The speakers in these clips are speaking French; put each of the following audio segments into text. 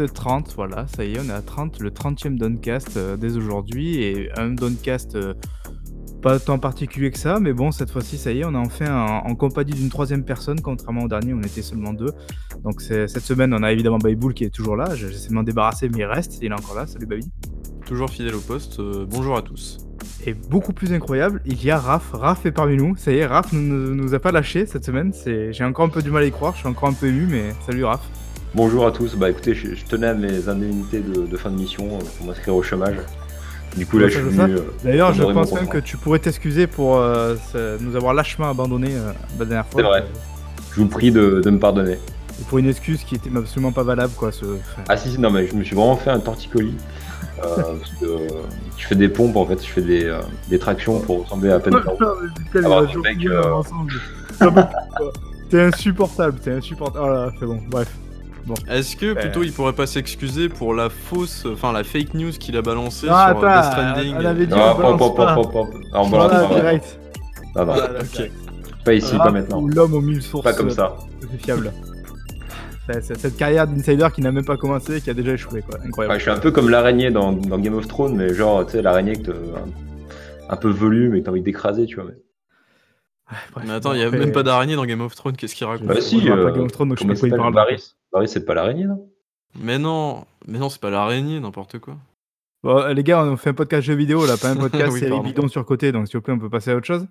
et de 30. Voilà, ça y est, on est à 30, le 30e Doncast euh, dès aujourd'hui. Et un Doncast euh, pas tant particulier que ça, mais bon, cette fois-ci, ça y est, on est enfin en, en compagnie d'une troisième personne, contrairement au dernier, on était seulement deux. Donc cette semaine, on a évidemment Bayboul qui est toujours là. J'essaie de m'en débarrasser, mais il reste, il est encore là. Salut Baby. Toujours fidèle au poste, euh, bonjour à tous. Et beaucoup plus incroyable, il y a Raph. Raph est parmi nous. Ça y est, Raph ne nous, nous a pas lâché cette semaine. J'ai encore un peu du mal à y croire, je suis encore un peu ému, mais salut Raph. Bonjour à tous, bah écoutez, je, je tenais à mes indemnités de, de fin de mission euh, pour m'inscrire au chômage. Du coup là je suis venu. euh, D'ailleurs, je pense même que tu pourrais t'excuser pour euh, nous avoir lâchement abandonné euh, la dernière fois. C'est vrai. Je vous prie de, de me pardonner. Et pour une excuse qui était absolument pas valable, quoi. Ce... Ah si, si, non mais je me suis vraiment fait un torticolis. Euh, parce que je fais des pompes en fait, je fais des, des tractions pour ressembler à peine. T'es insupportable, t'es insupportable. Oh là, c'est bon, bref. Est-ce que plutôt il pourrait pas s'excuser pour la fausse, enfin la fake news qu'il a balancée Ah, sur euh, attends, Death Stranding on avait dit- Non, on pop, balance pop, pas. pop, pop, pop. Non, on Voilà, balance pas, direct. Non, non, Voilà, ok. pas ici, pas maintenant. L'homme aux mille sources. Pas comme ça. C'est fiable. C'est- Cette carrière d'insider qui n'a même pas commencé et qui a déjà échoué, quoi. Incroyable. Ouais, je suis un peu comme l'araignée dans, dans Game of Thrones, mais genre, tu sais, l'araignée que un, un peu volume et que t'as envie d'écraser, tu vois. Mais... Bref, Mais attends, il y a après, même pas d'araignée dans Game of Thrones, qu'est-ce qu'il raconte Bah si, pas euh, Game of Thrones, donc je sais Comment pas il quoi il parle. Varys, c'est pas l'araignée, non? Mais non, mais non, c'est pas l'araignée, n'importe quoi. Bon, les gars, on fait un podcast jeux vidéo là, pas un podcast Oui, série bidon sur côté, donc s'il vous plaît, on peut passer à autre chose.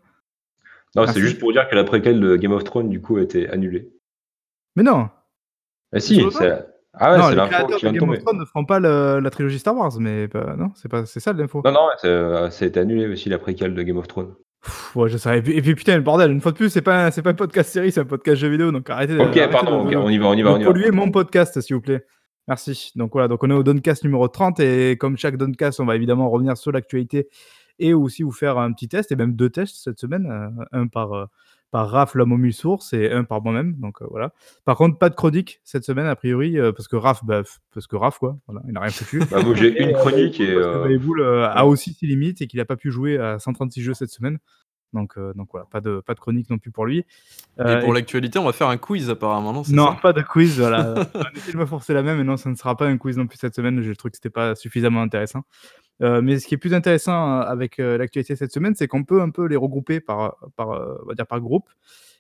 Non, c'est juste pour dire que la préquelle de Game of Thrones, du coup, a été annulée. Mais non, Ah si, c'est... Ah ouais, non c'est les l'info créateurs qui vient de de Game tomber. of Thrones ne feront pas le- la trilogie Star Wars, mais pas- non, c'est pas, c'est ça l'info. Non, non, c'est- euh, ça a été annulé aussi, la préquelle de Game of Thrones. Pff, Ouais, je. Et puis, et puis, putain, le bordel, une fois de plus, c'est pas, un- c'est pas un podcast série, c'est un podcast jeux vidéo, donc arrêtez. de- Ok, arrêtez pardon, de- on y va, on y va, on y va. mon podcast, s'il vous plaît. Merci. Donc voilà, donc on est au Doncast numéro 30 et comme chaque Doncast, on va évidemment revenir sur l'actualité et aussi vous faire un petit test et même deux tests cette semaine, euh, un par euh, par Raph l'homme aux mille sources et un par moi-même. Donc euh, voilà. Par contre, pas de chronique cette semaine a priori euh, parce que Raph, bah, parce que Raph quoi, voilà, il n'a rien foutu. Bah, moi, j'ai une chronique et... Parce que euh, Bayboul, euh, a aussi ses limites et qu'il n'a pas pu jouer à 136 jeux cette semaine. Donc, euh, donc voilà, pas de, pas de chronique non plus pour lui. Euh, Et pour l'actualité, on va faire un quiz apparemment, non c'est non, ça? pas de quiz, voilà. on a essayé de me forcer la même, et non, ça ne sera pas un quiz non plus cette semaine. J'ai trouvé que c'était pas suffisamment intéressant. Euh, mais ce qui est plus intéressant euh, avec euh, l'actualité cette semaine, c'est qu'on peut un peu les regrouper par, par, on va dire par groupe.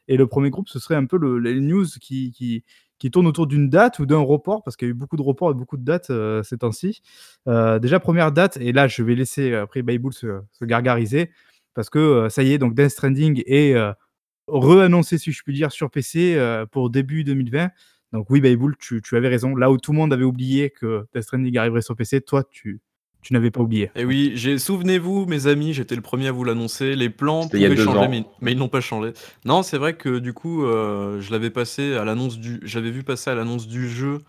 Et le premier groupe, ce serait un peu le- les news qui, qui, qui tournent autour d'une date ou d'un report, parce qu'il y a eu beaucoup de reports et beaucoup de dates ces temps-ci. Déjà, première date, et là, je vais laisser après Bayboul se, se gargariser, parce que ça y est, donc Death Stranding est re-annoncé, si je puis dire, sur PC pour début 2020. Donc oui, Bayboul, tu, tu avais raison. Là où tout le monde avait oublié que Death Stranding arriverait sur PC, toi, tu, tu n'avais pas oublié. Et oui, j'ai souvenez-vous, mes amis, j'étais le premier à vous l'annoncer. Les plans C'était il y a pouvaient deux changer, ans. mais, mais ils n'ont pas changé. Non, c'est vrai que du coup, euh, je l'avais passé à l'annonce du, j'avais vu passer à l'annonce du jeu.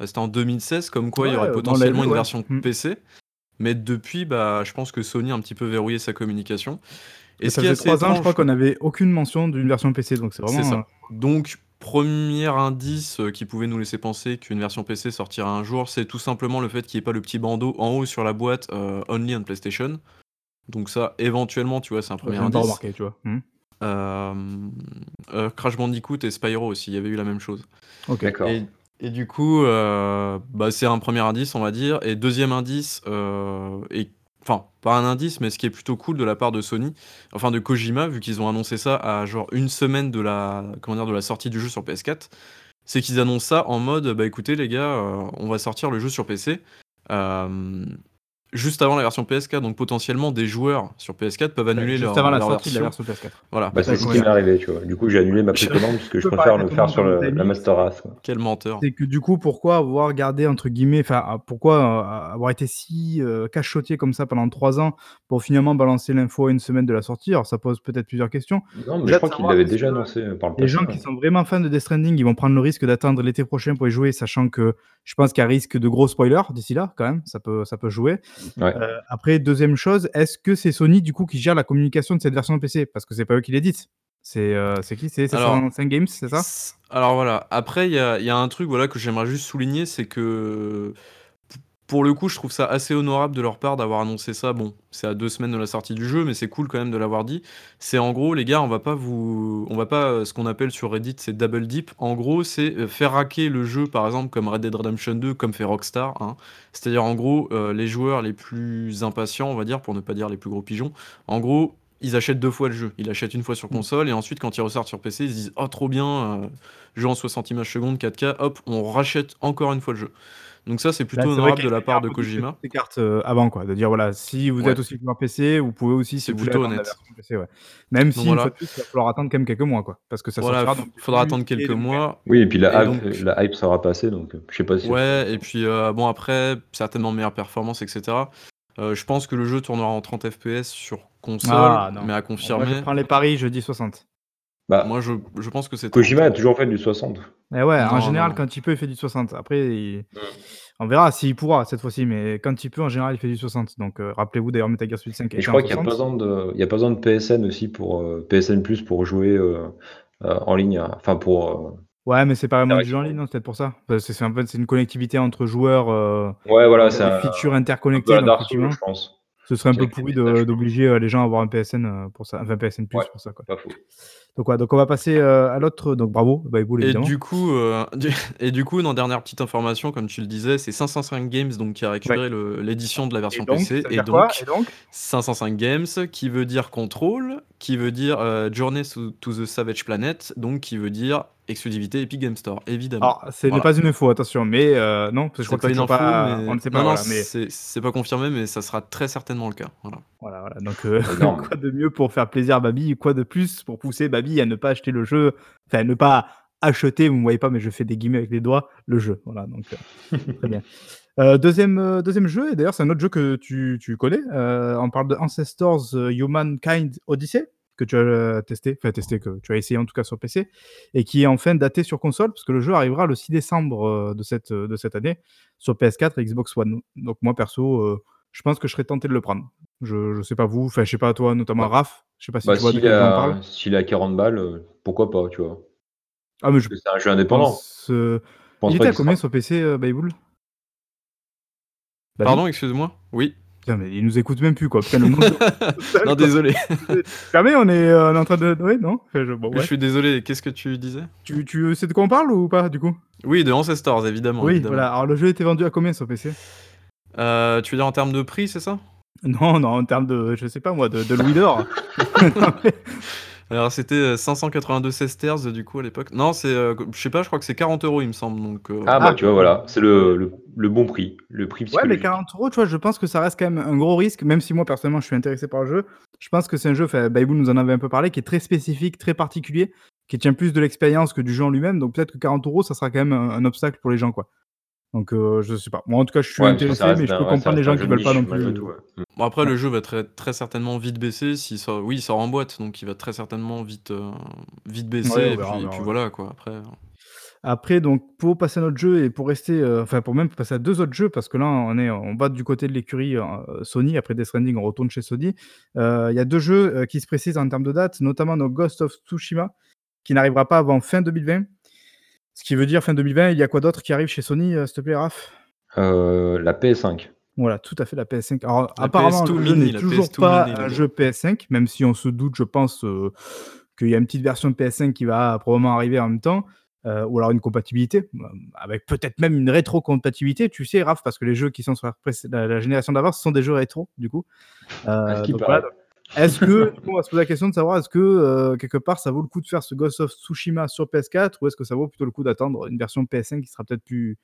euh, C'était en 2016, comme quoi il y Ouais, aurait on l'a potentiellement vu, une ouais. version Mm. PC. Mais depuis, bah, je pense que Sony a un petit peu verrouillé sa communication. Et ça ce qui est faisait assez trois ans, je étrange- crois qu'on n'avait aucune mention d'une version PC, donc c'est vraiment. C'est ça. euh, Donc, premier indice euh, qui pouvait nous laisser penser qu'une version PC sortira un jour, c'est tout simplement le fait qu'il n'y ait pas le petit bandeau en haut sur la boîte euh, Only on PlayStation. Donc ça, éventuellement, tu vois, c'est un j'ai premier même pas indice. remarqué, tu vois. Hmm. Euh, Crash Bandicoot et Spyro aussi, il y avait eu la même chose. Ok. D'accord. Et, et du coup, euh, bah, c'est un premier indice, on va dire. Et deuxième indice, euh, et, enfin, pas un indice, mais ce qui est plutôt cool de la part de Sony, enfin de Kojima, vu qu'ils ont annoncé ça à genre une semaine de la, sortie du jeu sur PS4, c'est qu'ils annoncent ça en mode, bah écoutez les gars, euh, on va sortir le jeu sur PC. euh, juste avant la version PS4, donc potentiellement des joueurs sur PS4 peuvent annuler Juste leur, avant la leur sortie de la version. version PS4. Voilà, Bah, c'est ce qui m'est arrivé, tu vois. Du coup, j'ai annulé ma précommande parce que je préfère le faire sur le- la. Master Race. quoi. quel menteur. C'est que du coup, pourquoi avoir gardé, entre guillemets, enfin, euh, pourquoi euh, avoir été si euh, cachotier comme ça pendant trois ans pour finalement balancer l'info à une semaine de la sortie? Alors, ça pose peut-être plusieurs questions. Non, mais je crois qu'il l'avait déjà que annoncé euh, par le Les passé. gens qui sont vraiment fans de Death Stranding, ils vont prendre le risque d'attendre l'été prochain pour y jouer, sachant que je pense qu'il y a risque de gros spoilers d'ici là, quand même. Ça peut, ça peut jouer. Ouais. Euh, après, deuxième chose, est-ce que c'est Sony, du coup, qui gère la communication de cette version de PC Parce que c'est pas eux qui l'éditent. C'est euh, qui? C'est Alors, 5 Games, c'est ça? Alors voilà, après il y y a un truc voilà, que j'aimerais juste souligner, c'est que pour le coup, je trouve ça assez honorable de leur part d'avoir annoncé ça. Bon, c'est à deux semaines de la sortie du jeu, mais c'est cool quand même de l'avoir dit. C'est en gros, les gars, on va pas vous, on va pas euh, ce qu'on appelle sur Reddit, c'est double dip. En gros, c'est euh, faire hacker le jeu, par exemple, comme Red Dead Redemption 2, comme fait Rockstar. hein. C'est-à-dire, en gros, euh, les joueurs les plus impatients, on va dire, pour ne pas dire les plus gros pigeons. En gros, ils achètent deux fois le jeu. Ils l'achètent une fois sur console et ensuite, quand ils ressortent sur PC, ils se disent Oh, trop bien, euh, jeu en 60 images secondes, 4K, hop, on rachète encore une fois le jeu. Donc, ça, c'est Bah, plutôt vrai honorable de la part de Kojima. ces cartes euh, avant, quoi. De dire, voilà, si vous Ouais. êtes aussi joueur PC, vous pouvez aussi, si C'est vous voulez, plutôt honnête. version PC, ouais. Même si, une voilà. fois de plus, il va falloir attendre quand même quelques mois, quoi. Parce que ça Voilà, sortira donc faudra attendre quelques 2020. mois. Oui, et puis la, Et hype, donc- la hype sera passée, donc euh, je sais pas si. Ouais, et puis euh, bon, après, certainement meilleure performance, etc. Euh, je pense que le jeu tournera en 30 FPS sur console, Ah, non. mais à Moi, confirmer. je prends les paris, je dis 60. Bah, Moi, je, je pense que c'est Kojima a 30. toujours fait du 60. Et ouais, en général, non. quand il peut, il fait du 60. Après, il- on verra s'il pourra cette fois-ci, mais quand il peut, en général, il fait du 60. Donc, euh, rappelez-vous d'ailleurs, Metal Gear Solid 5 Et je crois qu'il n'y a, 60. pas besoin de- il y a pas besoin de PSN aussi pour euh, PSN Plus pour jouer euh, euh, en ligne. Enfin, pour. euh, Ouais, mais c'est pas vraiment du jeu en ligne, non, c'est peut-être pour ça. Parce que c'est fait, c'est une connectivité entre joueurs, euh, Ouais, voilà, c'est un, un peu donc, Dark Souls, effectivement, je pense. Ce serait un peu pourri quoi. d'obliger euh, les gens à avoir un PSN euh, pour ça, enfin PSN Plus Ouais. pour ça, quoi. Pas faux. Donc, ouais, donc on va passer euh, à l'autre. Donc, bravo, Bible, Et évidemment. du coup, euh, du- et du coup, dans dernière petite information, comme tu le disais, c'est 505 Games donc qui a récupéré l'édition de la Et version donc, PC. Et donc, Et donc? 505 Games, qui veut dire Control, qui veut dire euh, Journey to, to the Savage Planet, donc qui veut dire exclusivité Epic Game Store, évidemment. Alors, ce n'est pas une info, attention, mais euh, non, parce que je crois C'est que pas c'est pas. mais On ne sait pas, non, non, voilà. Mais c'est c'est pas confirmé, mais ça sera très certainement le cas. Voilà. voilà, voilà. Donc, euh, quoi de mieux pour faire plaisir à Babi Quoi de plus pour pousser Babi à ne pas acheter le jeu Enfin, à ne pas acheter, vous ne me voyez pas, mais je fais des guillemets avec les doigts, le jeu. Voilà, donc, euh, très bien. Euh, deuxième, euh, deuxième jeu, et d'ailleurs, c'est un autre jeu que tu, tu connais. euh, on parle de Ancestors Humankind Odyssey, que tu as euh, testé, enfin testé, que tu as essayé en tout cas sur PC, et qui est enfin daté sur console, parce que le jeu arrivera le 6 décembre euh, de, cette, de cette année sur PS4 et Xbox One. Donc moi, perso, euh, je pense que je serais tenté de le prendre. Je, je sais pas vous, enfin je sais pas toi, notamment Bah, Raph, je sais pas si Bah, tu vois de jeu on parle. s'il a 40 balles, euh, pourquoi pas, tu vois. Ah mais je c'est un jeu indépendant. pense... euh, Je pense Il était à combien sera- sur PC, euh, Bayboul Pardon, excuse-moi Oui. Putain, mais il nous écoute même plus, quoi. Putain, le nombre de- non, désolé. Jamais on est, euh, on est en train de. Oui, non je- bon, Je suis désolé. Qu'est-ce que tu disais? Tu, tu sais de quoi on parle ou pas, du coup? Oui, de Ancestors, évidemment. Oui, évidemment. voilà. Alors, le jeu était vendu à combien sur PC Euh, tu veux dire en termes de prix, c'est ça? Non, non, en termes de, je sais pas moi, de, de Louis d'or. Alors c'était euh, 582 sesterces du coup à l'époque. Non, c'est, euh, je sais pas, je crois que c'est 40 euros il me semble. Donc, euh, Ah, bah, Ah. tu vois, voilà. C'est le, le, le bon prix. Le prix ouais, mais 40 euros, tu vois, je pense que ça reste quand même un gros risque, même si moi, personnellement, je suis intéressé par le jeu. Je pense que c'est un jeu, enfin, Baibou nous en avait un peu parlé, qui est très spécifique, très particulier, qui tient plus de l'expérience que du jeu en lui-même. Donc, peut-être que 40 euros, ça sera quand même un, un obstacle pour les gens, quoi. Donc, euh, je sais pas. Moi, en tout cas, je suis Ouais, intéressé, mais je peux comprendre les gens qui jeu veulent pas non plus. tout, ouais. Mm. Bon, après le jeu va très, très certainement vite baisser. Sort... Oui, il sort en boîte, donc il va très certainement vite, euh, vite baisser. Et, verra, puis, et voilà quoi. Après, Après, donc, pour passer à notre jeu et pour rester, euh, enfin, pour même passer à deux autres jeux, parce que là, on est, on bat du côté de l'écurie euh, Sony. Après Death Stranding, on retourne chez Sony. Euh, Il y a deux jeux euh, qui se précisent en termes de date, notamment nos Ghost of Tsushima, qui n'arrivera pas avant fin 2020. Ce qui veut dire fin 2020, il y a quoi d'autre qui arrive chez Sony, euh, s'il te plaît, Raph? Euh, la PS5. Voilà, tout à fait la PS5. Alors, La apparemment, PS2 le jeu mini, n'est la toujours PS2 pas mini, un jeu PS5, même si on se doute, je pense, euh, qu'il y a une petite version de PS5 qui va probablement arriver en même temps, euh, ou alors une compatibilité, avec peut-être même une rétro-compatibilité, tu sais, Raph, parce que les jeux qui sont sur la, la- la génération d'avant, ce sont des jeux rétro, du coup. Euh, À ce qui donc. Est-ce que, on va se poser la question de savoir, est-ce que euh, quelque part ça vaut le coup de faire ce Ghost of Tsushima sur PS4 ou est-ce que ça vaut plutôt le coup d'attendre une version PS5 qui sera peut-être plus,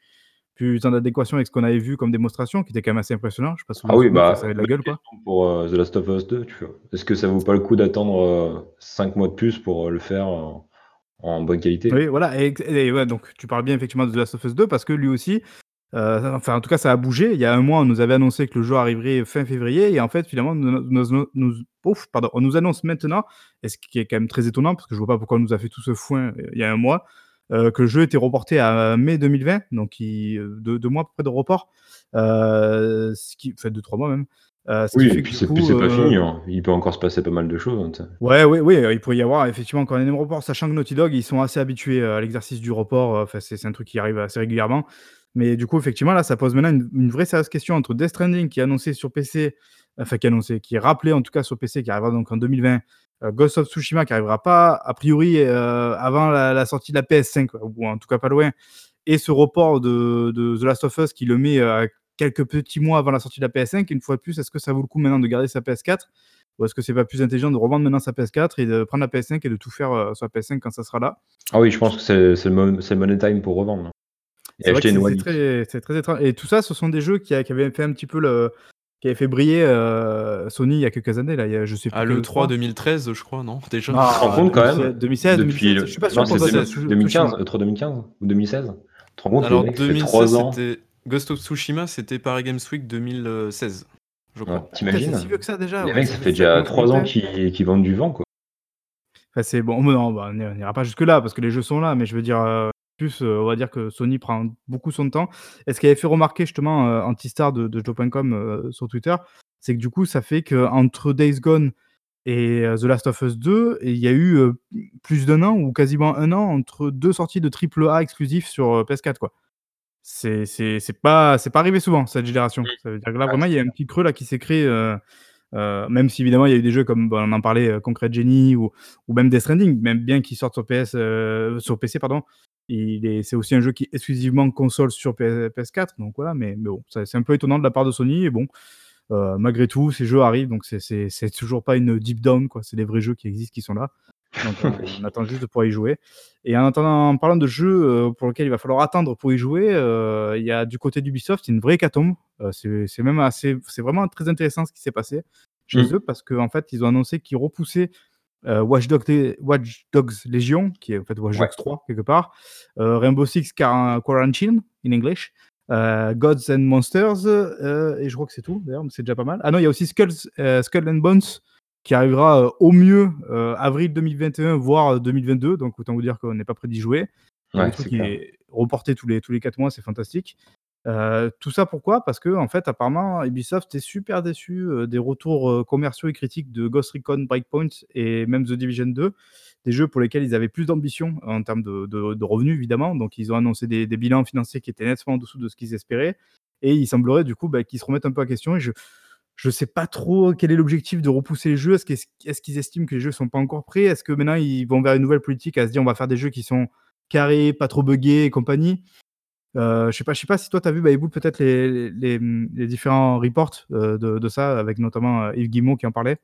plus en adéquation avec ce qu'on avait vu comme démonstration, qui était quand même assez impressionnant? Je sais pas si Ah oui, bah, ça avait de la gueule, quoi. Pour euh, The Last of Us 2, tu vois. Est-ce que ça vaut pas le coup d'attendre 5 mois de plus pour euh, le faire en, bonne qualité? Oui, voilà. Et, et ouais, donc tu parles bien effectivement de The Last of Us 2 parce que lui aussi, euh, enfin en tout cas ça a bougé. Il y a un mois, on nous avait annoncé que le jeu arriverait fin février et en fait finalement nous, nous- nous- ouf, pardon, on nous annonce maintenant, et ce qui est quand même très étonnant parce que je vois pas pourquoi on nous a fait tout ce foin euh, il y a un mois, euh, que le jeu était reporté à mai 2020, donc il, deux, deux mois à peu près de report, euh, ce qui fait deux trois mois même. Euh, oui, et puis c'est pas fini, hein. il peut encore se passer pas mal de choses. Hein, ouais, oui, oui, il pourrait y avoir effectivement encore un énorme report, sachant que Naughty Dog, ils sont assez habitués à l'exercice du report, enfin, c'est un truc qui arrive assez régulièrement. Mais du coup, effectivement, là, ça pose maintenant une, vraie sérieuse question entre Death Stranding qui est annoncé sur PC, enfin qui est annoncé, qui est rappelé en tout cas sur PC, qui arrivera donc en 2020, euh, Ghost of Tsushima qui arrivera pas, a priori, euh, avant la, sortie de la PS5, ou en tout cas pas loin, et ce report de, The Last of Us qui le met euh, quelques petits mois avant la sortie de la PS5. Une fois de plus, est-ce que ça vaut le coup maintenant de garder sa PS4 ou est-ce que c'est pas plus intelligent de revendre maintenant sa PS4 et de prendre la PS5 et de tout faire sur la PS5 quand ça sera là? Ah oui, je pense que c'est le, money time pour revendre. C'est très, très étrange. Et tout ça, ce sont des jeux qui, avaient fait un petit peu le, qui avait fait briller euh, Sony il y a quelques années là, il y a, je sais plus. Ah, le 3 2013, je crois, non Déjà. Ah, tu te rends compte quand même 2016, Depuis 2016, je suis pas sûr. Non, 2015, le 3 2015 ou 2016. Tu te rends compte Alors 2016, c'était Ghost of Tsushima, c'était Paris Games Week 2016, je crois. T'imagines C'est si vieux que ça déjà. Les mecs, ça fait déjà 3 ans qu'ils vendent du vent quoi. Enfin, c'est bon, non, bah, on n'ira pas jusque là parce que les jeux sont là, mais je veux dire, euh, plus, on va dire que Sony prend beaucoup son temps. Et ce qui avait fait remarquer justement Antistar de, de Joe.com sur Twitter, c'est que du coup, ça fait qu'entre Days Gone et The Last of Us 2, il y a eu plus d'un an ou quasiment un an entre deux sorties de triple A exclusifs sur PS4. quoi. C'est pas, pas arrivé souvent cette génération. Ça veut dire que là, vraiment, il y a un petit creux là qui s'est créé. Même si évidemment il y a eu des jeux comme on en parlait Concrete Genie ou, ou même Death Stranding, même bien qu'ils sortent sur PS sur PC pardon, c'est aussi un jeu qui est exclusivement console sur PS4, donc voilà, mais, bon, c'est un peu étonnant de la part de Sony, et bon, euh, malgré tout, ces jeux arrivent, donc c'est toujours pas une deep down, quoi, c'est des vrais jeux qui existent, qui sont là. Donc on, attend juste de pouvoir y jouer. Et en, attendant, en parlant de jeux euh, pour lesquels il va falloir attendre pour y jouer, euh, il y a du côté d'Ubisoft une vraie hécatombe. c'est même assez, c'est vraiment très intéressant ce qui s'est passé chez mmh. eux parce qu'en en fait ils ont annoncé qu'ils repoussaient euh, Watch, Dogs, Watch, Dogs, Legion, qui est en fait Watch Dogs 3 quelque part, euh, Rainbow Six Quarantine in English, euh, Gods and Monsters, et je crois que c'est tout d'ailleurs, mais c'est déjà pas mal. Ah non, il y a aussi Skulls, Skull and Bones qui arrivera au mieux avril 2021, voire 2022, donc autant vous dire qu'on n'est pas prêt d'y jouer. Ouais, truc qui est reporté tous les, tous les 4 mois, c'est fantastique. Euh, tout ça pourquoi? Parce que en fait, apparemment, Ubisoft est super déçu euh, des retours euh, commerciaux et critiques de Ghost Recon Breakpoint et même The Division 2, des jeux pour lesquels ils avaient plus d'ambition en termes de, revenus, évidemment. Donc, ils ont annoncé des, bilans financiers qui étaient nettement en dessous de ce qu'ils espéraient. Et il semblerait du coup bah, qu'ils se remettent un peu en question. Et je ne sais pas trop quel est l'objectif de repousser les jeux. Est-ce qu'ils estiment que les jeux sont pas encore prêts? Est-ce que maintenant ils vont vers une nouvelle politique à se dire on va faire des jeux qui sont carrés, pas trop buggés et compagnie? Euh, je sais je sais pas si toi tu as vu, bah, peut-être les, les, différents reports euh, de, ça, avec notamment euh, Yves Guimau qui en parlait.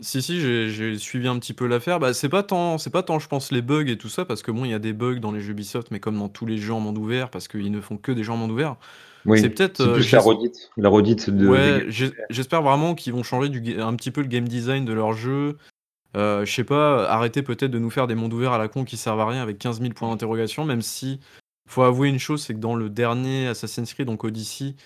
Si, si, j'ai suivi un petit peu l'affaire. Bah, c'est pas tant, c'est pas tant, je pense, les bugs et tout ça, parce que bon, il y a des bugs dans les jeux Ubisoft, mais comme dans tous les jeux en monde ouvert, parce qu'ils ne font que des jeux en monde ouvert. Oui, c'est peut-être plus la redite, la redite de. Ouais, j'espère vraiment qu'ils vont changer du, un petit peu le game design de leur jeu. je sais pas, arrêter peut-être de nous faire des mondes ouverts à la con qui servent à rien avec 15 000 points d'interrogation, même si faut avouer une chose, c'est que dans le dernier Assassin's Creed, donc Odyssey,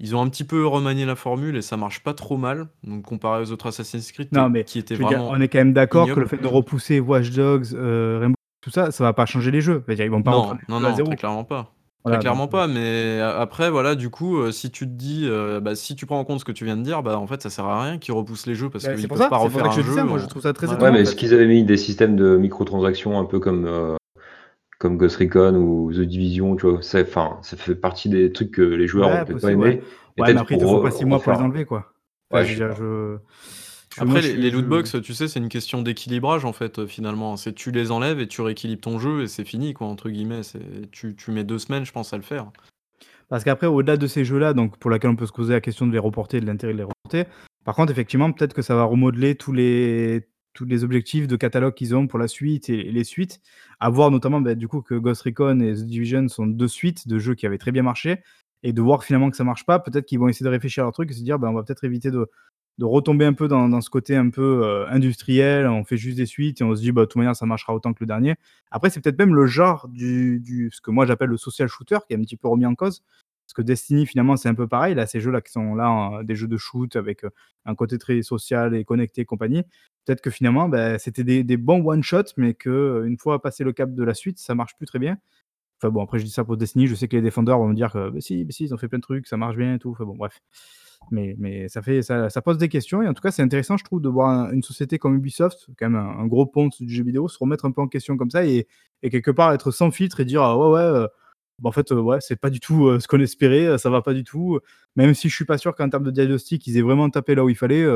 ils ont un petit peu remanié la formule et ça marche pas trop mal. Donc comparé aux autres Assassin's Creed non, mais qui étaient vraiment. on est quand même d'accord que le fait de repousser Watch Dogs, euh, Rainbow, tout ça, ça va pas changer les jeux. ils vont pas non, non, non, très clairement pas. Très clairement pas, mais après, voilà, du coup, euh, si tu te dis, euh, bah, si tu prends en compte ce que tu viens de dire, bah, en fait, ça sert à rien qu'ils repoussent les jeux parce bah, qu'ils peuvent pas refaire un jeu. moi, je trouve ça très ouais, mais est-ce qu'ils avaient mis des systèmes de microtransactions un peu comme comme Ghost Recon ou The Division, tu vois. Ça, ça fait partie des trucs que les joueurs ont peut-être pas aimé. Ouais, mais après, il te faut pas 6 mois pour les enlever, quoi. Ouais, je, Après, les, lootbox, tu sais, c'est une question d'équilibrage, en fait, finalement. C'est tu les enlèves et tu rééquilibres ton jeu et c'est fini, quoi, entre guillemets. Tu, tu mets deux semaines, je pense, à le faire. Parce qu'après, au-delà de ces jeux-là, donc pour laquelle on peut se poser la question de les reporter, de l'intérêt de les reporter, par contre, effectivement, peut-être que ça va remodeler tous les, tous les objectifs de catalogue qu'ils ont pour la suite et, les suites. À voir notamment bah, du coup que Ghost Recon et The Division sont deux suites de jeux qui avaient très bien marché et de voir finalement que ça marche pas, peut-être qu'ils vont essayer de réfléchir à leur truc et se dire bah, on va peut-être éviter de, de, retomber un peu dans, ce côté un peu euh, industriel, on fait juste des suites et on se dit bah de toute manière ça marchera autant que le dernier. Après c'est peut-être même le genre du, du ce que moi j'appelle le social shooter qui est un petit peu remis en cause. Parce que Destiny, finalement, c'est un peu pareil. Là, ces jeux-là qui sont là, des jeux de shoot avec euh, un côté très social et connecté et compagnie. Peut-être que finalement, bah, c'était des, bons one-shots, mais qu'une fois passé le cap de la suite, ça marche plus très bien. Enfin bon, après, je dis ça pour Destiny, je sais que les défendeurs vont me dire que bah, si, bah, si, ils ont fait plein de trucs, ça marche bien et tout. Enfin bon, bref. Mais, mais ça, fait, ça, ça, pose des questions. Et en tout cas, c'est intéressant, je trouve, de voir une société comme Ubisoft, quand même un, gros pont du jeu vidéo, se remettre un peu en question comme ça et, et quelque part être sans filtre et dire ah ouais, ouais, euh, bah, en fait, euh, ouais, c'est pas du tout euh, ce qu'on espérait, ça va pas du tout. Même si je suis pas sûr qu'en termes de diagnostic, ils aient vraiment tapé là où il fallait.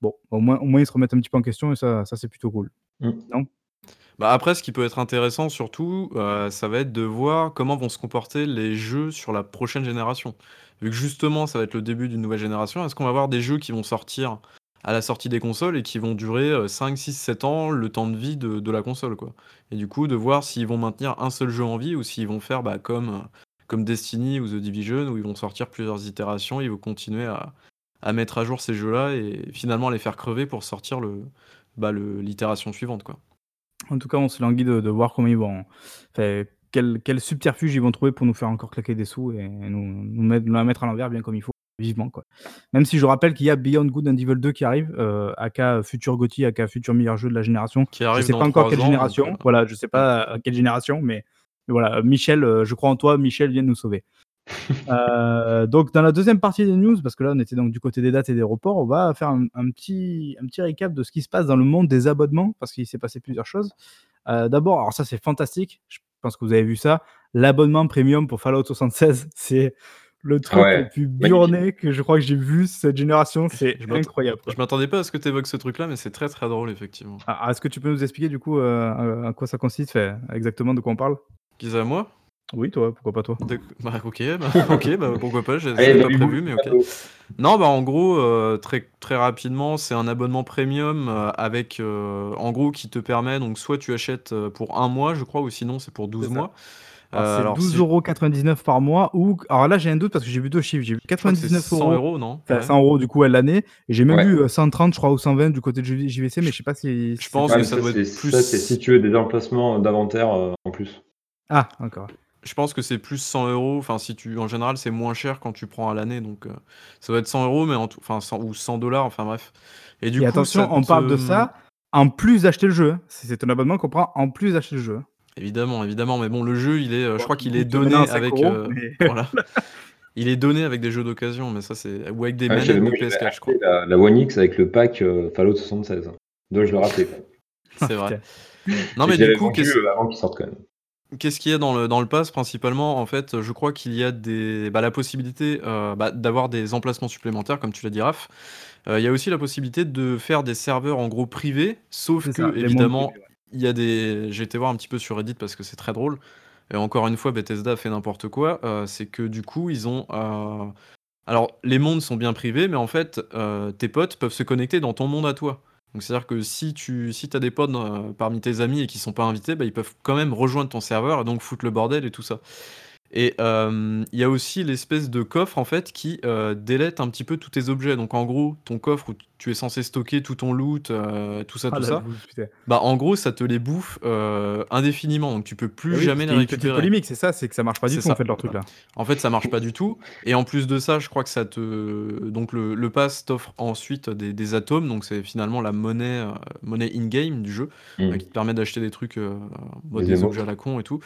bon, au moins, au moins, ils se remettent un petit peu en question et ça, ça c'est plutôt cool. Mmh. Non? Bah, après, ce qui peut être intéressant surtout, ça va être de voir comment vont se comporter les jeux sur la prochaine génération. Vu que justement, ça va être le début d'une nouvelle génération, est-ce qu'on va avoir des jeux qui vont sortir à la sortie des consoles et qui vont durer 5, 6, 7 ans, le temps de vie de, la console, quoi? Et du coup, de voir s'ils vont maintenir un seul jeu en vie ou s'ils vont faire bah, comme, comme Destiny ou The Division, où ils vont sortir plusieurs itérations, ils vont continuer à, mettre à jour ces jeux-là et finalement les faire crever pour sortir bah, l'itération suivante, quoi. En tout cas, on se languit de, de voir comment ils vont. Enfin, quel, quel, subterfuge ils vont trouver pour nous faire encore claquer des sous et nous, nous, mettre, la mettre à l'envers bien comme il faut, vivement. Quoi. Même si je rappelle qu'il y a Beyond Good and Evil 2 qui arrive, euh, aka futur Gotti, aka futur meilleur jeu de la génération. Qui arrive je sais pas encore quelle génération. Euh, voilà, je sais pas à quelle génération, mais, voilà, Michel, euh, je crois en toi, Michel vient nous sauver. Euh, donc dans la deuxième partie des news, parce que là on était donc du côté des dates et des reports, on va faire un, petit, un petit récap de ce qui se passe dans le monde des abonnements, parce qu'il s'est passé plusieurs choses. D'abord, alors ça c'est fantastique, je pense que vous avez vu ça. L'abonnement premium pour Fallout 76, c'est le truc le plus burné que je crois que j'ai vu cette génération. C'est incroyable. Je m'attendais pas à ce que tu évoques ce truc-là, mais c'est très très drôle, effectivement. Ah, est-ce que tu peux nous expliquer du coup euh, à quoi ça consiste, fait, exactement de quoi on parle? Qui à moi? Oui, toi, pourquoi pas toi bah, ok, bah, ok, bah, pourquoi pas, j'ai pas prévu, mais ok. Non, bah en gros, euh, très, très rapidement, c'est un abonnement premium euh, avec, euh, en gros, qui te permet, donc soit tu achètes pour un mois, je crois, ou sinon c'est pour 12 mois. Alors, c'est 12,99€ par mois ou. Alors là, j'ai un doute parce que j'ai vu deux chiffres. J'ai vu 99 100 euros, non? Enfin, 100 euros du coup à l'année. Et j'ai même vu 130, je crois, ou 120 du côté de JVC, mais je sais pas si. Je pense que ça, doit être plus. Ça, c'est si tu veux des emplacements d'inventaire en plus. Ah, d'accord. Je pense que c'est plus 100 euros. Enfin, si tu, en général, c'est moins cher quand tu prends à l'année. Donc, euh, ça doit être 100 euros, mais en tout, enfin, 100, ou 100 dollars. Enfin, bref. Et du coup, attention, on parle de ça en plus d'acheter le jeu. Hein. C'est un abonnement qu'on prend en plus d'acheter le jeu. Hein. Évidemment, évidemment. Mais bon, le jeu, il est, euh, je crois qu'il est donné avec. Euh, voilà. Il est donné avec des jeux d'occasion, mais ça, c'est. Ou avec des ah, manettes de PS4, je crois. La, One X avec le pack Fallout 76. Donc, je le rappelais. c'est vrai. non, mais du coup. avant qu'il sorte quand même. Qu'est-ce qu'il y a dans le dans le pass principalement? En fait, je crois qu'il y a des bah, la possibilité, euh, bah, d'avoir des emplacements supplémentaires comme tu l'as dit Raph. Euh, il y a aussi la possibilité de faire des serveurs en gros privés, sauf que évidemment, il y a des j'ai été voir un petit peu sur Reddit parce que c'est très drôle et encore une fois Bethesda a fait n'importe quoi, euh, c'est que du coup ils ont, alors les mondes sont bien privés mais en fait, tes potes peuvent se connecter dans ton monde à toi. Donc c'est-à-dire que si tu si as des potes euh, parmi tes amis et qui sont pas invités, bah, ils peuvent quand même rejoindre ton serveur et donc foutre le bordel et tout ça. Et il y a aussi l'espèce de coffre en fait qui euh, délète un petit peu tous tes objets. Donc en gros, ton coffre où tu es censé stocker tout ton loot, euh, tout ça, ah, tout ça, bah en gros, ça te les bouffe euh, indéfiniment. Donc tu peux plus ah jamais les récupérer. Une polémique, c'est ça, c'est que ça marche pas du tout en fait leur truc là. En fait, ça marche pas du tout. Et en plus de ça, je crois que ça te donc le, le pass t'offre ensuite des, des, atomes. Donc c'est finalement la monnaie monnaie in game du jeu mmh. qui te permet d'acheter des trucs, des objets à la con et tout.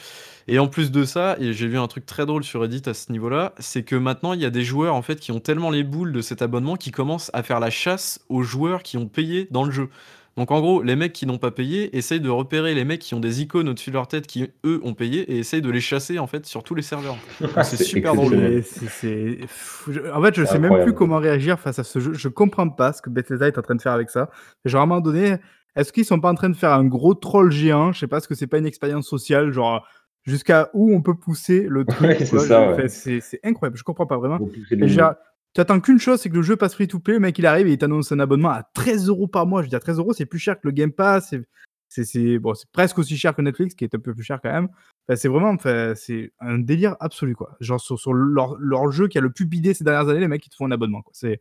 Et en plus de ça, et j'ai vu un truc très drôle sur Reddit à ce niveau-là, c'est que maintenant il y a des joueurs en fait qui ont tellement les boules de cet abonnement qui commencent à faire la chasse aux joueurs qui ont payé dans le jeu. Donc en gros, les mecs qui n'ont pas payé essayent de repérer les mecs qui ont des icônes au-dessus de leur tête qui eux ont payé et essayent de les chasser en fait sur tous les serveurs. c'est super drôle. En fait, je sais même plus comment réagir face à ce jeu. Je comprends pas ce que Bethesda est en train de faire avec ça. Genre à un moment donné, est-ce qu'ils sont pas en train de faire un gros troll géant? Je sais pas, ce que c'est pas une expérience sociale, genre jusqu'à où on peut pousser le truc. c'est incroyable, je comprends pas vraiment. Tu attends qu'une chose, c'est que le jeu passe free to play, le mec il arrive et il t'annonce un abonnement à 13 euros par mois. Je veux dire, 13 euros, c'est plus cher que le Game Pass. C'est bon, presque aussi cher que Netflix, qui est un peu plus cher quand même. c'est vraiment c'est un délire absolu. quoi. Genre sur, leur, leur, jeu qui a le plus bidé ces dernières années, les mecs ils te font un abonnement. C'est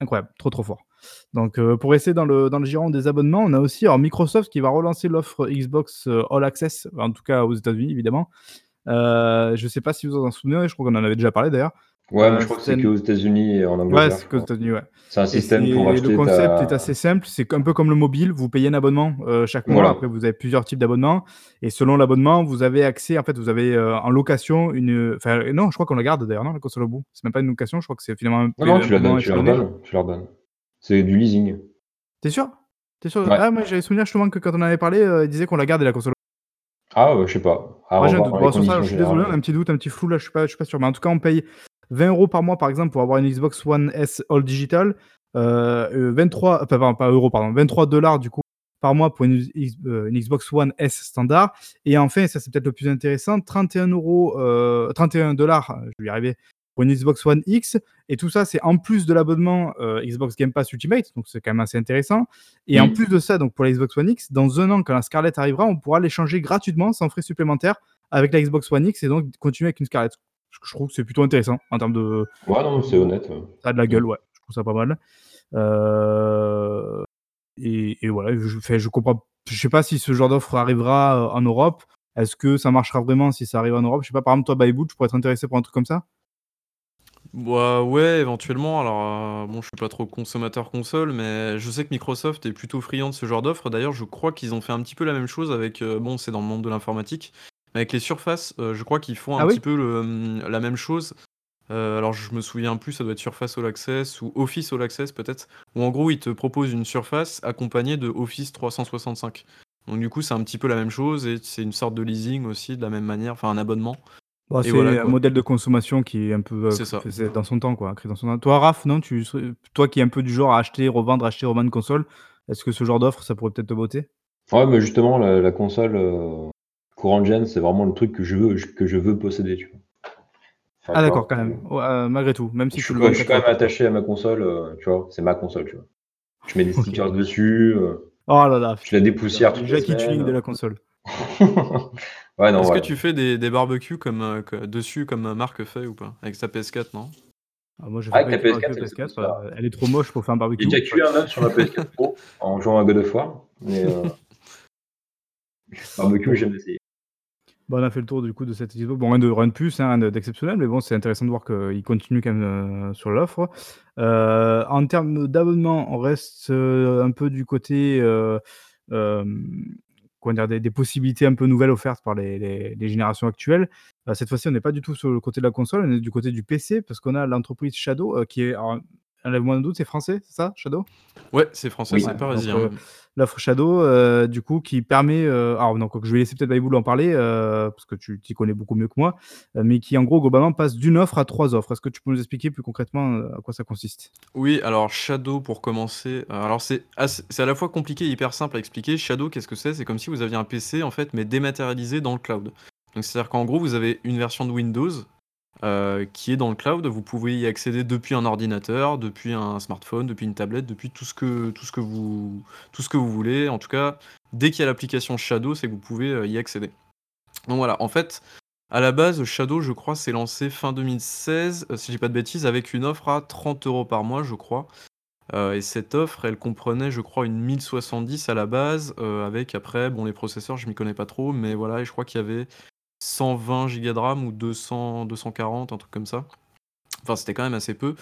incroyable, trop trop fort. Donc euh, pour rester dans le, dans le giron des abonnements, on a aussi Microsoft qui va relancer l'offre Xbox euh, All Access, en tout cas aux États-Unis évidemment. Euh, je ne sais pas si vous en souvenez, je crois qu'on en avait déjà parlé d'ailleurs. Ouais, mais je crois que c'est qu'aux États-Unis et en Ouais, c'est qu'aux États-Unis, ouais. C'est un système pour acheter le concept est assez simple, c'est un peu comme le mobile, vous payez un abonnement, chaque mois, après vous avez plusieurs types d'abonnements et selon l'abonnement, vous avez accès en fait, vous avez, en location une, enfin non, je crois qu'on la garde d'ailleurs, non, la console au bout? C'est même pas une location, je crois que c'est finalement un Non, non, tu la donnes, tu la donnes, C'est du leasing. T'es sûr? T'es sûr? Ah moi j'avais souvenir justement que quand on en avait parlé, il disait qu'on la gardait la console Ah, je sais pas. Moi j'ai un doute. je suis désolé, un petit doute, un petit flou là, je suis pas je suis pas sûr, mais en tout cas on paye 20 euros par mois, par exemple, pour avoir une Xbox One S All Digital. 23, euh, euh, pas euros, pardon, 23 dollars du coup par mois pour une, euh, une, Xbox One S standard. Et enfin, ça c'est peut-être le plus intéressant, 31 euros, 31 dollars, je vais y arriver, pour une Xbox One X. Et tout ça, c'est en plus de l'abonnement Xbox Game Pass Ultimate, donc c'est quand même assez intéressant. Et en plus de ça, donc pour la Xbox One X, dans un an, quand la Scarlett arrivera, on pourra l'échanger gratuitement, sans frais supplémentaires, avec la Xbox One X et donc continuer avec une Scarlett je trouve que c'est plutôt intéressant en termes de. Ouais, non, c'est honnête. Ça a de la gueule, ouais. Je trouve ça pas mal. Euh, et, voilà, je, fais, je comprends. Je sais pas si ce genre d'offre arrivera euh, en Europe. Est-ce que ça marchera vraiment si ça arrive en Europe? Je sais pas, par exemple, toi, Byboot, tu pourrais être intéressé pour un truc comme ça? Bah ouais, éventuellement. Alors, euh, bon, je suis pas trop consommateur console, mais je sais que Microsoft est plutôt friand de ce genre d'offre. D'ailleurs, je crois qu'ils ont fait un petit peu la même chose avec, bon, c'est dans le monde de l'informatique, avec les surfaces, euh, je crois qu'ils font un ah petit peu hum, la même chose. Euh, alors je me souviens plus, ça doit être Surface All Access ou Office All Access peut-être, où en gros ils te proposent une surface accompagnée de Office 365. Donc du coup c'est un petit peu la même chose et c'est une sorte de leasing aussi de la même manière, enfin un abonnement. Bah, c'est un modèle de consommation qui est un peu euh, dans son temps quoi, dans son Toi Raph, non, tu, toi qui es un peu du genre à acheter, revendre, acheter, revendre console, est-ce que ce genre d'offre ça pourrait peut-être te botter? Ouais, mais justement la, console, courant gen, c'est vraiment le truc que je veux, que je veux posséder, tu vois. ah d'accord, quand même. Euh, malgré tout, même si je, suis, je suis quand même attaché à ma console, euh, tu vois. C'est ma console, tu vois. Je mets des stickers dessus. Euh, oh là là. Je la dépoussière. Jackie Tuning de la console. ouais, Est-ce que tu fais des, des barbecues comme, dessus comme Marc fait ou pas? Avec sa PS4, non? Ah, moi, je fais Avec la PS4, PS4 elle est trop moche pour faire un barbecue. J'ai déjà un œuf sur ma PS4 Pro en jouant à God of War. Mais barbecue, j'aime essayer. Bon, on a fait le tour du coup de cette Xbox. Bon, de, rien plus, hein, d'exceptionnel, mais bon, c'est intéressant de voir qu'il continue quand même euh, sur l'offre. Euh, en termes d'abonnement, on reste euh, un peu du côté dire, des, possibilités un peu nouvelles offertes par les, générations actuelles. cette fois-ci, on n'est pas du tout sur le côté de la console, on est du côté du PC parce qu'on a l'entreprise Shadow qui est enlève-moi un doute, c'est français, c'est ça, Shadow? Ouais, c'est français, c'est parisien. Euh, l'offre Shadow, euh, du coup, qui permet. Euh, alors, donc, je vais laisser peut-être Baïboul en parler, parce que tu t'y connais beaucoup mieux que moi, mais qui, en gros, globalement, passe d'une offre à trois offres. Est-ce que tu peux nous expliquer plus concrètement à quoi ça consiste? Oui, alors, Shadow, pour commencer, alors c'est c'est à la fois compliqué et hyper simple à expliquer. Shadow, qu'est-ce que c'est? C'est comme si vous aviez un PC, en fait, mais dématérialisé dans le cloud. Donc, c'est-à-dire qu'en gros, vous avez une version de Windows euh, qui est dans le cloud. Vous pouvez y accéder depuis un ordinateur, depuis un smartphone, depuis une tablette, depuis tout ce que, tout ce que, vous, tout ce que vous voulez. En tout cas, dès qu'il y a l'application Shadow, c'est que vous pouvez euh, y accéder. Donc voilà, en fait, à la base, Shadow, je crois, s'est lancé fin 2016, euh, si j'ai pas de bêtises, avec une offre à 30 euros par mois, je crois. et cette offre, elle comprenait, je crois, une 1070 à la base, avec après, bon, les processeurs, je m'y connais pas trop, mais voilà, je crois qu'il y avait 120 Go de RAM ou 200, 240, un truc comme ça. Enfin, c'était quand même assez peu.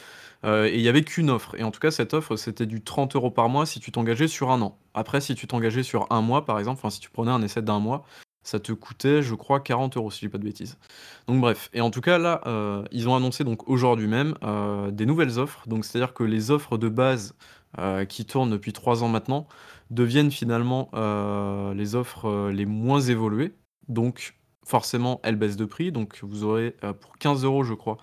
Euh, et il n'y avait qu'une offre. Et en tout cas, cette offre, c'était du 30 euros par mois si tu t'engageais sur un an. Après, si tu t'engageais sur un mois, par exemple, enfin, si tu prenais un essai d'un mois, ça te coûtait, je crois, 40 euros, si je dis pas de bêtises. Donc bref. Et en tout cas, là, euh, ils ont annoncé donc aujourd'hui même euh, des nouvelles offres. Donc c'est-à-dire que les offres de base qui tournent depuis 3 ans maintenant deviennent finalement les offres les moins évoluées. Donc forcément, elle baisse de prix. Donc, vous aurez euh, pour 15 euros, je crois,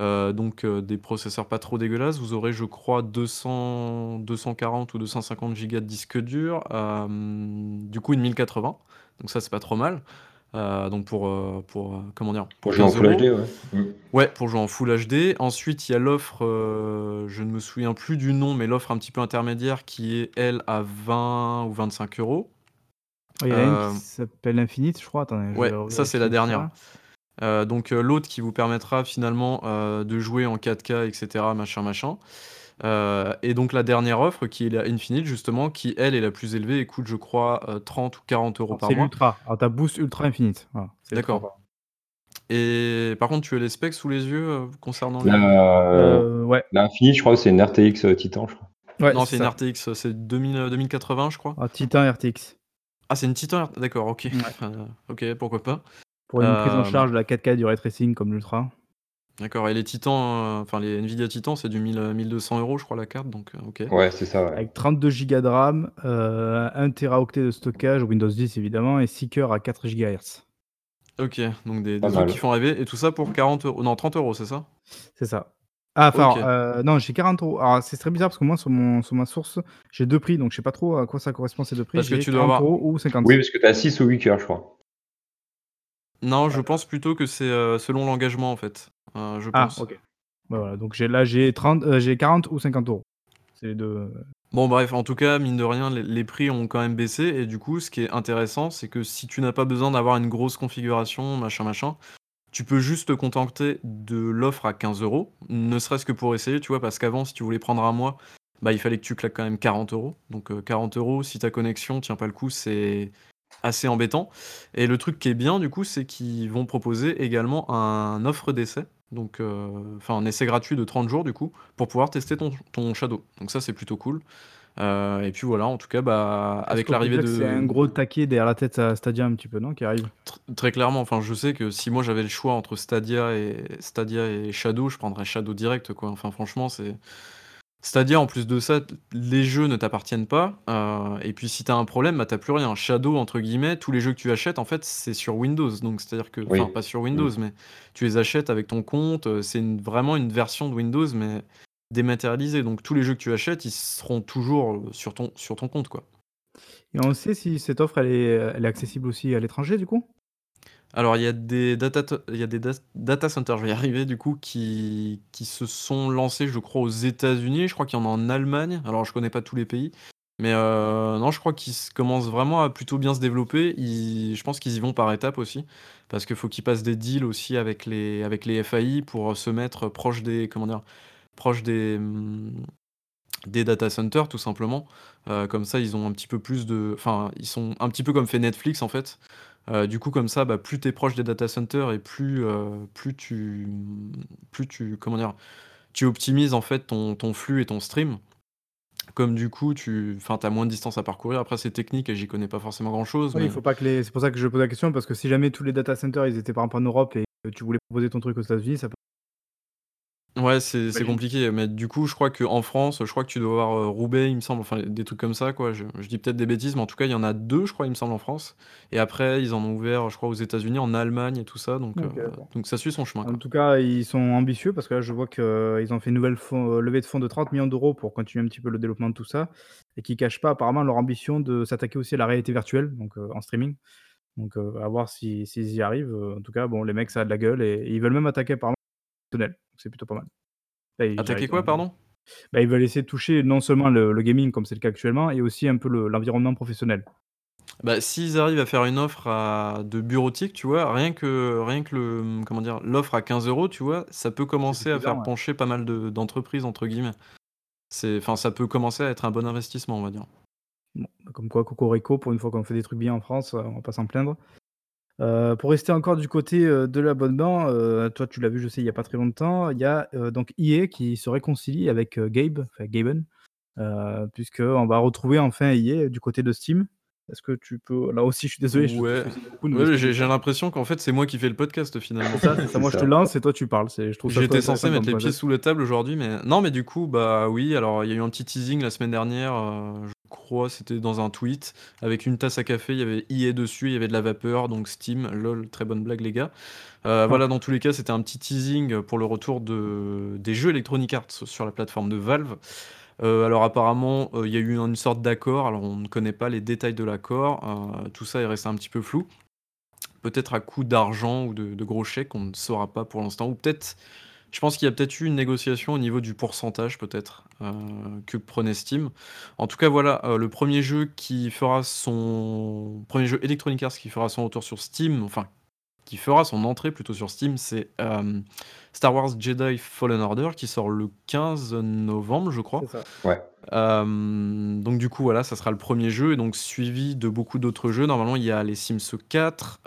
euh, donc euh, des processeurs pas trop dégueulasses. Vous aurez, je crois, 200, 240 ou 250 gigas de disque dur. du coup, une 1080. Donc, ça, c'est pas trop mal. donc pour, pour comment dire pour, jouer en Full HD ouais. Mm. ouais pour jouer en Full HD ensuite il y a l'offre je ne me souviens plus du nom mais l'offre un petit peu intermédiaire qui est elle à 20 ou 25 euros il y en a une qui euh, s'appelle Infinite, je crois. ouais, ça c'est la dernière. Euh, donc euh, l'autre qui vous permettra finalement de jouer en 4K, etc. Machin, machin. et donc la dernière offre qui est la Infinite justement, qui elle est la plus élevée et coûte je crois 30 ou 40 euros par mois. C'est l'Ultra. Alors t'as Boost Ultra Infinite. D'accord. Et par contre, tu as les specs sous les yeux, euh, concernant euh, ouais. la je crois que c'est une RTX, Titan, je crois. Ouais, Non, c'est une RTX, c'est 2080, je crois. Ah, Titan RTX. Ah, c'est une Titan d'accord, OK. OK, pourquoi pas. Pour une prise en charge de la 4K du ray tracing comme l'Ultra. D'accord et les Titans, euh, enfin les Nvidia Titan, c'est du 1000, 1 euros je crois la carte donc euh, OK. Ouais, c'est ça, Avec 32 Go de RAM, euh, 1 téraoctet de stockage, Windows 10 évidemment et 6 cœurs à 4 GHz. OK, donc des des trucs qui font rêver et tout ça pour 40 euros non 30 euros c'est ça? C'est ça. Ah enfin, euh, non j'ai 40 euros. Alors c'est très bizarre parce que moi sur mon sur ma source, j'ai deux prix donc je sais pas trop à quoi ça correspond ces deux prix. Parce que tu dois avoir ou 50 Oui, parce que tu as 6 ou 8 cœurs, je crois. Non, je pense plutôt que c'est, selon l'engagement en fait, je Ah pense. OK. Bah, voilà, donc j'ai là j'ai 30, euh, j'ai 40 ou 50 euros. C'est les deux. Bon bref, en tout cas, mine de rien, les prix ont quand même baissé et du coup, ce qui est intéressant, c'est que si tu n'as pas besoin d'avoir une grosse configuration, machin, machin, tu peux juste te contenter de l'offre à 15 euros, ne serait-ce que pour essayer, tu vois? Parce qu'avant, si tu voulais prendre un mois, bah, il fallait que tu claques quand même 40 euros. Donc, 40 euros, si ta connexion tient pas le coup, c'est assez embêtant et le truc qui est bien, du coup, c'est qu'ils vont proposer également un offre d'essai. Donc, euh, enfin, un essai gratuit de 30 jours, du coup, pour pouvoir tester ton Shadow. Donc, ça, c'est plutôt cool. Euh, et puis voilà, en tout cas, bah, avec l'arrivée de. C'est un gros taquet derrière la tête à Stadia, un petit peu, non Qui arrive Très clairement, enfin, je sais que si moi j'avais le choix entre Stadia et, Stadia et Shadow, je prendrais Shadow direct, quoi. Enfin, franchement, c'est. C'est-à-dire, en plus de ça, les jeux ne t'appartiennent pas, euh, et puis si tu as un problème, bah, tu plus rien. Shadow, entre guillemets, tous les jeux que tu achètes, en fait, c'est sur Windows, donc c'est-à-dire que enfin, pas sur Windows, mmh. mais tu les achètes avec ton compte, euh, c'est vraiment une version de Windows, mais dématérialisée, donc tous les jeux que tu achètes, ils seront toujours, euh, sur ton sur ton compte, quoi. Et on sait si cette offre, elle est, elle est accessible aussi à l'étranger, du coup? Alors, il y a des data il y a des data centers, je vais y arriver du coup, qui qui se sont lancés, je crois, aux États-Unis. Je crois qu'il y en a en Allemagne. Alors, je connais pas tous les pays, mais heu, non, je crois qu'ils commencent vraiment à plutôt bien se développer. je pense qu'ils y vont par étapes aussi, parce qu'il faut qu'ils passent des deals aussi avec les avec les FAI pour, se mettre proche des comment dire? Proche des, mmh, des data centers tout simplement. Euh, comme ça, ils ont un petit peu plus de enfin, ils sont un petit peu comme fait Netflix, en fait. Euh, du coup, comme ça, bah, plus tu es proche des data centers et plus, euh, plus tu plus tu comment dire? Tu optimises en fait ton ton flux et ton stream. Comme du coup, tu enfin, as moins de distance à parcourir. Après, c'est technique et j'y connais pas forcément grand chose, Oui, il faut pas que les c'est pour ça que je pose la question parce que si jamais tous les data centers, ils étaient par exemple en Europe et tu voulais proposer ton truc aux États-Unis, ça peut Ouais, c'est c'est compliqué, mais du coup, je crois qu'en France, je crois que tu dois avoir, heu, Roubaix, il me semble, enfin des trucs comme ça, quoi. Je je dis peut-être des bêtises, mais en tout cas, il y en a 2, je crois, il me semble, en France. Et après, ils en ont ouvert, je crois, aux États-Unis, en Allemagne et tout ça, donc heu, donc ça suit son chemin, En tout cas, ils sont ambitieux parce que là, je vois qu'ils ont fait une nouvelle euh, levée de fonds de 30 millions d'euros pour continuer un petit peu le développement de tout ça et qui cachent pas apparemment leur ambition de s'attaquer aussi à la réalité virtuelle, donc heu, en streaming. Donc heu, à voir si s'ils y arrivent, en tout cas, bon, les mecs, ça a de la gueule et ils veulent même attaquer apparemment le c'est plutôt pas mal. Attaquer quoi, pardon? Bah, ils veulent essayer de toucher non seulement le le gaming comme c'est le cas actuellement et aussi un peu l'environnement professionnel. Bah, s'ils arrivent à faire une offre à de bureautique, tu vois? Rien que rien que le, comment dire? L'offre à 15 euros, tu vois? Ça peut commencer à faire pencher pas mal de «d'entreprises» entre guillemets. Enfin, ça peut commencer à être un bon investissement, on va dire. Bon, bah, comme quoi Cocorico, pour une fois qu'on fait des trucs bien en France, on va pas s'en plaindre. Euh, pour rester encore du côté, euh, de l'abonnement, euh, toi tu l'as vu je sais il y a pas très longtemps, il y a, donc EA qui se réconcilie avec, Gabe, enfin Gaben, puisqu'on va retrouver enfin EA du côté de Steam. Est-ce que tu peux là aussi je suis désolé, Ouais, ouais, j'ai l'impression qu'en fait c'est moi qui fais le podcast finalement. C'est ça, c'est ça. Moi je te lance et toi tu parles, c'est je trouve ça J'étais censé mettre les pieds sous la table aujourd'hui mais non mais du coup, bah, oui, alors il y a eu un petit teasing la semaine dernière, crois, c'était dans un tweet, avec une tasse à café, il y avait EA dessus, il y avait de la vapeur, donc Steam, lol, très bonne blague les gars. Euh, voilà, dans tous les cas, c'était un petit teasing pour le retour de, des jeux Electronic Arts sur la plateforme de Valve. Euh, alors apparemment, euh, il y a eu une sorte d'accord, alors on ne connaît pas les détails de l'accord, tout ça est resté un petit peu flou. Peut-être à coup d'argent ou de, de gros chèques, on ne saura pas pour l'instant, ou peut-être je pense qu'il y a peut-être eu une négociation au niveau du pourcentage peut-être, euh, que prenait Steam. En tout cas voilà, euh, le premier jeu qui fera son premier jeu Electronic Arts qui fera son retour sur Steam, enfin qui fera son entrée plutôt sur Steam, c'est, Star Wars Jedi Fallen Order qui sort le 15 novembre, je crois. Ça. Ouais. donc du coup, voilà, ça sera le premier jeu et donc suivi de beaucoup d'autres jeux. Normalement, il y a les Sims 4,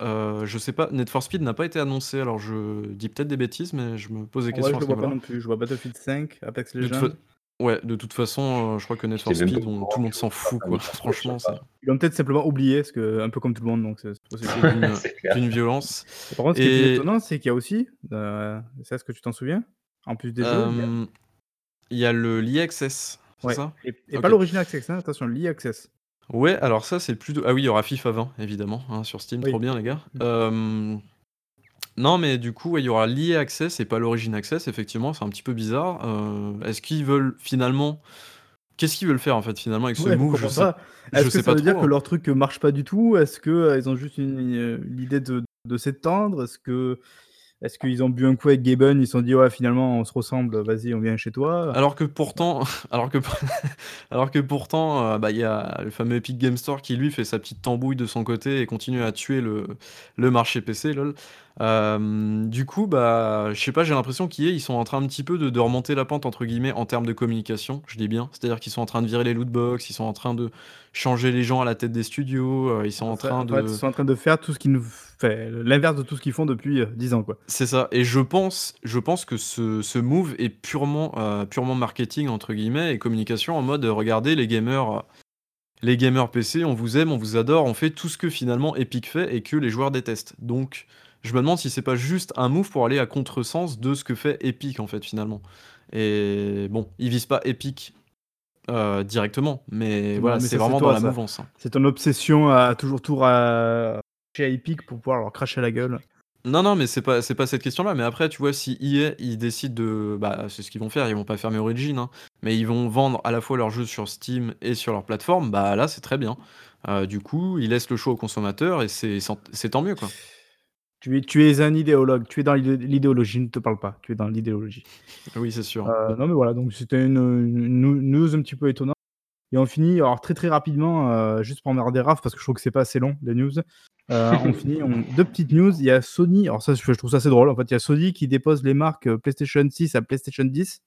je sais pas, Need for Speed n'a pas été annoncé, alors je dis peut-être des bêtises, mais je me pose des questions je le vois pas non plus. Je vois Battlefield 5, Apex Legends. Ouais, de toute façon, euh, je crois que Need for Speed, tout le monde s'en fout, quoi. Franchement, c'est Ils l'ont peut-être simplement oublié, parce que, un peu comme tout le monde, donc c'est d'une violence. Par contre, ce qui est étonnant, c'est qu'il y a aussi, euh, c'est ce que tu t'en souviens? En plus des jeux, il y a le l'EAccess, c'est ça? et pas l'Original Access, hein, attention, l'EAccess. Ouais, alors ça, c'est plus de ah oui, il y aura FIFA 20 évidemment, hein, sur Steam, trop bien les gars. Mmh. Non, mais du coup, il y aura l'EA Access et pas l'Origin Access, effectivement, c'est un petit peu bizarre. Euh, est-ce qu'ils veulent finalement qu'est-ce qu'ils veulent faire, en fait, finalement, avec ce move? Je sais Est-ce que ça veut dire que hein. leur truc, marche pas du tout? Est-ce qu'ils euh, ont juste l'idée de de s'étendre? Est-ce que est-ce qu'ils ont bu un coup avec Gaben, ils se sont dit: «Ouais, finalement, on se ressemble, vas-y, on vient chez toi»? Alors que pourtant alors que alors que pourtant, euh, bah, il y a le fameux Epic Game Store qui, lui, fait sa petite tambouille de son côté et continue à tuer le le marché PC, lol. Du coup, bah, je sais pas, j'ai l'impression qu'ils sont en train un petit peu de de «remonter la pente» entre guillemets en termes de communication, je dis bien. C'est-à-dire qu'ils sont en train de virer les loot box, ils sont en train de changer les gens à la tête des studios, euh, ils sont en train de ils sont en train de faire tout ce qui nous fait l'inverse de tout ce qu'ils font depuis, 10 euh, ans, quoi. C'est ça et je pense je pense que ce ce move est purement, euh, purement «marketing» entre guillemets et communication en mode, «Regardez les gamers, les gamers PC, on vous aime, on vous adore, on fait tout ce que finalement Epic fait et que les joueurs détestent». Donc je me demande si c'est pas juste un move pour aller à contresens de ce que fait Epic, en fait, finalement. Et bon, ils visent pas Epic euh, directement, mais voilà, c'est vraiment dans la mouvance. Hein. C'est ton obsession à toujours tour à chez Epic pour pouvoir leur cracher la gueule. Non, non, mais c'est pas, c'est pas cette question-là. Mais après, tu vois, si EA, ils décident de. Bah, c'est ce qu'ils vont faire, ils vont pas fermer Origin, hein, mais ils vont vendre à la fois leurs jeux sur Steam et sur leur plateforme, bah là, c'est très bien. Euh, du coup, ils laissent le choix aux consommateurs et c'est, c'est tant mieux, quoi. Tu es, tu es un idéologue, tu es dans l'idéologie, ne te parle pas, tu es dans l'idéologie. Oui, c'est sûr. Euh, non, mais voilà, donc c'était une, news un petit peu étonnante. Et on finit, alors très très rapidement, euh, juste pour emmerder Raph, parce que je trouve que c'est pas assez long, les news. Euh, on finit, on, deux petites news. Il y a Sony, alors ça, je trouve ça assez drôle. En fait, il y a Sony qui dépose les marques PlayStation 6 à PlayStation 10,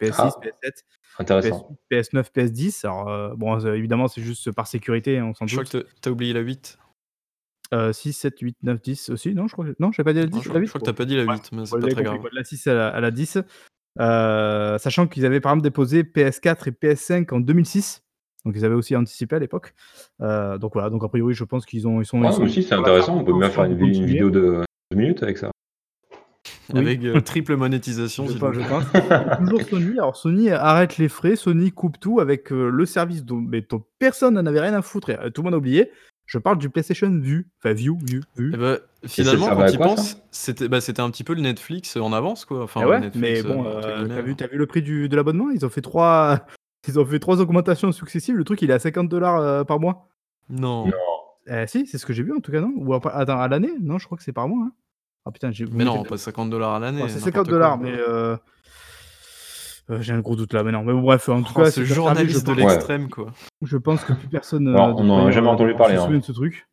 PS6, PS7, intéressant. PS, 9 PS10. Alors, bon, évidemment, c'est juste par sécurité, hein, on s'en Je crois que tu as oublié la 8. 6, 7, 8, 9, 10 aussi, non? Je crois que non, j'ai pas dit la 10, je, la 8? Je crois que t'as pas dit la 8, mais c'est pas très grave. la 6 à la, 10. Euh, sachant qu'ils avaient par exemple déposé PS4 et PS5 en 2006. Donc ils avaient aussi anticipé à l'époque. Euh, donc voilà, donc a priori, je pense qu'ils ont. Ils sont, ouais, aussi, c'est intéressant. On peut même faire une, vidéo de 2 minutes avec ça. Avec euh, triple monétisation, je, pense, je pense. Toujours Sony. Alors Sony arrête les frais, Sony coupe tout avec le service dont, mais dont personne n'en avait rien à foutre. Et, tout le monde a oublié. Je parle du PlayStation Vue, enfin View, View, Vue. Ben, finalement, quand tu penses, c'était bah, c'était un petit peu le Netflix en avance, quoi. Enfin, eh ouais, mais bon, euh, euh, t'as vu, as vu le prix du, de l'abonnement? Ils ont fait trois, ils ont fait trois augmentations successives. Le truc, il est à 50 dollars euh, par mois. Non. non. Eh, si, c'est ce que j'ai vu en tout cas, non? Ou à, attends, à l'année? Non, je crois que c'est par mois. Hein. Ah putain, j'ai. Mais non, pas 50 dollars à l'année. c'est 50 dollars, mais. Euh, j'ai un gros doute là, mais non. Mais bref, en tout oh, cas, ce journaliste de l'extrême, quoi. Je pense que plus personne. on n'en a jamais entendu parler. Se hein. de ce truc.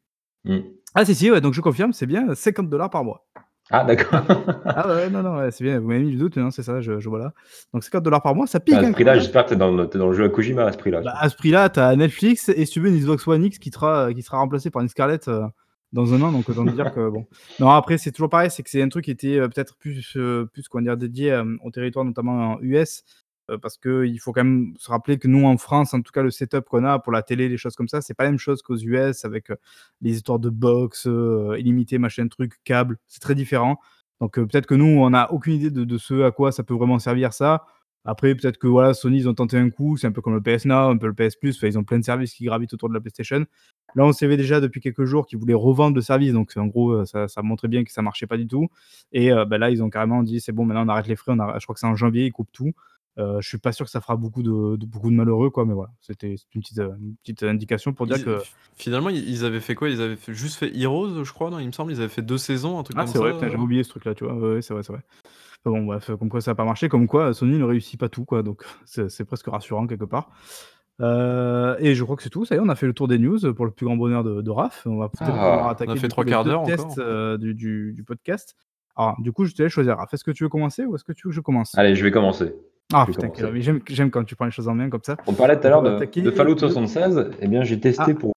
Mm. Ah, si, si, ouais, donc je confirme, c'est bien 50 dollars par mois. Ah, d'accord. ah, ouais, non, non, c'est bien, vous m'avez mis le doute, non, c'est ça, je, je, vois là. Donc 50 dollars par mois, ça pique. à ce hein, prix-là, j'espère que t'es dans, es dans le jeu à Kojima à ce prix-là. Bah, à ce prix-là, t'as Netflix et si tu veux une Xbox One X qui sera, qui sera remplacée par une Scarlett euh, dans un an, donc autant dire que bon. Non, après, c'est toujours pareil, c'est que c'est un truc qui était euh, peut-être plus, euh, plus comment dire, dédié au territoire, notamment en US. Euh, parce qu'il faut quand même se rappeler que nous, en France, en tout cas, le setup qu'on a pour la télé, les choses comme ça, c'est pas la même chose qu'aux US avec euh, les histoires de box, euh, illimité, machin, truc, câble, c'est très différent. Donc peut-être que nous, on n'a aucune idée de, ce à quoi ça peut vraiment servir ça. Après, peut-être que voilà, Sony, ils ont tenté un coup, c'est un peu comme le PS Now, un peu le PS Plus, ils ont plein de services qui gravitent autour de la PlayStation. Là, on savait déjà depuis quelques jours qu'ils voulaient revendre le service, donc en gros, ça, montrait bien que ça marchait pas du tout. Et ben là, ils ont carrément dit c'est bon, maintenant on arrête les frais, je crois que c'est en janvier, ils coupent tout. Euh, je suis pas sûr que ça fera beaucoup de, beaucoup de malheureux, quoi, mais voilà, c'était une petite, euh, une petite indication pour dire que. Finalement, ils avaient fait quoi? Ils avaient juste fait Heroes, je crois, non Il me semble, ils avaient fait deux saisons, un truc ah, comme ça. Ah, c'est vrai, j'avais oublié ce truc-là, tu vois. Ouais, c'est vrai, c'est vrai. bon, bref, comme quoi ça n'a pas marché, comme quoi Sony ne réussit pas tout, quoi, donc c'est presque rassurant quelque part. Euh, et je crois que c'est tout. Ça y est, on a fait le tour des news pour le plus grand bonheur de, de Raph. On va peut-être Ah, attaquer on a fait trois quarts d'heure euh, du, du- du podcast. Alors, du coup, je te laisse choisir. Raph, est-ce que tu veux commencer ou est-ce que tu veux que je commence? Allez, je vais commencer. Ah putain, j'aime j'aime quand tu prends les choses en main comme ça. On parlait tout à l'heure de, Fallout le- 76. Eh bien, j'ai testé Ah. pour.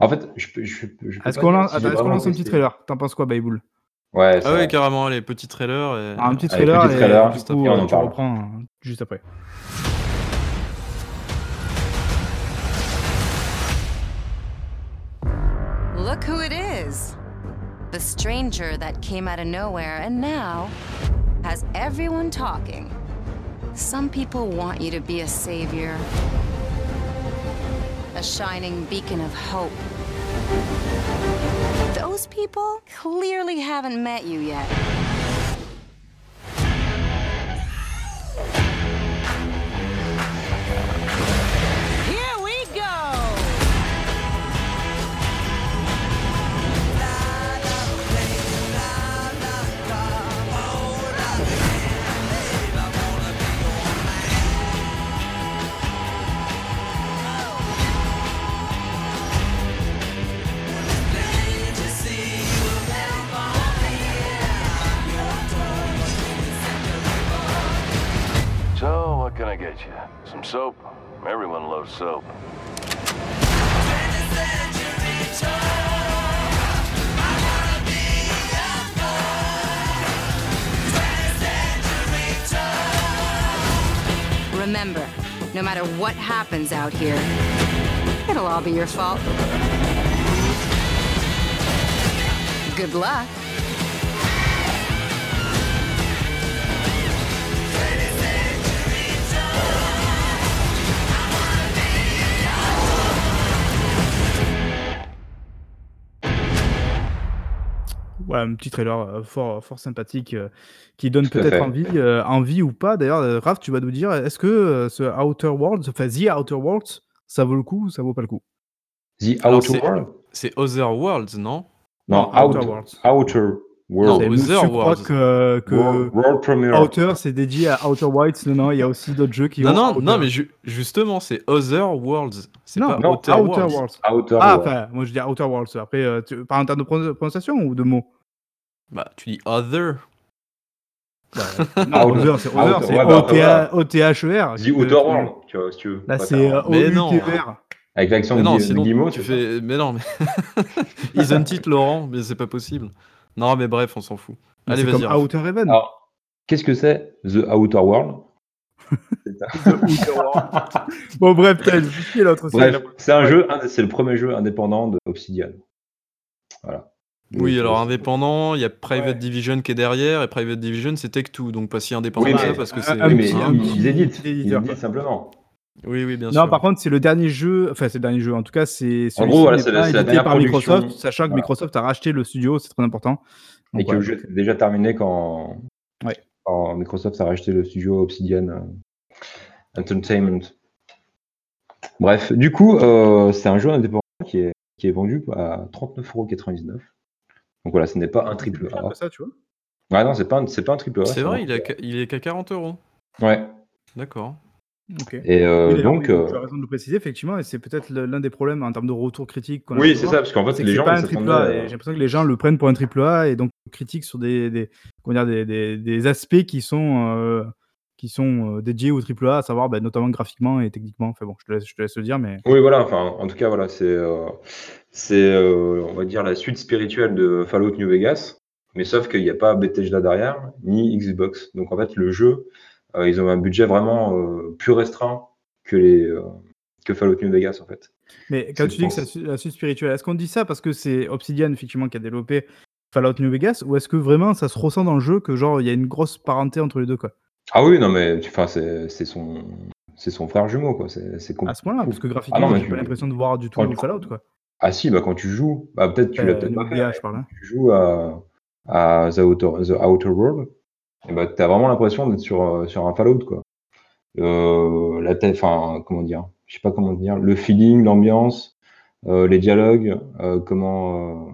En fait, je peux. Je, je Est-ce qu'on lance, si attends, j'ai est-ce qu'on vraiment lance un petit trailer? T'en penses quoi, Bayboul Ouais, c'est Ah ouais, carrément, les petits trailers. Et... Ah, Un petit Allez, trailer petit et trailer, du juste coup, après, on euh, en tu reprends euh, juste après. Look who it is. The stranger that came out of nowhere and now has everyone talking. Some people want you to be a savior, a shining beacon of hope. Those people clearly haven't met you yet. What can I get you? Some soap? Everyone loves soap. Remember, no matter what happens out here, it'll all be your fault. Good luck. Voilà, un petit trailer euh, fort, fort sympathique euh, qui donne peut-être envie, euh, envie ou pas. D'ailleurs, euh, Raph, tu vas nous dire, est-ce que euh, ce Outer Worlds, enfin The Outer Worlds, ça vaut le coup ou ça vaut pas le coup? The Outer c'est- World C'est Other Worlds, non? Non, Non, Outer Out- Worlds. Outer Non, World. C'est- Other Je crois Worlds. que, que World, World. Outer, c'est dédié à Outer Wilds? Non, non, il y a aussi d'autres jeux qui Non, ont non, Outer. non, mais ju- justement, c'est Other Worlds. C'est Non, pas non, Outer, Outer Worlds. Worlds. Outer Ah, World. enfin, moi je dis Outer Worlds. Après, euh, tu- par en termes de pron- prononciation ou de mots? Bah, tu dis Other. Non, Outer. Other, c'est Other, c'est bah. O-T-H-E-R. The Outer World, tu vois, si tu veux. Là, c'est euh, non. O-U-T-E-R. Avec l'accent de, non, sinon, Guillemot, tu c'est fais. Mais non, mais. Isn't it Laurent Mais c'est pas possible. Non, mais bref, on s'en fout. Allez, C'est vas-y. Outer Heaven. Alors, qu'est-ce que c'est The Outer World? Bon, bref, justifié l'autre. c'est c'est un jeu, c'est le premier jeu indépendant de Obsidian. Voilà. Oui, alors euh, indépendant, il y a Private Ouais. Division qui est derrière, et Private Division c'est Tech2, donc pas si indépendant Oui, que ça, parce que un- c'est. un Oui, mais ils- petit- éditent quoi. simplement. Oui, oui, bien Non, sûr. par contre, c'est le dernier jeu. Enfin, c'est le dernier jeu. En tout cas, c'est. En gros, voilà, c'est la- c'est la édité dernière par production. Microsoft, sachant que. Microsoft a racheté le studio, c'est très important. Donc, Et que le jeu était déjà terminé quand, Ouais. quand Microsoft a racheté le studio Obsidian euh, Entertainment. Bref, du coup, euh, c'est un jeu indépendant qui est, qui est vendu à 39,99€. Donc voilà, ce n'est pas un triple A. un peu ça, tu vois. Ouais, non, c'est pas, un- c'est pas un triple A. C'est vrai, il, a qu'à- il est qu'à 40 euros. Ouais. D'accord. Ok. Et euh, Oui, donc. euh, tu as raison de le préciser, effectivement, et c'est peut-être l'un des problèmes en termes de retour critique. qu'on a Oui, c'est ça, parce qu'en fait, c'est que les c'est gens. pas un triple A. J'ai l'impression que les gens le prennent pour un triple A et donc critiquent sur des, des, comment dire, des, des, des aspects qui sont, euh, qui sont euh, dédiés au triple A, à savoir bah, notamment graphiquement et techniquement. Enfin bon, je te laisse, je te laisse le dire, mais Oui, voilà, enfin, en tout cas, voilà, c'est, euh, c'est euh, on va dire, la suite spirituelle de Fallout New Vegas, mais sauf qu'il n'y a pas Bethesda derrière, ni Xbox. Donc, en fait, le jeu, ils ont un budget vraiment plus restreint que, les, que Fallout New Vegas, en fait. Mais quand tu dis que c'est la suite spirituelle, est-ce qu'on dit ça parce que c'est Obsidian effectivement qui a développé Fallout New Vegas ou est-ce que vraiment ça se ressent dans le jeu que genre il y a une grosse parenté entre les deux quoi? Ah oui, non, mais tu- enfin, c'est, c'est, son, c'est son frère jumeau, quoi. C'est, c'est À ce point-là, parce que Ah graphiquement, non, mais j'ai tu- pas l'impression de voir du tout tu- Fallout quoi. Ah si, bah, quand tu joues, bah, peut-être tu l'as Euh, peut-être pas fait, je parle. hein. tu joues à, à The, Outer, The Outer World, et bah, tu as vraiment l'impression d'être sur, euh, sur un Fallout. Quoi. Euh, la tête, enfin, comment dire, je sais pas comment dire, le feeling, l'ambiance, euh, les dialogues, comment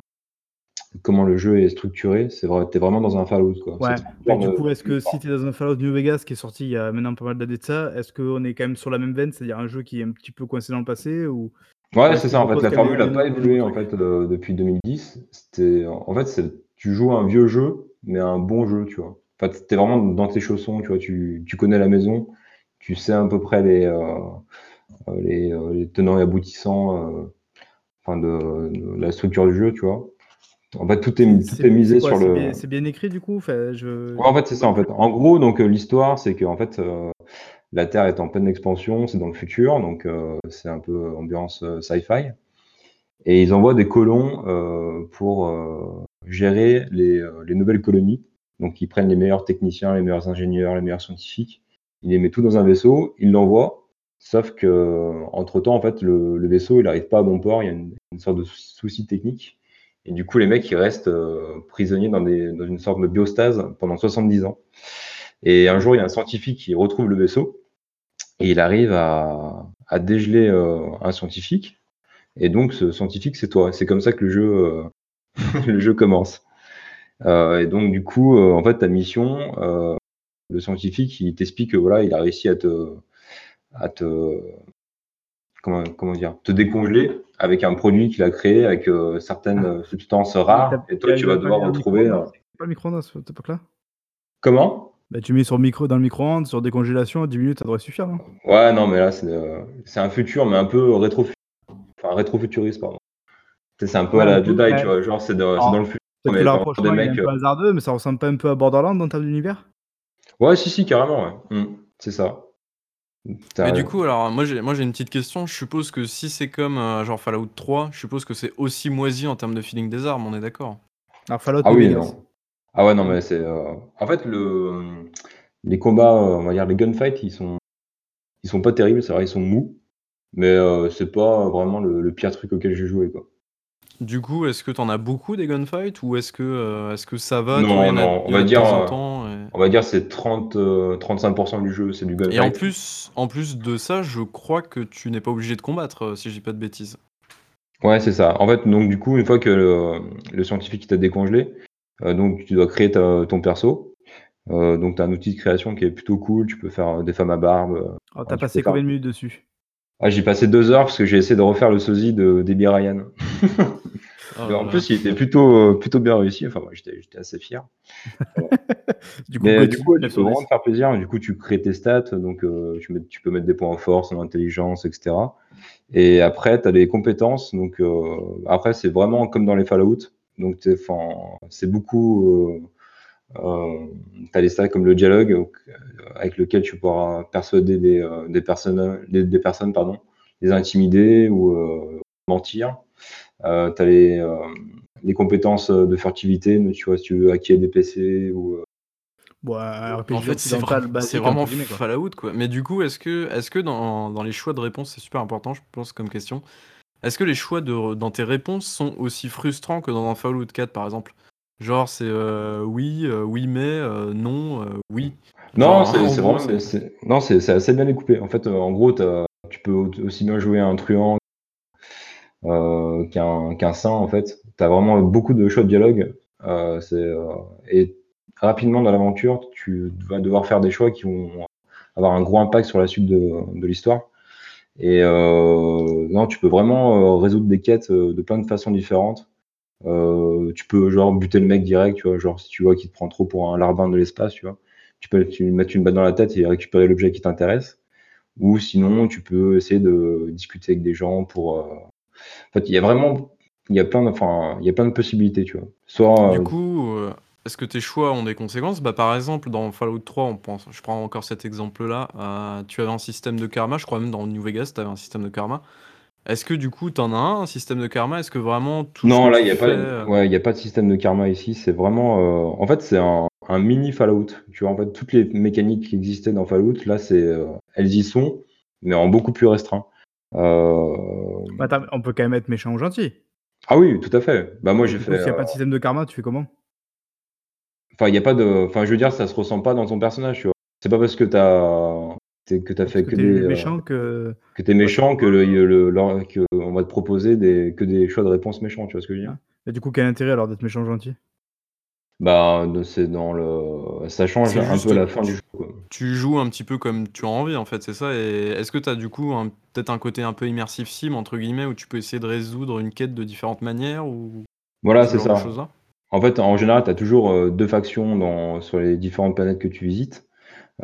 comment le jeu est structuré, c'est vrai, t'es vraiment dans un Fallout, quoi. Ouais, mais du coup, est-ce que si tu es dans un Fallout New Vegas qui est sorti il y a maintenant pas mal d'années de ça, est-ce qu'on est quand même sur la même veine, c'est-à-dire un jeu qui est un petit peu coincé dans le passé ou Ouais, Ouais, c'est ça, en fait, la formule n'a pas évolué, en fait, euh, depuis 2010. C'était, en fait, tu joues un vieux jeu, mais un bon jeu, tu vois. En fait, t'es vraiment dans tes chaussons, tu vois, tu, tu connais la maison, tu sais à peu près les, euh, euh, les, les tenants et aboutissants, euh, enfin, de, de la structure du jeu, tu vois. En fait, tout est, tout est misé quoi, sur le. c'est bien écrit du coup enfin, je... Ouais, en fait, c'est ça, en fait. En gros, donc, euh, l'histoire, c'est que, en fait, euh, la Terre est en pleine expansion, c'est dans le futur, donc, euh, c'est un peu ambiance euh, sci-fi. Et ils envoient des colons pour gérer les, les nouvelles colonies. Donc, ils prennent les meilleurs techniciens, les meilleurs ingénieurs, les meilleurs scientifiques. Ils les mettent tout dans un vaisseau, ils l'envoient. Sauf que, entre temps, en fait, le, le vaisseau, il n'arrive pas à bon port. Il y a une, une sorte de souci technique. Et du coup, les mecs, ils restent euh, prisonniers dans, des, dans une sorte de biostase pendant 70 ans. Et un jour, il y a un scientifique qui retrouve le vaisseau et il arrive à, à dégeler euh, un scientifique. Et donc, ce scientifique, c'est toi. C'est comme ça que le jeu, euh, le jeu commence. Et donc, du coup, en fait, ta mission, le scientifique, il t'explique que voilà, il a réussi à te, à te, comment, comment dire, te décongeler avec un produit qu'il a créé avec euh, certaines euh, substances rares. Et toi, tu vas devoir retrouver. euh, c'est Pas le micro-ondes à cette époque-là? Comment? Bah, Tu mets sur micro, dans le micro-ondes, sur décongélation, 10 minutes, ça devrait suffire, non? Ouais, non, mais là, c'est euh, c'est un futur, mais un peu rétro, enfin rétrofuturiste, pardon. C'est un peu Ouais, à la Jedi, ouais. tu vois, genre c'est de- c'est dans le futur. Peut-être mais que le encore rapprochement des mecs, euh, hasardeux, mais ça ressemble pas un peu à Borderlands en termes d'univers Ouais, si, si, carrément, ouais. Mm, c'est ça. Mais du coup, alors moi j'ai moi j'ai une petite question. Je suppose que si c'est comme euh, genre Fallout 3, je suppose que c'est aussi moisi en termes de feeling des armes, on est d'accord? Alors Fallout Ah New oui, Vegas. non. Ah ouais, non, mais c'est. euh, En fait, le... les combats, euh, on va dire, les gunfights, ils sont, ils sont pas terribles, c'est vrai, ils sont mous, mais euh, c'est pas vraiment le, le pire truc auquel j'ai joué, quoi. Du coup, est-ce que t'en as beaucoup des gunfights ou est-ce que euh, est-ce que ça va tu Non, en non, on en va dire, en euh. On va dire c'est 30, euh, 35% du jeu, c'est du gunfight. Et en plus, en plus de ça, je crois que tu n'es pas obligé de combattre, euh, si je dis pas de bêtises. Ouais, c'est ça. En fait, donc du coup, une fois que le, le scientifique t'a décongelé, euh, donc tu dois créer ta- ton perso. Euh, donc tu as un outil de création qui est plutôt cool. Tu peux faire des femmes à barbe. Ouais, t'as tu passé peux faire- combien de minutes dessus? Ah, j'ai passé deux heures parce que j'ai essayé de refaire le sosie de Debbie Ryan. Oh en plus, il était plutôt, euh, plutôt bien réussi. Enfin, moi, j'étais j'étais assez fier. Du coup, Mais du coup, tu peux vraiment te faire plaisir. Du coup, tu crées tes stats, donc euh, tu, mets- tu peux mettre des points en force, en intelligence, etc. Et après, tu as les compétences. Donc euh, après, c'est vraiment comme dans les Fallout. Donc c'est beaucoup. Euh, tu as les stats comme le dialogue, euh, avec lequel tu pourras persuader des, euh, des personnes, des, des personnes, pardon, les intimider ou euh, mentir. Euh, tu as les, euh, les compétences de furtivité, tu vois, si tu veux hacker des PC ou euh, Bon, un RPG En fait, c'est vraiment, quoi. Fallout quoi. Mais du coup, est-ce que, est-ce que dans, dans les choix de réponse, c'est super important, je pense, comme question. Est-ce que les choix de, dans tes réponses sont aussi frustrants que dans un Fallout 4 par exemple? Genre, c'est euh, oui, euh, oui, mais, euh, non, oui. Non, c'est vraiment, non, c'est assez bien découpé. En fait, en gros, tu peux au- aussi bien jouer un truand qu'un saint. En fait, tu as vraiment beaucoup de choix de dialogue. C'est, et rapidement dans l'aventure, tu vas devoir faire des choix qui vont avoir un gros impact sur la suite de, de l'histoire. Et euh, non, tu peux vraiment résoudre des quêtes de plein de façons différentes. Euh, tu peux genre buter le mec direct, tu vois, genre si tu vois qu'il te prend trop pour un larbin de l'espace, tu vois, tu peux lui mettre une balle dans la tête et récupérer l'objet qui t'intéresse. Ou sinon, tu peux essayer de discuter avec des gens pour. euh, En fait, il y a vraiment, il y a plein, de, enfin, il y a plein de possibilités, tu vois. Soit, Du euh, coup, euh, est-ce que tes choix ont des conséquences? Bah, par exemple, dans Fallout 3, on pense, je prends encore cet exemple-là, euh, tu avais un système de karma, je crois même dans New Vegas, tu avais un système de karma. Est-ce que du coup, t'en as un, un système de karma? Est-ce que vraiment tout non, là, tu il n'y a, fais, pas, euh, ouais, il y a pas de système de karma ici. C'est vraiment, euh, en fait, c'est un, un mini Fallout. Tu vois, en fait, toutes les mécaniques qui existaient dans Fallout, là, c'est, euh, elles y sont, mais en beaucoup plus restreint. Euh, Attends, on peut quand même être méchant ou gentil. Ah oui, tout à fait. Bah moi, j'ai fait. s'il n'y a euh, pas de système de karma, tu fais comment? Enfin, il y a pas de. Enfin, je veux dire, ça se ressent pas dans ton personnage, tu vois. C'est pas parce que t'as que t'as fait que des euh, méchant que. que t'es méchant que le, le- leur- que on va te proposer des que des choix de réponse méchants, tu vois ce que je veux dire? Et du coup, quel intérêt alors d'être méchant gentil? Bah, c'est dans le. Ça change un peu la fin du jeu. quoi. Tu joues un petit peu comme tu as envie, en fait, c'est ça? Et est-ce que tu as du coup peut-être un côté un peu immersif sim, entre guillemets, où tu peux essayer de résoudre une quête de différentes manières ou Voilà, ce c'est ça. En fait, en général, tu as toujours euh, deux factions dans, sur les différentes planètes que tu visites.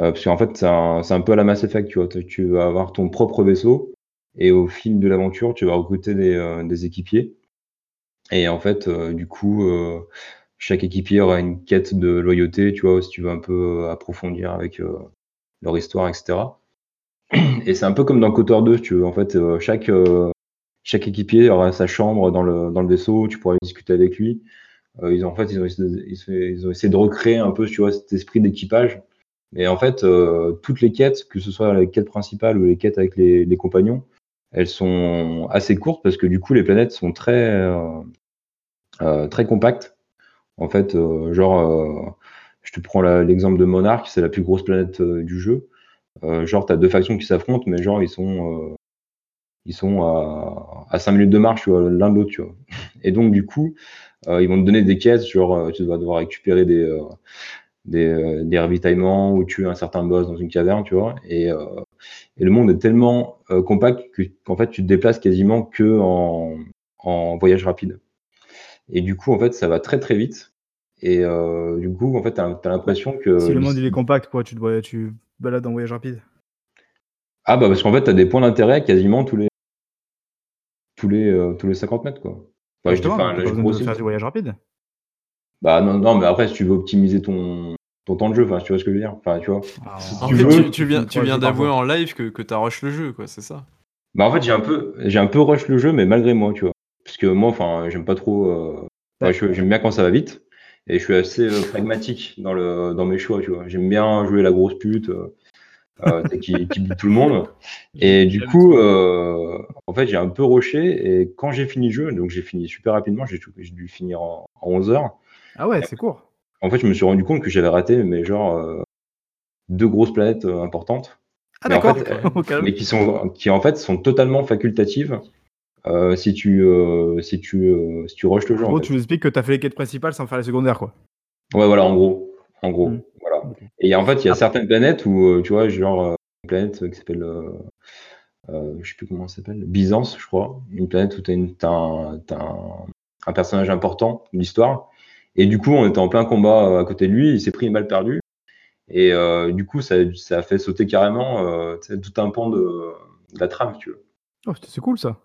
Euh, parce qu'en fait, c'est un, un peu à la Mass Effect, tu vois. Tu- vas avoir ton propre vaisseau et au fil de l'aventure, tu vas recruter des, euh, des équipiers. Et en fait, euh, du coup, chaque équipier aura une quête de loyauté, tu vois, si tu veux un peu approfondir avec leur histoire, etc. Et c'est un peu comme dans KOTOR 2, si tu veux. En fait, chaque, chaque équipier aura sa chambre dans le, dans le vaisseau, tu pourras discuter avec lui. Ils ont, en fait, ils ont, ils ont essayé de recréer un peu, tu vois, cet esprit d'équipage. Mais en fait, euh, toutes les quêtes, que ce soit les quêtes principales ou les quêtes avec les, les compagnons, elles sont assez courtes parce que du coup, les planètes sont très, euh, euh, très compactes. En fait, euh, genre, euh, je te prends l'exemple de Monarch, c'est la plus grosse planète du jeu. Genre, tu as deux factions qui s'affrontent, mais genre, ils sont, ils sont à, à 5 minutes de marche, l'un de l'autre, tu vois. Et donc, du coup, euh, ils vont te donner des quêtes, genre, tu vas devoir récupérer des, euh, des, euh, des ravitaillements ou tuer un certain boss dans une caverne, tu vois. Et, euh, et le monde est tellement euh, compact que, qu'en fait, tu te déplaces quasiment que en, en voyage rapide. Et du coup, en fait, ça va très très vite. Et euh, du coup, en fait, tu as, l'impression que. Si le monde il est compact, quoi, tu te tu balades en voyage rapide. Ah, bah, parce qu'en fait, tu as des points d'intérêt quasiment tous les, tous les, tous les 50 mètres, quoi. Dis- Justement, là, je de grossis. faire du voyage rapide. Bah, non, non, mais après, si tu veux optimiser ton, ton temps de jeu, enfin, tu vois ce que je veux dire. Enfin, tu vois. Ah, En tu fait, veux, tu, tu viens, tu viens d'avouer en live que, que tu as rush le jeu, quoi, c'est ça? Bah, en fait, j'ai un peu, j'ai un peu rush le jeu, mais malgré moi, tu vois. Parce que moi, enfin, j'aime pas trop. euh, j'aime bien quand ça va vite. Et je suis assez euh, pragmatique dans, le, dans mes choix, tu vois. J'aime bien jouer la grosse pute euh, qui, qui bute tout le monde. Et du coup, euh, en fait, j'ai un peu rushé. Et quand j'ai fini le jeu, donc j'ai fini super rapidement, j'ai j'ai dû finir en, en 11 heures. Ah ouais, c'est court. En fait, je me suis rendu compte que j'avais raté, mais genre, euh, deux grosses planètes euh, importantes. Ah Mais en d'accord. fait, calme. mais qui sont qui en fait sont totalement facultatives euh, si tu si tu si tu rushes le jeu. En En gros, fait. tu nous expliques que t'as fait les quêtes principales sans faire les secondaires, quoi. Ouais, voilà, en gros, en gros, Mm. voilà. Et en fait, il y a Ah. certaines planètes où tu vois, genre une planète qui s'appelle, euh, je sais plus comment elle s'appelle, Byzance, je crois, une planète où t'as un, un personnage important de l'histoire. Et du coup, on était en plein combat euh, à côté de lui, il s'est pris une balle perdue. Et euh, du coup, ça, ça a fait sauter carrément euh, tout un pan de, de la trame, tu veux. Oh, c'est cool ça.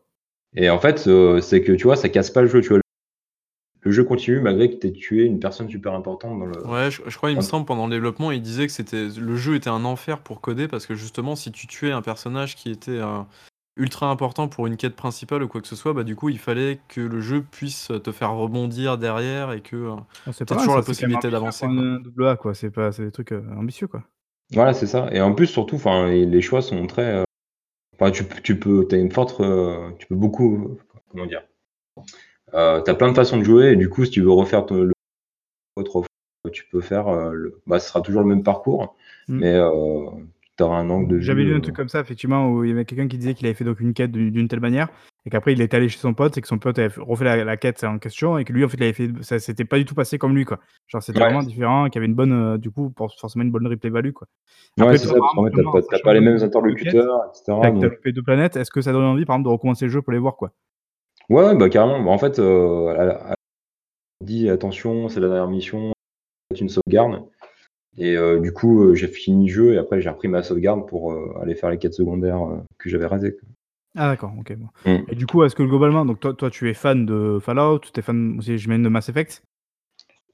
Et en fait, euh, c'est que tu vois, ça casse pas le jeu. Tu vois. Le jeu continue malgré que tu aies tué une personne super importante dans le. Ouais, je, je crois, il me semble, pendant le développement, il disait que c'était le jeu était un enfer pour coder parce que justement, si tu tuais un personnage qui était ultra important pour une quête principale ou quoi que ce soit, bah du coup, il fallait que le jeu puisse te faire rebondir derrière et que euh, c'est T'as pas mal, toujours la ça, possibilité d'avancer, double A, quoi. C'est pas, c'est des trucs euh, ambitieux, quoi. Voilà, c'est ça. Et en plus, surtout, enfin, les les choix sont très. euh, Enfin, tu, peux- tu peux, t'as une forte, euh, tu peux beaucoup, comment dire. Euh, t'as plein de façons de jouer et du coup, si tu veux refaire ton, le autre fois, tu peux faire, euh, le, bah, ce sera toujours le même parcours, Mm. mais un angle de. J'avais lu un euh, truc comme ça, effectivement, où il y avait quelqu'un qui disait qu'il avait fait donc une quête d'une telle manière, et qu'après il était allé chez son pote, et que son pote avait fait- refait la, la quête en question, et que lui, en fait, il avait fait, ça s'était pas du tout passé comme lui, quoi. Genre, c'était Ouais. vraiment différent, qu'il y avait une bonne, euh, du coup, pour, forcément une bonne replay value, quoi. Ouais, Après, c'est toi, ça, parce t'as pas, t'as pas les le mêmes interlocuteurs, etc. Donc- loupé deux planètes, est-ce que ça donne envie, par exemple, de recommencer le jeu pour les voir, quoi? Ouais, ouais, bah carrément. Bah, en fait, euh, dit attention, c'est la dernière mission, faites une sauvegarde. Et euh, du coup, euh, j'ai fini le jeu et après j'ai repris ma sauvegarde pour euh, aller faire les quêtes secondaires que j'avais ratées. quoi. Ah, d'accord, ok. Bon. Mm. Et du coup, est-ce que globalement, donc toi, toi, tu es fan de Fallout, tu es fan aussi, j'imagine, de Mass Effect?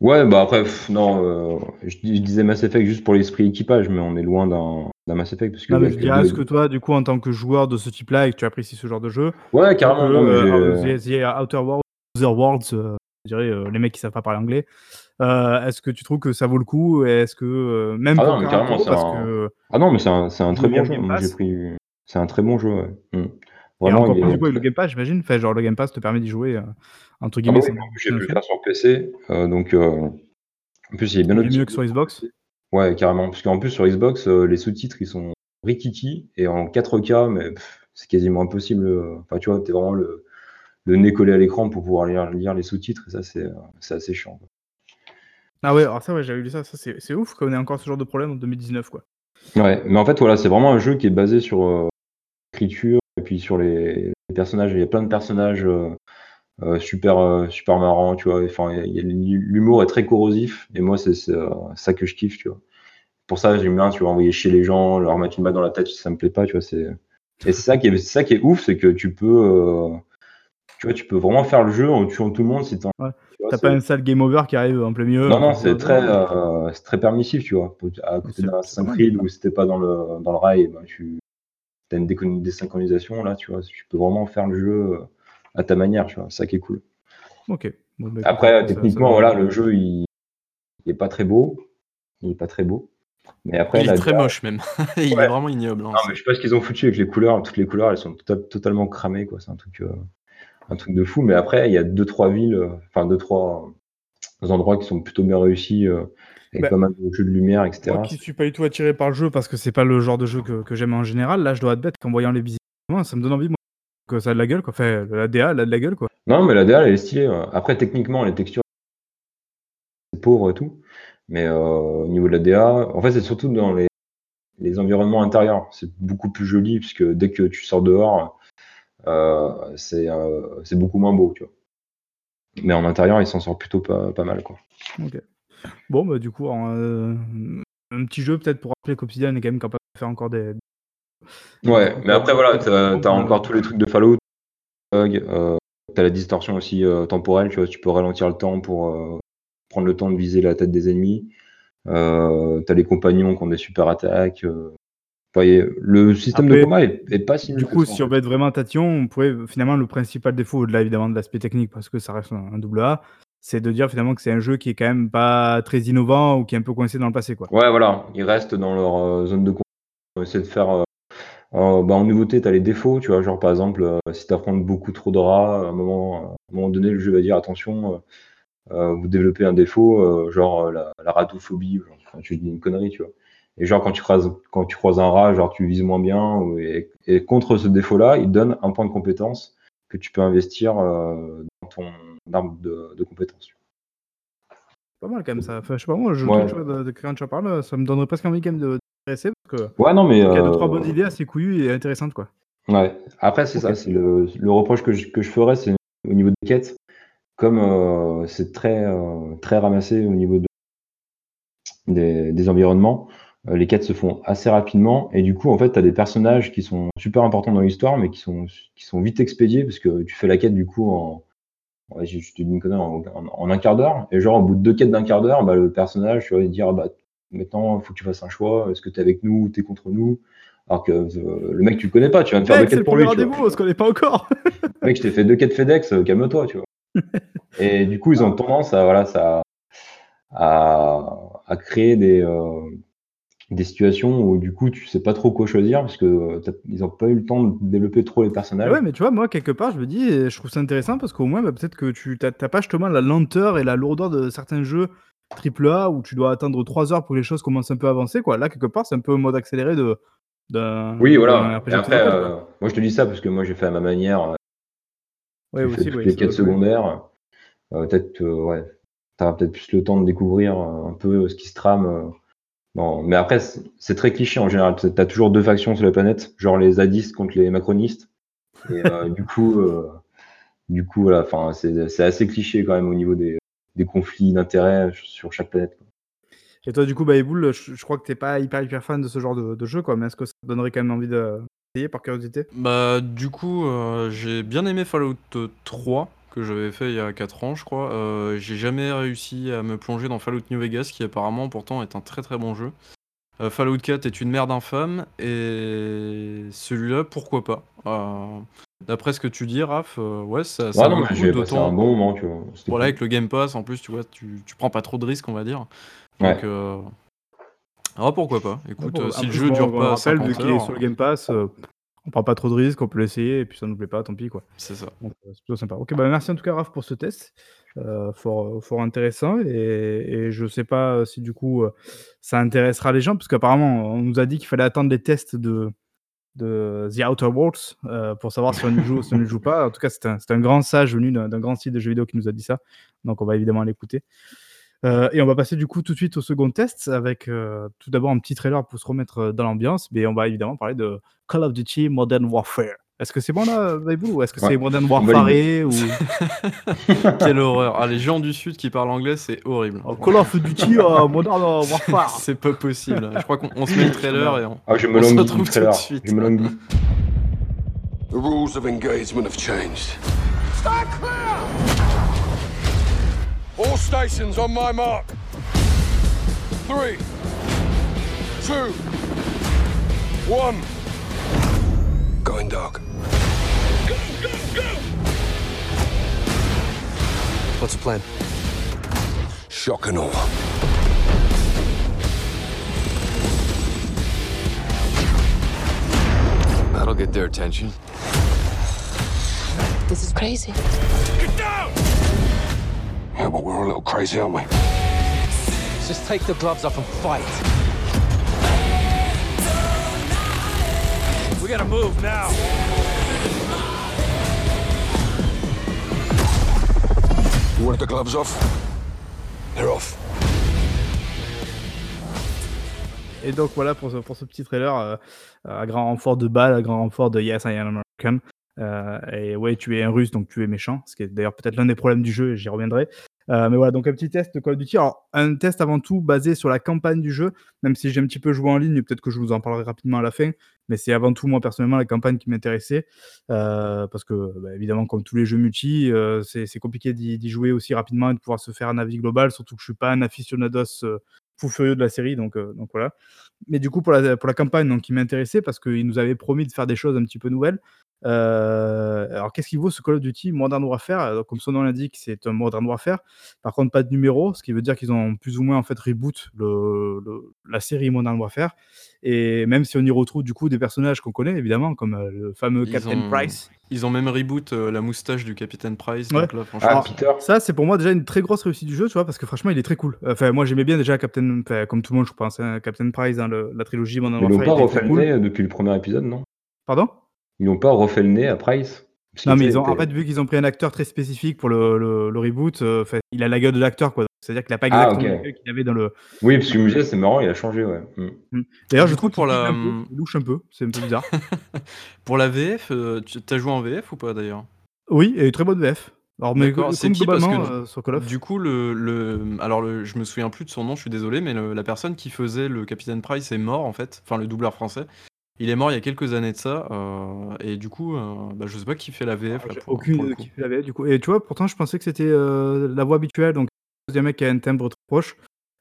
Ouais, bah après, pff, non, euh, je, dis- je disais Mass Effect juste pour l'esprit équipage, mais on est loin d'un d'un Mass Effect. Parce que Non, mais il y a je dirais, est-ce que toi, du coup, en tant que joueur de ce type-là et que tu apprécies ce genre de jeu, Ouais, carrément. non, mais euh, j'ai- The, The Outer Worlds, Other Worlds, euh, je dirais euh, les mecs qui savent pas parler anglais, euh, est-ce que tu trouves que ça vaut le coup? Et Est-ce que, euh, même Ah pour non, mais 40 carrément, euros, c'est parce un- que Ah non, mais c'est un, c'est un très bon jeu. J'ai pris. C'est un très bon jeu. Ouais. Mm. et Vraiment, encore il plus est avec le Game Pass, j'imagine, enfin, genre le Game Pass te permet d'y jouer, euh, entre Ah guillemets, oui, plus, j'ai pu faire sur PC, donc en plus il est bien Il est mieux que sur Xbox? Ouais, carrément. Parce qu'en plus, sur Xbox, les sous-titres, ils sont rikiki et en 4K, mais pff, c'est quasiment impossible. Enfin, tu vois, t'es vraiment le, le nez collé à l'écran pour pouvoir lire, lire les sous-titres. Et ça, c'est c'est assez chiant. quoi. Ah ouais, alors ça, ouais, j'avais lu ça. Ça, c'est c'est ouf qu'on ait encore ce genre de problème en 2019, quoi. Ouais, mais en fait, voilà, c'est vraiment un jeu qui est basé sur euh, l'écriture et puis sur les, les personnages. Il y a plein de personnages euh, euh, super, euh, super marrants, tu vois. Enfin, il y a- l'humour est très corrosif et moi, c'est c'est, ça que je kiffe, tu vois. Pour ça, j'aime bien, tu vois, envoyer chez les gens, leur mettre une balle dans la tête si ça me plaît pas, tu vois. C'est et c'est ça qui est, c'est ça qui est ouf, c'est que tu peux, tu vois, tu peux vraiment faire le jeu en tuant tout le monde si t'en. Ouais. T'as pas un sale game over qui arrive en plein milieu. non, non, c'est très, euh, c'est très permissif, tu vois. À côté d'un c'est pas Assassin's mal. Creed où c'était pas dans le, dans le rail, ben, tu as une désynchronisation, là, tu vois. Tu peux vraiment faire le jeu euh, à ta manière, tu vois. C'est ça qui est cool. Ok. Bon, bah, Après, ça- ça techniquement, voilà, le jeu, il, il est pas très beau. Il est pas très beau. Mais après, Il est très moche même. Il Ouais. est vraiment ignoble. hein. Non, mais je sais pas ce qu'ils ont foutu avec les couleurs. Toutes les couleurs, elles sont tota- totalement cramées, quoi. C'est un truc, euh, un truc de fou. Mais après, il y a deux, trois villes, euh, enfin, deux, trois endroits qui sont plutôt bien réussis, euh, avec Bah, pas mal de jeux de lumière, etc. Moi qui suis pas du tout attiré par le jeu parce que c'est pas le genre de jeu que, que j'aime en général, là je dois admettre qu'en voyant les visites, ça me donne envie moi, que ça a de la gueule quoi. Enfin, la DA elle a de la gueule quoi. Non, mais la DA, elle est stylée. Après, techniquement, les textures, c'est pauvre et tout. Mais euh, au niveau de la DA, en fait, c'est surtout dans les, les environnements intérieurs. C'est beaucoup plus joli, puisque dès que tu sors dehors, c'est euh, c'est beaucoup moins beau, tu vois. Mais en intérieur, il s'en sort plutôt pas, pas mal, quoi. Bon bah du coup euh, un petit jeu peut-être pour rappeler qu'Obsidian est quand même capable de faire encore des. Ouais, mais après, voilà, t'as euh, encore tous les trucs de Fallout, euh, t'as la distorsion aussi euh, temporelle, tu vois, tu peux ralentir le temps pour euh, prendre le temps de viser la tête des ennemis. Euh, t'as les compagnons qui ont des super attaques. Le système de combat est, est pas si Du coup, si on veut être vraiment tatillon, on pourrait finalement le principal défaut, au-delà évidemment de l'aspect technique, parce que ça reste un, un double A, c'est de dire finalement que c'est un jeu qui est quand même pas très innovant ou qui est un peu coincé dans le passé quoi. Ouais, voilà, ils restent dans leur euh, zone de. On essaie de faire. euh, euh, bah, en nouveauté, t'as les défauts, tu vois, genre par exemple, euh, si t'affrontes beaucoup trop de rats, à un moment, à un moment donné, le jeu va dire attention, vous développez un défaut, genre la, la ratophobie, genre, tu dis une connerie, tu vois. Et genre quand tu croises, quand tu croises un rat, genre tu vises moins bien, et, et contre ce défaut-là, il donne un point de compétence que tu peux investir euh, dans ton arbre de, tu Pas mal quand même ça. Enfin, je sais pas moi, je Ouais. tu vois, de, de quand tu en parles, ça me donnerait presque envie quand même de d'intéresser parce que. Ouais, non, mais. il y a deux euh, trois bonnes idées assez couillues et intéressantes quoi. Ouais. Après, c'est ça, c'est le, le reproche que je, que je ferais, c'est au niveau des quêtes, comme euh, c'est très, euh, très ramassé au niveau de, des, des environnements, les quêtes se font assez rapidement, et du coup, en fait, tu as des personnages qui sont super importants dans l'histoire, mais qui sont, qui sont vite expédiés, parce que tu fais la quête, du coup, en, je, te dis une en, en- en un quart d'heure, et genre, au bout de deux quêtes d'un quart d'heure, bah, le personnage, tu vas lui dire, ah, bah, maintenant, il faut que tu fasses un choix, est-ce que tu es avec nous ou tu es contre nous? Alors que euh, le mec, tu le connais pas, tu viens de faire deux Mec, quêtes pour lui. tu vois. rendez-vous, on se connaît pas encore. Mec, je t'ai fait deux quêtes FedEx, euh, calme-toi, tu vois. Et du coup, ils ont tendance à, voilà, ça, à, à créer des, euh, des situations où du coup, tu sais pas trop quoi choisir parce que euh, t'as- ils ont pas eu le temps de développer trop les personnages. ouais, mais tu vois, moi, quelque part, je me dis, je trouve ça intéressant parce qu'au moins, bah, peut-être que tu t'as t'as pas justement la lenteur et la lourdeur de certains jeux AAA où tu dois attendre 3 heures pour que les choses commencent un peu à avancer, quoi. Là, quelque part, c'est un peu un mode accéléré de. d'un- Oui, d'un voilà. RPG Et après, occidental, quoi. euh, moi, je te dis ça parce que moi, j'ai fait à ma manière. euh, Ouais, j'ai aussi, fait toutes ouais, les ça quêtes doit jouer. secondaires. Euh, peut-être, euh, ouais, t'auras peut-être plus le temps de découvrir euh, un peu ce qui se trame. euh. Non, mais après, c'est très cliché en général. Tu as toujours deux factions sur la planète, genre les zadistes contre les macronistes. Et euh, du coup, euh, du coup, voilà, enfin, c'est assez cliché quand même au niveau des, des conflits d'intérêts sur chaque planète. quoi. Et toi, du coup, Eboul, je, je crois que t'es pas hyper, hyper fan de ce genre de, de jeu, quoi. Mais est-ce que ça te donnerait quand même envie d'essayer par curiosité? Bah, du coup, euh, j'ai bien aimé Fallout 3, que j'avais fait il y a 4 ans, je crois. Euh, j'ai jamais réussi à me plonger dans Fallout New Vegas, qui apparemment pourtant est un très très bon jeu. Euh, Fallout 4 est une merde infâme, et celui-là, pourquoi pas? Euh, D'après ce que tu dis, Raph, euh, ouais, ça, ça Ouais, non, j'ai passé un bon moment, tu vois. Voilà, cool. avec le Game Pass, en plus, tu vois, tu, tu prends pas trop de risques, on va dire. Ouais. Donc, euh, ah, pourquoi pas? Écoute, Bon, en si le jeu dure pas rappelle, 50 vu qu'il est sur le Game Pass, euh, on prend pas trop de risques, on peut l'essayer, et puis ça nous plaît pas, tant pis, quoi. c'est ça. Donc, euh, c'est plutôt sympa. Ok, bah merci en tout cas, Raph, pour ce test. Euh, fort, fort intéressant. Et, et je sais pas si du coup euh, ça intéressera les gens, parce qu'apparemment, on nous a dit qu'il fallait attendre les tests de, de The Outer Worlds euh, pour savoir si on y joue ou si on ne joue pas. En tout cas, c'est un, un, grand sage venu d'un grand site de jeux vidéo qui nous a dit ça. Donc, on va évidemment l'écouter. Euh, et on va passer du coup tout de suite au second test avec euh, tout d'abord un petit trailer pour se remettre dans l'ambiance. Mais on va évidemment parler de Call of Duty Modern Warfare. Est-ce que c'est bon là, Vaibou Ou est-ce que ouais. c'est Modern Warfare ou... Quelle horreur. Ah, les gens du Sud qui parlent anglais, c'est horrible. Oh, Call of Duty uh, Modern Warfare. c'est pas possible. Je crois qu'on se met le trailer et on, ah, je me on se retrouve tout de suite. Je me languis. The rules of engagement have changed. Stand clear! All stations on my mark. Three, two, one. Going dark. Go, go, go! What's the plan? Shock and awe. That'll get their attention. This is crazy. Get down! Yeah, but we're a little crazy, aren't we? Just take the gloves off and fight. We gotta move now. You want the gloves off? They're off. Et donc voilà pour ce, pour ce petit trailer euh, à grand renfort de balles, à grand renfort de Yes I am American. Euh, et ouais, tu es un russe donc tu es méchant, ce qui est d'ailleurs peut-être l'un des problèmes du jeu j'y reviendrai. Euh, mais voilà, donc un petit test de Call of Duty. Alors, un test avant tout basé sur la campagne du jeu, même si j'ai un petit peu joué en ligne, peut-être que je vous en parlerai rapidement à la fin. Mais c'est avant tout, moi, personnellement, la campagne qui m'intéressait. Euh, parce que, bah, évidemment, comme tous les jeux multi, c'est compliqué d'y jouer aussi rapidement et de pouvoir se faire un avis global, surtout que je suis pas un aficionados fou furieux de la série. Donc, voilà. Mais du coup, pour la, pour la campagne, donc, qui m'intéressait, parce qu'il nous avait promis de faire des choses un petit peu nouvelles. Euh, alors, qu'est-ce qu'il vaut ce Call of Duty? Modern Warfare alors, Comme son nom l'indique, c'est un Modern Warfare. Par contre, pas de numéro, ce qui veut dire qu'ils ont plus ou moins en fait reboot le, le, la série Modern Warfare. Et même si on y retrouve du coup des personnages qu'on connaît évidemment, comme euh, le fameux Ils Captain ont- Price. Ils ont même reboot euh, la moustache du Capitaine Price. Ouais. Donc là, franchement, Ah, Alors, Peter. Ça, c'est pour moi déjà une très grosse réussite du jeu, tu vois, parce que franchement, il est très cool. Enfin, moi, j'aimais bien déjà Captain, enfin, comme tout le monde, je pense, hein, Captain Price dans le- la trilogie Modern Mais ils Warfare. pas refait cool. depuis le premier épisode, non? Pardon? Ils n'ont pas refait le nez à Price Non, mais ils ont, en fait, vu qu'ils ont pris un acteur très spécifique pour le, le, le reboot, euh, fait, il a la gueule de l'acteur, quoi. C'est-à-dire qu'il n'a pas Ah, exactement ok. la gueule qu'il avait dans le. Oui, parce que me disais, c'est marrant, il a changé, ouais. Mm. D'ailleurs, Du je trouve pour la- peu, il louche un peu, c'est un peu bizarre. pour la VF, euh, tu as joué en VF ou pas d'ailleurs? Oui, et très bonne VF. Alors, mais c'est qui? Parce que euh, sur Call of. Du coup, le, le alors le, je me souviens plus de son nom, je suis désolé, mais le- la personne qui faisait le Capitaine Price est mort en fait, enfin le doubleur français. Il est mort il y a quelques années de ça, euh, et du coup, euh, bah, je sais pas qui fait la VF. là, J'ai pour- aucune le idée coup. qui fait la VF, du coup. Et tu vois, pourtant, je pensais que c'était euh, la voix habituelle, donc y un mec qui a un timbre très proche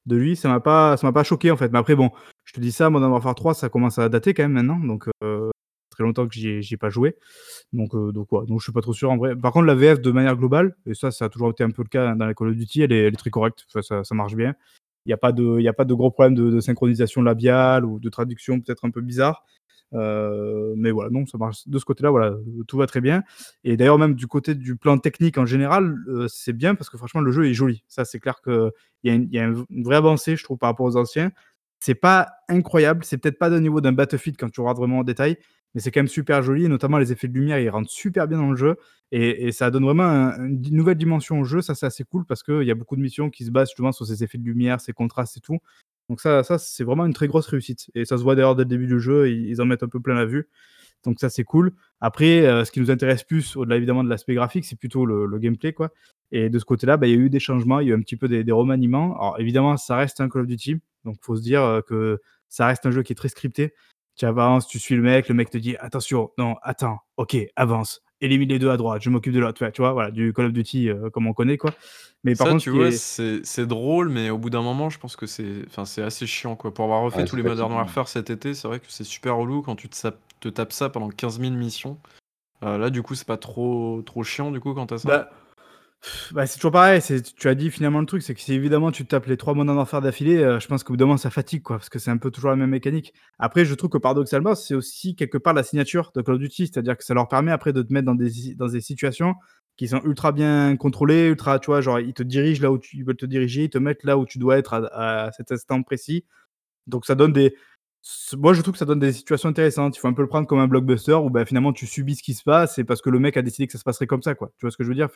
de lui, ça m'a pas, ça m'a pas choqué en fait. Mais après, bon, je te dis ça, Modern Warfare 3, ça commence à dater quand même maintenant, donc euh, très longtemps que j'y ai, j'y ai pas joué. Donc, euh, donc, donc je suis pas trop sûr en vrai. Par contre, la VF de manière globale, et ça, ça a toujours été un peu le cas dans les Call of Duty, elle est, elle est très correcte, Enfin, ça, ça marche bien. Il n'y a, pas de- il y a pas de gros problèmes de, de synchronisation labiale ou de traduction peut-être un peu bizarre. Euh, mais voilà, non, ça marche de ce côté-là, voilà, tout va très bien. Et d'ailleurs, même du côté du plan technique en général, euh, c'est bien parce que franchement, le jeu est joli. Ça, c'est clair qu'il y a, une, y a une vraie avancée, je trouve, par rapport aux anciens. C'est pas incroyable, c'est peut-être pas d'un niveau d'un Battlefield quand tu regardes vraiment en détail, mais c'est quand même super joli, et notamment les effets de lumière, ils rentrent super bien dans le jeu, et, ça donne vraiment un- une nouvelle dimension au jeu, ça c'est assez cool, parce qu'il y a beaucoup de missions qui se basent justement sur ces effets de lumière, ces contrastes et tout. Donc ça, ça c'est vraiment une très grosse réussite, et ça se voit d'ailleurs dès le début du jeu, ils, en mettent un peu plein la vue, donc ça c'est cool. Après, euh, ce qui nous intéresse plus, au-delà évidemment de l'aspect graphique, c'est plutôt le, gameplay, quoi. Et de ce côté-là, bah, il y a eu des changements, il y a eu un petit peu des, des remaniements. Alors évidemment, ça reste un Call of Duty, donc faut se dire euh, que ça reste un jeu qui est très scripté. Tu avances, tu suis le mec, le mec te dit attention, non, attends, ok, avance, élimine les deux à droite, je m'occupe de l'autre. Ouais, Tu vois, voilà, du Call of Duty euh, comme on connaît, quoi. Mais par ça, contre, tu vois, est- c'est drôle, mais au bout d'un moment, je pense que c'est enfin, c'est assez chiant. Quoi. Pour avoir refait Ouais, tous les Modern. Warfare cet été, c'est vrai que c'est super relou quand tu te, te tapes ça pendant 15 000 missions. Euh, là, du coup, c'est pas trop, trop chiant, du coup, quand t'as ça? Bah, bah, c'est toujours pareil. Tu as dit finalement le truc, c'est que si évidemment tu tapes les trois Modern Warfare d'affilée, euh, je pense qu'au bout d'un moment ça fatigue, parce que c'est un peu toujours la même mécanique. Après, je trouve que paradoxalement, c'est aussi quelque part la signature de Call of Duty, c'est-à-dire que ça leur permet après de te mettre dans des, situations qui sont ultra bien contrôlées, ultra, tu vois, genre ils te dirigent là où ils veulent te diriger, ils te mettent là où tu dois être à, cet instant précis. Donc ça donne des, moi, je trouve que ça donne des situations intéressantes. Il faut un peu le prendre comme un blockbuster où, bah, finalement, tu subis ce qui se passe et parce que le mec a décidé que ça se passerait comme ça, quoi. Tu vois ce que je veux dire?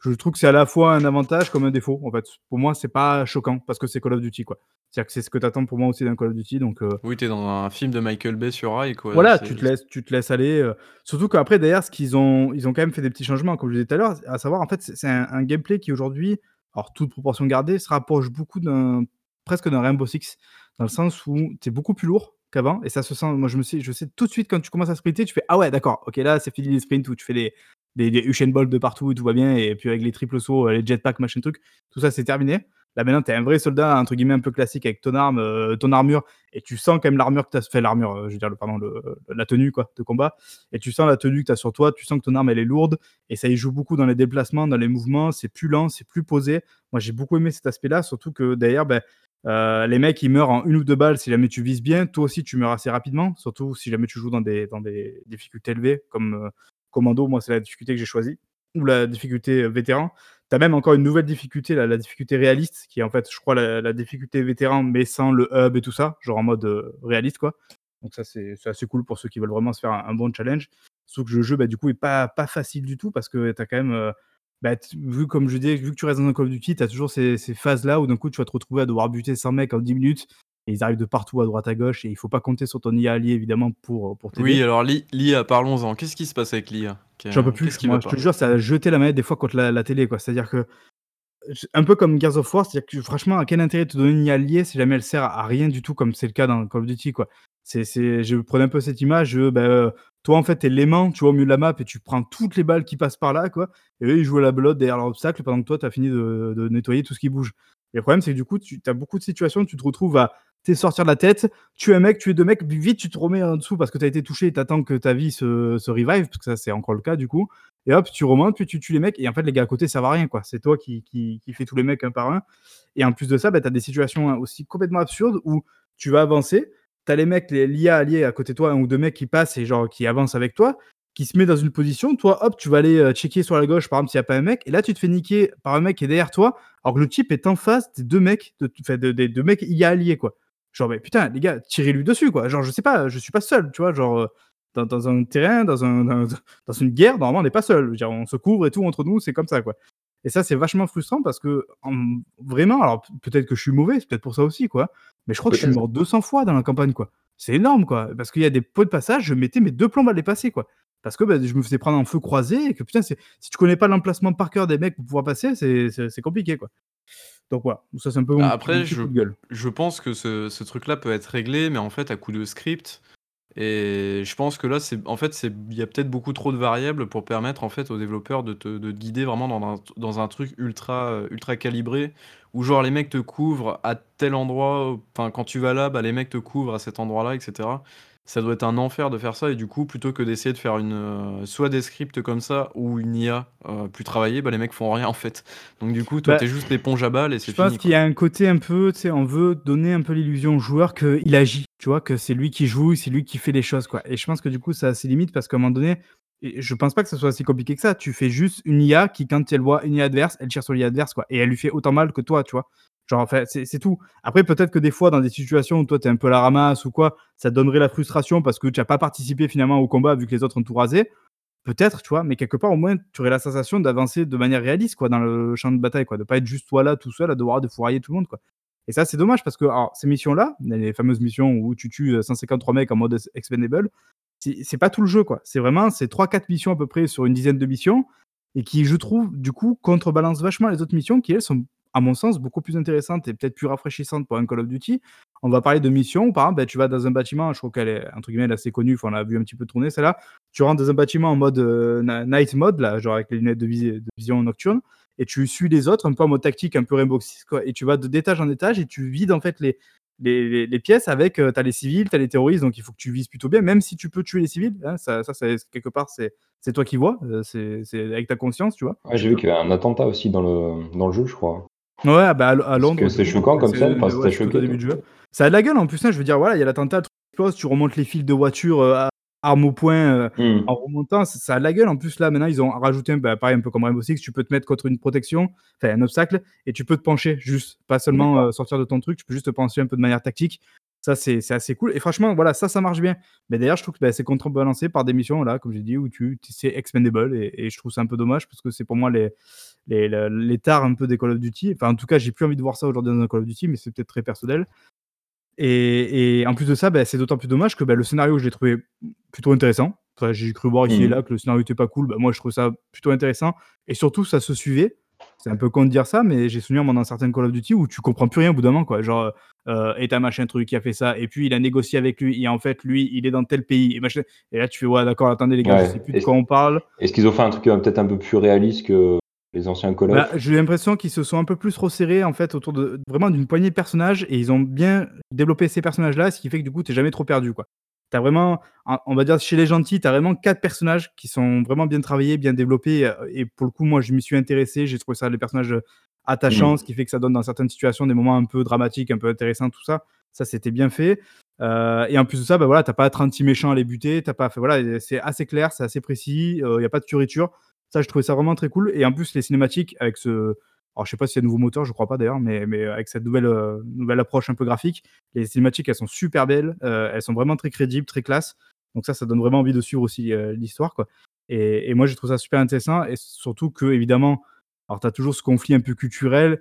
Je trouve que c'est à la fois un avantage comme un défaut, en fait. Pour moi, c'est pas choquant parce que c'est Call of Duty, quoi. C'est-à-dire que c'est ce que tu attends pour moi aussi d'un Call of Duty, donc heu Oui, tu es dans un film de Michael Bay sur rail, quoi. voilà, tu te laisses tu te laisses aller, heu, surtout qu'après derrière ce qu'ils ont ils ont quand même fait des petits changements comme je disais tout à l'heure, à savoir en fait c'est un un gameplay qui aujourd'hui, alors toute proportion gardée, se rapproche beaucoup d'un presque d'un Rainbow Six, dans le sens où tu es beaucoup plus lourd qu'avant et ça se sent moi je me sais je sais tout de suite quand tu commences à sprinter, tu fais: «Ah ouais d'accord, OK là c'est fini les sprints où tu fais des des Usain de partout tout va bien et puis avec les triples sauts, heu, les jetpacks machin truc, tout ça c'est terminé». Là maintenant tu es un vrai soldat entre guillemets un peu classique avec ton arme, heu, ton armure et tu sens quand même l'armure que tu as fait l'armure, heu, je veux dire le pardon la tenue quoi de combat et tu sens la tenue que tu as sur toi, tu sens que ton arme elle est lourde et ça y joue beaucoup dans les déplacements, dans les mouvements, c'est plus lent, c'est plus posé. Moi j'ai beaucoup aimé cet aspect-là, surtout que derrière, beh, heu, les mecs ils meurent en 1 ou 2 balles si jamais tu vises bien. Toi aussi tu meurs assez rapidement, surtout si jamais tu joues dans des dans des difficultés élevées comme, heu, commando, moi c'est la difficulté que j'ai choisie ou la difficulté, heu, vétéran. Tu as même encore une nouvelle difficulté là, la difficulté réaliste qui est en fait je crois la la difficulté vétéran mais sans le hub et tout ça, genre en mode, réaliste quoi. Donc ça c'est assez cool pour ceux qui veulent vraiment se faire un bon challenge. Sauf que le jeu, bah, du coup est pas pas facile du tout parce que tu as quand même, bah, vu comme je disais, vu que tu restes dans un Call of Duty, tu as toujours ces ces phases-là où d'un coup tu vas te retrouver à devoir buter 100 mecs en 10 minutes et ils arrivent de partout à droite à gauche et il faut pas compter sur ton IA allié évidemment pour, pour t'aider. Oui, alors l'i l'IA, parlons-en. Qu'est-ce qui se passe avec l'IA? J'en peux plus, moi je te jure, ça a jeté la manette des fois contre la la télé quoi. C'est-à-dire que un peu comme Gears of War, c'est-à-dire que franchement, à quel intérêt te donner une IA alliée si jamais elle sert à rien du tout comme c'est le cas dans Call of Duty, quoi? C'est je prenais un peu cette image, bah, heu, toi en fait tu es l'aimant, tu vois, au milieu de la map et tu prends toutes les balles qui passent par là, quoi. Et eux ils jouent à la belote derrière leur obstacle pendant que toi tu as fini de nettoyer tout ce qui bouge. Et le problème c'est que du coup tu tu as beaucoup de situations où tu te retrouves à, tu sais, sortir de la tête, tuer un mec, tuer 2 mecs, puis vite tu te remets en dessous parce que tu as été touché et tu attends que ta vie se revive, parce que ça c'est encore le cas du coup. Et hop, tu remontes, puis tu tues les mecs. Et en fait les gars à côté servent à rien, quoi. C'est toi qui qui qui fais tous les mecs un par un. Et en plus de ça, bah, tu as des situations aussi complètement absurdes où tu vas avancer, tu as les mecs, les l'IA alliée à côté de toi, 1 ou 2 mecs qui passent et genre qui avancent avec toi, qui se met dans une position, toi hop, tu vas aller, heu, checker sur la gauche par exemple s'il y a pas un mec et là tu te fais niquer par un mec qui est derrière toi, alors que le type est en face des 2 mecs, de des 2 mecs IA alliés, quoi. Genre mais putain les gars, tirez-lui dessus, quoi. Genre je sais pas, je suis pas seul, tu vois? Genre, heu, dans un terrain, dans un dans une guerre, normalement on n'est pas seul. On se couvre et tout entre nous, c'est comme ça, quoi et ça c'est vachement frustrant parce que en vraiment alors peut-être que je suis mauvais, c'est peut-être pour ça aussi, quoi, mais je crois que je suis mort 200 fois dans la campagne, quoi. C'est énorme, quoi, parce qu'il y a des points de passage, je mettais mes 2 plombes à les passer, quoi. Parce que, bah, je me faisais prendre en feu croisé et que putain, si tu connais pas l'emplacement par cœur des mecs pour pouvoir passer, c'est compliqué, quoi. Donc voilà, ça c'est un peu mon Bah, après je je pense que ce ce truc-là peut être réglé, mais en fait à coup de script et je pense que là c'est en fait c'est il y a peut-être beaucoup trop de variables pour permettre en fait aux développeurs de te de te guider vraiment dans un dans un truc ultra, heu, ultra calibré où genre les mecs te couvrent à tel endroit, enfin quand tu vas là, bah, les mecs te couvrent à cet endroit-là et cetera. Ça doit être un enfer de faire ça et du coup plutôt que d'essayer de faire une, heu, soit des scripts comme ça ou une IA, heu, plus travaillée, bah, les mecs font rien en fait. Donc du coup toi Bah, tu es juste l'éponge à balles et c'est Je pense fini, qu'il quoi. y a un côté un peu, tu sais, on veut donner un peu l'illusion au joueur qu'il agit, tu vois? Que c'est lui qui joue, c'est lui qui fait les choses, quoi et je pense que du coup ça a ses limites parce qu'à un moment donné et je pense pas que ça soit si compliqué que ça. Tu fais juste une IA qui quand elle voit une IA adverse, elle tire sur l'IA adverse, quoi et elle lui fait autant mal que toi, tu vois? Genre enfin c'est tout. Après peut-être que des fois dans des situations où toi tu es un peu la ramasse ou quoi, ça donnerait la frustration parce que tu as pas participé finalement au combat vu que les autres ont tout rasé. Peut-être, tu vois? Mais quelque part au moins tu aurais la sensation d'avancer de manière réaliste, quoi, dans le champ de bataille, quoi, de pas être juste toi là tout seul à devoir défourailler tout le monde, quoi et ça c'est dommage parce que ces missions-là, les fameuses missions où tu tues, heu, 153 mecs en mode ex expendable, c'est pas tout le jeu, quoi. C'est vraiment c'est 3-4 missions à peu près sur une dizaine de missions et qui je trouve du coup contrebalancent vachement les autres missions qui elles sont, à mon sens, beaucoup plus intéressantes et peut-être plus rafraîchissantes pour un Call of Duty. On va parler de missions par exemple, bah, tu vas dans un bâtiment, je trouve qu'elle est entre guillemets «elle est assez connue», on l'a vu un petit peu tourner celle-là. Tu rentres dans un bâtiment en mode, na night mode là, genre avec les lunettes de visi de vision nocturne et tu suis les autres un peu en mode tactique, un peu Rainbow quoi et tu vas d'étage en étage et tu vides en fait les pièces avec, heu, tu as les civils, tu as les terroristes, donc il faut que tu vises plutôt bien, même si tu peux tuer les civils, hein, ça ça quelque part c'est toi qui vois, heu, c'est avec ta conscience, tu vois? J'ai vu qu'il y avait un attentat aussi dans le dans le jeu, je crois. Ouais, bah, à à Parce Londres, que c'est choquant comme ça, c'est enfin, ça ouais, tout au choqué, début du jeu. Ça a de la gueule en plus, hein, je veux dire, voilà, il y a l'attentat, tu remontes les fils de voiture, heu, a arme au poing, heu, Mmh. en remontant, ça a de la gueule. En plus, là, maintenant, ils ont rajouté, bah, pareil, un peu comme Rainbow Six, tu peux te mettre contre une protection, enfin un obstacle et tu peux te pencher juste, pas seulement, heu, sortir de ton truc, tu peux juste te pencher un peu de manière tactique. Ça, c'est c'est assez cool et franchement, voilà, ça, ça marche bien. Mais d'ailleurs, je trouve que, bah, c'est contrebalancé par des missions, là, comme j'ai dit, où tu tu c'est expendable et et je trouve ça un peu dommage parce que c'est pour moi les les le les tares un peu des Call of Duty. Enfin, en tout cas, j'ai plus envie de voir ça aujourd'hui dans un Call of Duty, mais c'est peut-être très personnel. Et et en plus de ça, bah, c'est d'autant plus dommage que, bah, le scénario, je l'ai trouvé plutôt intéressant. Enfin, j'ai cru voir ici et Mmh là que le scénario était pas cool. Bah, moi, je trouve ça plutôt intéressant et surtout, ça se suivait. C'est un peu con de dire ça, mais j'ai souvenir, moi, dans certains Call of Duty où tu comprends plus rien au bout d'un moment, quoi. Genre, heu, et tu machin truc qui a fait ça et puis il a négocié avec lui et en fait, lui, il est dans tel pays et machin et là, tu fais: «Ouais, d'accord, attendez les gars, je Ouais. sais plus de quoi on parle». est-ce qu'ils ont fait un truc, heu, peut-être un peu plus réaliste que les anciens Call of? Bah, j'ai l'impression qu'ils se sont un peu plus resserrés, en fait, autour de vraiment d'une poignée de personnages et ils ont bien développé ces personnages-là, ce qui fait que, du coup, tu es jamais trop perdu, quoi. Tu as vraiment, on va dire, chez les gentils, tu as vraiment 4 personnages qui sont vraiment bien travaillés, bien développés, heu et pour le coup, moi, je m'y suis intéressé. J'ai trouvé ça les personnages, heu, attachants, Mmh. ce qui fait que ça donne dans certaines situations des moments un peu dramatiques, un peu intéressants, tout ça. Ça, c'était bien fait, heu et en plus de ça, bah, voilà, tu as pas 36 méchants à les buter, tu as pas voilà, c'est assez clair, c'est assez précis, il y a pas de fioriture. Ça, je trouvais ça vraiment très cool et en plus, les cinématiques avec ce alors je sais pas si c'est un nouveau moteur, je crois pas d'ailleurs, mais mais avec cette nouvelle, heu, nouvelle approche un peu graphique, les cinématiques, elles sont super belles, heu, elles sont vraiment très crédibles, très classe. Donc ça, ça donne vraiment envie de suivre aussi, l'histoire, quoi et et moi, je trouve ça super intéressant et surtout qu'évidemment, alors tu as toujours ce conflit un peu culturel.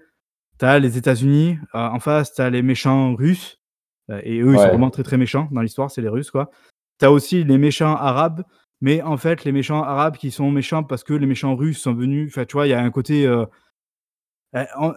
Tu as les États-Unis, en face, tu as les méchants russes, et eux, ils sont vraiment très, très méchants dans l'histoire, c'est les Russes, quoi. Tu as aussi les méchants arabes, mais en fait, les méchants arabes qui sont méchants parce que les méchants russes sont venus enfin, tu vois, il y a un côté,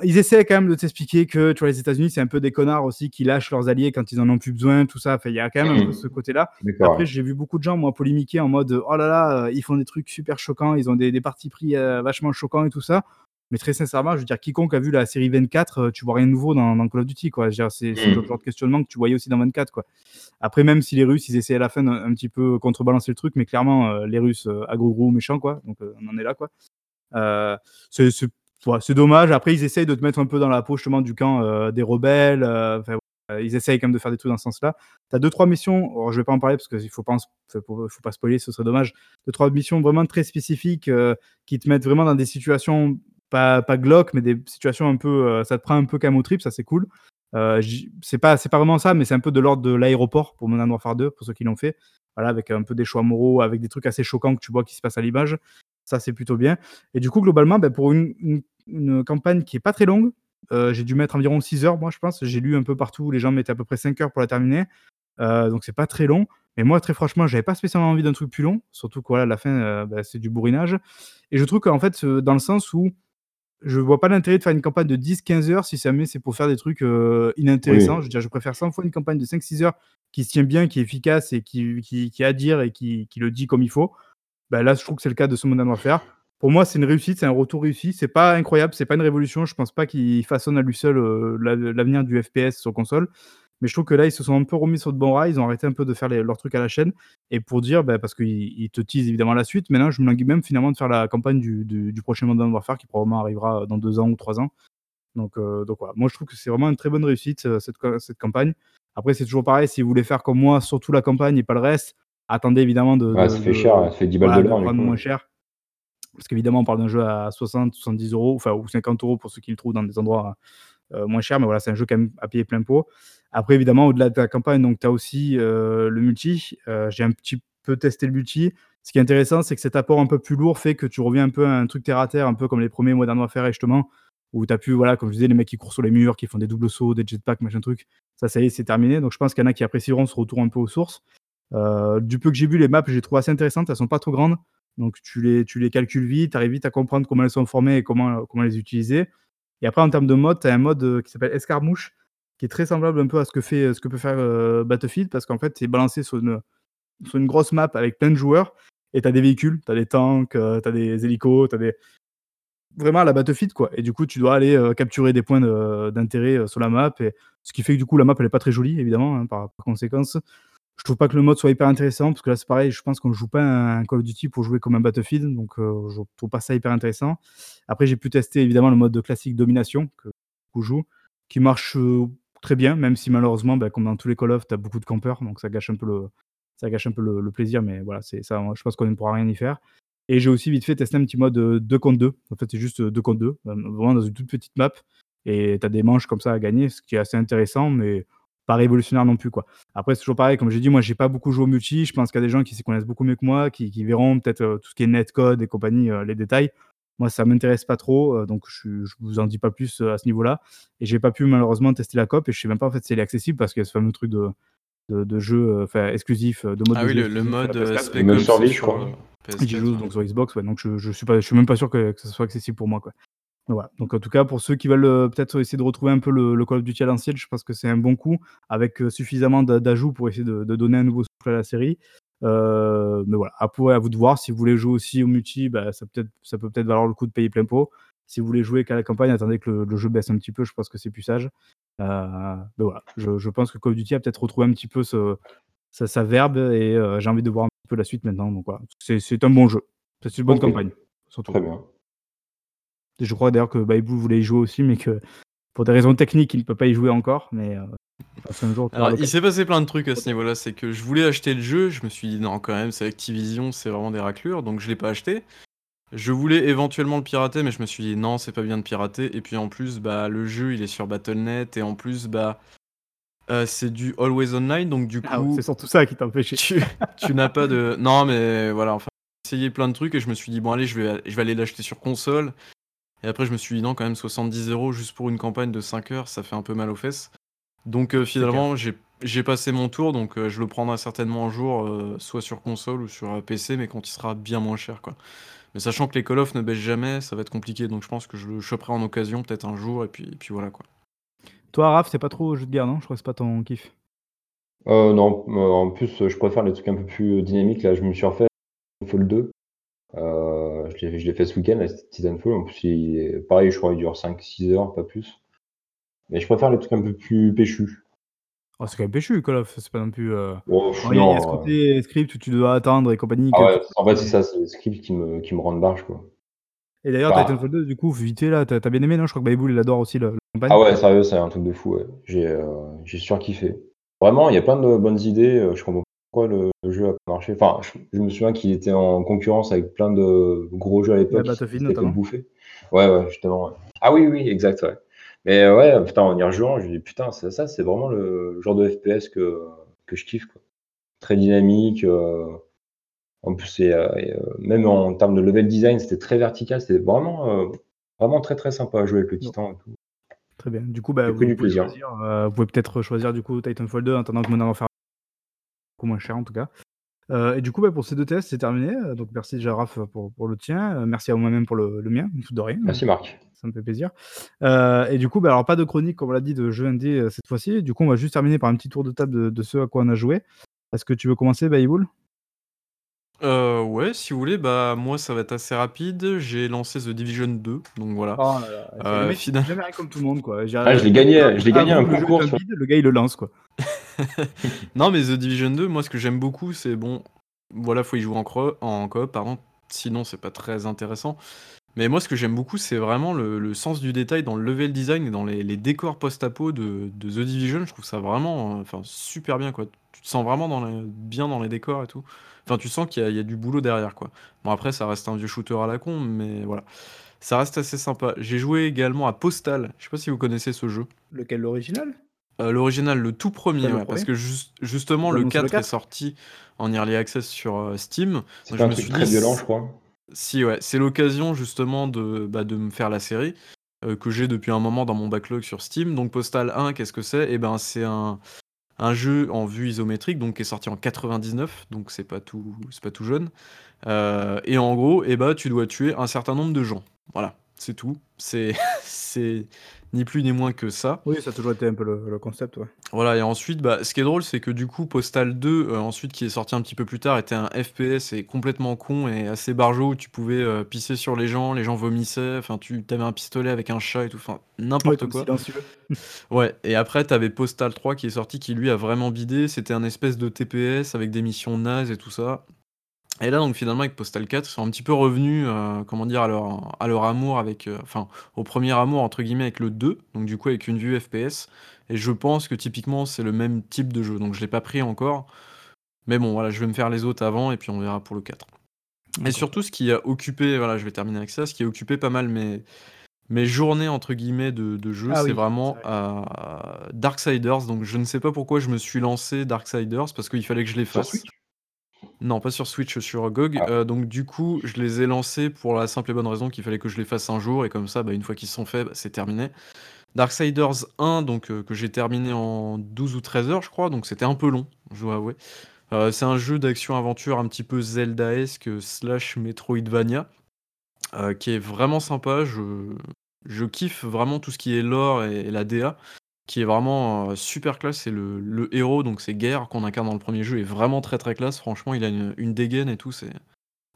ils essaient quand même de t'expliquer que, tu vois, les États-Unis, c'est un peu des connards aussi qui lâchent leurs alliés quand ils en ont plus besoin, tout ça. Enfin, il y a quand même un peu Mmh. ce côté-là. Après, j'ai vu beaucoup de gens, moi, polémiquer en mode, «Oh là là, heu, ils font des trucs super choquants, ils ont des des partis pris, heu, vachement choquants et tout ça». Mais très sincèrement, je veux dire, quiconque a vu la série 24, heu, tu vois rien de nouveau dans dans Call of Duty, quoi. Je veux dire, c'est le Mmh. genre de questionnement que tu voyais aussi dans 24, quoi. Après, même si les Russes, ils essayaient à la fin un petit peu contrebalancer le truc, mais clairement, les Russes, heu, à gros méchants, quoi. Donc, on en est là, quoi. C'est c'est dommage. Après, ils essayent de te mettre un peu dans la peau justement du camp, heu, des rebelles, voilà, ils essayent quand même de faire des trucs dans ce sens-là. Tu as 2-3 missions, alors je vais pas en parler parce qu'il faut pas en faut pas spoiler, ce serait dommage. 2-3 missions vraiment très spécifiques, heu, qui te mettent vraiment dans des situations pas pas mais des situations un peu, ça te prend un peu aux tripes, ça c'est cool. C'est pas pas vraiment ça, mais c'est un peu de l'ordre de l'aéroport pour Modern Warfare 2, pour ceux qui l'ont fait. Voilà, avec un peu des choix moraux, avec des trucs assez choquants que tu vois qui se passent à l'image. Ça, c'est plutôt bien. Et du coup, globalement, bah, pour une campagne qui est pas très longue, heu, j'ai dû mettre environ 6 heures, moi, je pense. J'ai lu un peu partout, les gens mettaient à peu près 5 heures pour la terminer, heu, donc c'est pas très long. Mais moi, très franchement, j'avais pas spécialement envie d'un truc plus long, surtout que voilà, la fin, heu, bah, c'est du bourrinage. Et je trouve qu'en fait, dans le sens où je vois pas l'intérêt de faire une campagne de 10-15 heures si jamais c'est pour faire des trucs, heu, inintéressants. Je veux dire, je préfère 100 fois une campagne de 5-6 heures qui se tient bien, qui est efficace et qui qui qui a à dire et qui qui le dit comme il faut. Bah, là, je trouve que c'est le cas de ce Modern Warfare. Pour moi, c'est une réussite, c'est un retour réussi. C'est pas incroyable, c'est pas une révolution. Je pense pas qu'il façonne à lui seul, l'a l'avenir du FPS sur console. Mais je trouve que là, ils se sont un peu remis sur de bons rails. Ils ont arrêté un peu de faire les leurs trucs à la chaîne et pour dire, bah, parce qu'ils ils te teasent évidemment la suite. Maintenant, je me languis même finalement de faire la campagne du du du prochain Modern Warfare qui probablement arrivera dans 2 ans ou 3 ans. Donc heu, donc voilà. Moi, je trouve que c'est vraiment une très bonne réussite, heu, cette cette campagne. Après, c'est toujours pareil, si vous voulez faire comme moi, surtout la campagne et pas le reste, attendez évidemment de de ça fait cher, ça fait 10 balles de voilà, de l'heure, moins cher. Parce qu'évidemment, on parle d'un jeu à 60-70 €, enfin ou 50 € pour ceux qui le trouvent dans des endroits, heu, moins chers. Mais voilà, c'est un jeu quand même à payer plein pot. Après évidemment, au-delà de la campagne, tu as aussi, heu, le multi. Heu, j'ai un petit peu testé le multi. Ce qui est intéressant, c'est que cet apport un peu plus lourd fait que tu reviens un peu à un truc terre à terre, un peu comme les premiers Modern Warfare justement, où tu as pu, voilà, comme je disais, les mecs qui courent sur les murs, qui font des doubles sauts, des jetpacks, machin truc. Ça, ça y est, c'est terminé. Donc je pense qu'il y en a qui apprécieront ce retour un peu aux sources. Heu, du peu que j'ai vu, les maps, je les trouve assez intéressantes. Elles sont pas trop grandes, donc tu les tu les calcules vite, tu arrives vite à comprendre comment elles sont formées et comment, comment les utiliser. Et après, en termes de mode, tu as un mode, qui s'appelle Escarmouche, qui est très semblable un peu à ce que fait, ce que peut faire, heu, Battlefield, parce qu'en fait, c'est balancé sur une, sur une grosse map avec plein de joueurs et tu as des véhicules, tu as des tanks, heu, tu as des hélicos, tu as des vraiment la Battlefield, quoi. Et du coup, tu dois aller, heu, capturer des points d'intérêt, heu, sur la map et ce qui fait que du coup, la map, elle est pas très jolie évidemment, hein, par conséquence. Je trouve pas que le mode soit hyper intéressant parce que là, c'est pareil, je pense qu'on joue pas un Call of Duty pour jouer comme un Battlefield, donc je trouve pas ça hyper intéressant. Après, j'ai pu tester évidemment le mode classique domination que qu'on joue, qui marche, très bien, même si malheureusement, bah, comme dans tous les Call of, tu as beaucoup de campeurs, donc ça gâche un peu le plaisir, mais voilà, c'est ça, je pense qu'on ne pourra rien y faire. Et j'ai aussi vite fait tester un petit mode, heu, 2 contre 2. En fait, c'est juste, heu, 2 contre 2, hem, vraiment dans une toute petite map et tu as des manches comme ça à gagner, ce qui est assez intéressant, mais pas révolutionnaire non plus, quoi. Après, c'est toujours pareil, comme j'ai dit, moi, j'ai pas beaucoup joué au multi. Je pense qu'il y a des gens qui s'y connaissent beaucoup mieux que moi, qui, verront peut-être euh, tout ce qui est netcode et compagnie, euh, les détails. Moi, ça m'intéresse pas trop, euh, donc je, je vous en dis pas plus euh, à ce niveau-là. Et j'ai pas pu malheureusement tester la COP et je sais même pas en fait si elle est accessible parce qu'il y a ce fameux truc de, de, de jeu euh, enfin, exclusif, de mode Ah de oui, jeu le, mode euh, PS4. Spec mode Ops survie, je crois. Et j'y PS4. joue ouais. donc sur Xbox, ouais, donc je, je suis pas, je suis même pas sûr que, que ça soit accessible pour moi, quoi. Donc voilà. Donc en tout cas, pour ceux qui veulent euh, peut-être essayer de retrouver un peu le, le Call of Duty à l'ancienne, je pense que c'est un bon coup avec euh, suffisamment d'a- d'ajouts pour essayer de, de donner un nouveau souffle à la série. Euh, mais voilà, après à vous de voir. Si vous voulez jouer aussi au multi, bah, ça, peut ça peut peut-être valoir le coup de payer plein pot. Si vous voulez jouer qu'à la campagne, attendez que le, le jeu baisse un petit peu. Je pense que c'est plus sage. Euh, mais voilà, je, je pense que Call of Duty a peut-être retrouvé un petit peu ce, sa, sa verbe et euh, j'ai envie de voir un petit peu la suite maintenant. Donc voilà, c'est c'est un bon jeu. C'est une bonne campagne. Surtout. Très bien. Je crois d'ailleurs que Baibou voulait y jouer aussi, mais que pour des raisons techniques, il ne peut pas y jouer encore. Mais euh, jour. Alors, il s'est passé plein de trucs à ce niveau-là. C'est que je voulais acheter le jeu, je me suis dit non, quand même, c'est Activision, c'est vraiment des raclures, donc je l'ai pas acheté. Je voulais éventuellement le pirater, mais je me suis dit non, c'est pas bien de pirater. Et puis en plus, bah, le jeu il est sur Battle.net, et en plus, bah, euh, c'est du Always Online, donc du Ah ouais, coup, c'est surtout ça qui t'a empêché. tu, tu n'as pas de. Non, mais voilà, enfin, j'ai essayé plein de trucs et je me suis dit, bon, allez, je vais, je vais aller l'acheter sur console. Et après, je me suis dit, non, quand même, 70 euros juste pour une campagne de 5 heures, ça fait un peu mal aux fesses. Donc, euh, finalement, j'ai j'ai passé mon tour, donc euh, je le prendrai certainement un jour, euh, soit sur console ou sur PC, mais quand il sera bien moins cher, quoi. Mais sachant que les Call of ne baissent jamais, ça va être compliqué, donc je pense que je le choperai en occasion, peut-être un jour, et puis, et puis voilà, quoi. Toi, Raph, c'est pas trop jeu de guerre, non? Je crois que c'est pas ton kiff. Euh, non, en plus, je préfère les trucs un peu plus dynamiques. Là, je me suis refait Titanfall 2. Euh, je l'ai fait ce week-end, c'était Titanfall. En plus, il est- pareil, je crois qu'il dure 5-6 heures, pas plus. Mais je préfère les trucs un peu plus péchus. Oh, c'est quand même péchu, Call of. C'est pas non plus. euh, Il y, a- il y a non, ce euh, côté script où tu dois attendre et compagnie. ah en fait, c'est ça, c'est le script qui me, qui me rend de barge, quoi. Et d'ailleurs, Bah. Titanfall 2, du coup, vite là, t'as bien aimé, non? Je crois que Baibou, il adore aussi le, la campagne. Ah ouais, sérieux, c'est un truc de fou, ouais. J'ai euh, surkiffé. Vraiment, il y a plein de bonnes idées. Je comprends pourquoi le, le jeu a pas marché. Enfin, je, je me souviens qu'il était en concurrence avec plein de gros jeux à l'époque. Battlefield, notamment. bouffer. Ouais, ouais, justement. ouais. Ah oui, oui, exact, ouais. Mais euh, ouais, putain, en y rejouant, je me dis, putain, c'est ça, c'est vraiment le genre de FPS que, que je kiffe, quoi. Très dynamique. euh, En plus, euh, et, euh, même en termes de level design, c'était très vertical. C'était vraiment, euh, vraiment très, très sympa à jouer avec le Titan et tout. Très bien. Du coup, bah, J'ai vous, pris du pouvez plaisir. choisir, vous pouvez peut-être choisir du coup Titanfall 2 en attendant que Modern Warfare beaucoup moins cher en tout cas. Euh, et du coup, bah, pour ces deux tests, c'est terminé. Euh, Donc merci déjà Raph pour, pour le tien. Euh, merci à moi-même pour le, le mien, tout de rien. Merci, Marc. Ça me fait plaisir. Euh, et du coup, bah, alors pas de chronique, comme on l'a dit, de jeu indé euh, cette fois-ci. Du coup, on va juste terminer par un petit tour de table de, de ce à quoi on a joué. Est-ce que tu veux commencer, Baïboul? Euh, ouais, si vous voulez, bah, moi, ça va être assez rapide. J'ai lancé The Division 2, donc voilà. Oh là là, Euh, final- jamais rien comme tout le monde, quoi. J'ai- Ah, je l'ai gagné, je l'ai gagné avant un concours sur- le gars, il le lance, quoi. Non, mais The Division 2, moi, ce que j'aime beaucoup, c'est bon, voilà, faut y jouer en, en coop, pardon. Sinon, c'est pas très intéressant. Mais moi, ce que j'aime beaucoup, c'est vraiment le, sens du détail dans le level design et dans les, décors post-apo de, The Division. Je trouve ça vraiment, euh, super bien, quoi. Tu te sens vraiment dans les- bien dans les décors et tout. Enfin, tu sens qu'il y, a- il y a du boulot derrière, quoi. Bon, après, ça reste un vieux shooter à la con, mais voilà. Ça reste assez sympa. J'ai joué également à Postal. Je sais pas si vous connaissez ce jeu. Lequel, l'original? Euh, L'original, le tout premier, ouais, parce que juste- justement, ont le annoncé le 4 est 4. sorti en early access sur euh, Steam. C'est un me truc suis très dit, violent, je crois. Si, ouais, c'est l'occasion justement de, bah, de me faire la série euh, que j'ai depuis un moment dans mon backlog sur Steam. Donc, Postal 1, qu'est-ce que c'est? Eh ben, c'est un, un jeu en vue isométrique, donc qui est sorti en 99, donc c'est pas tout, c'est pas tout jeune. Euh, et en gros, eh ben, tu dois tuer un certain nombre de gens. Voilà, c'est tout. C'est, c'est ni plus ni moins que ça. Oui, ça a toujours été un peu le, le concept, ouais. Voilà, et ensuite, bah, ce qui est drôle, c'est que du coup, Postal 2, euh, ensuite, qui est sorti un petit peu plus tard, était un FPS et complètement con et assez barjot où tu pouvais euh, pisser sur les gens, les gens vomissaient, enfin, tu avais un pistolet avec un chat et tout, enfin, n'importe quoi. Ouais, et après, t'avais Postal 3 qui est sorti, qui lui a vraiment bidé, c'était un espèce de TPS avec des missions nazes et tout ça. Et là, donc finalement, avec Postal 4, ils sont un petit peu revenus, euh, comment dire, à leur, à leur amour avec, euh, enfin, au premier amour, entre guillemets, avec le 2, donc du coup, avec une vue FPS. Et je pense que typiquement, c'est le même type de jeu, donc je l'ai pas pris encore. Mais bon, voilà, je vais me faire les autres avant, et puis on verra pour le 4. Et D'accord. surtout, ce qui a occupé, voilà, je vais terminer avec ça, ce qui a occupé pas mal mes, mes journées entre guillemets de de jeu, Ah c'est oui, vraiment, vrai. heu, Darksiders, donc je ne sais pas pourquoi je me suis lancé Darksiders parce qu'il fallait que je les Sur fasse. Switch? Non, pas sur Switch, sur GOG, Ah. heu, donc du coup, je les ai lancés pour la simple et bonne raison qu'il fallait que je les fasse un jour et comme ça, bah, une fois qu'ils sont faits, bah, c'est terminé. Darksiders 1 donc heu, que j'ai terminé en 12 ou 13 heures, je crois, donc c'était un peu long, je dois avouer. Heu, c'est un jeu d'action-aventure un petit peu Zeldaesque, slash Metroidvania, qui est vraiment sympa. Je je kiffe vraiment tout ce qui est lore et et la DA, qui est vraiment, heu, super classe et le le héros, donc c'est Gear qu'on incarne dans le premier jeu, est vraiment très, très classe. Franchement, il a une une dégaine et tout, c'est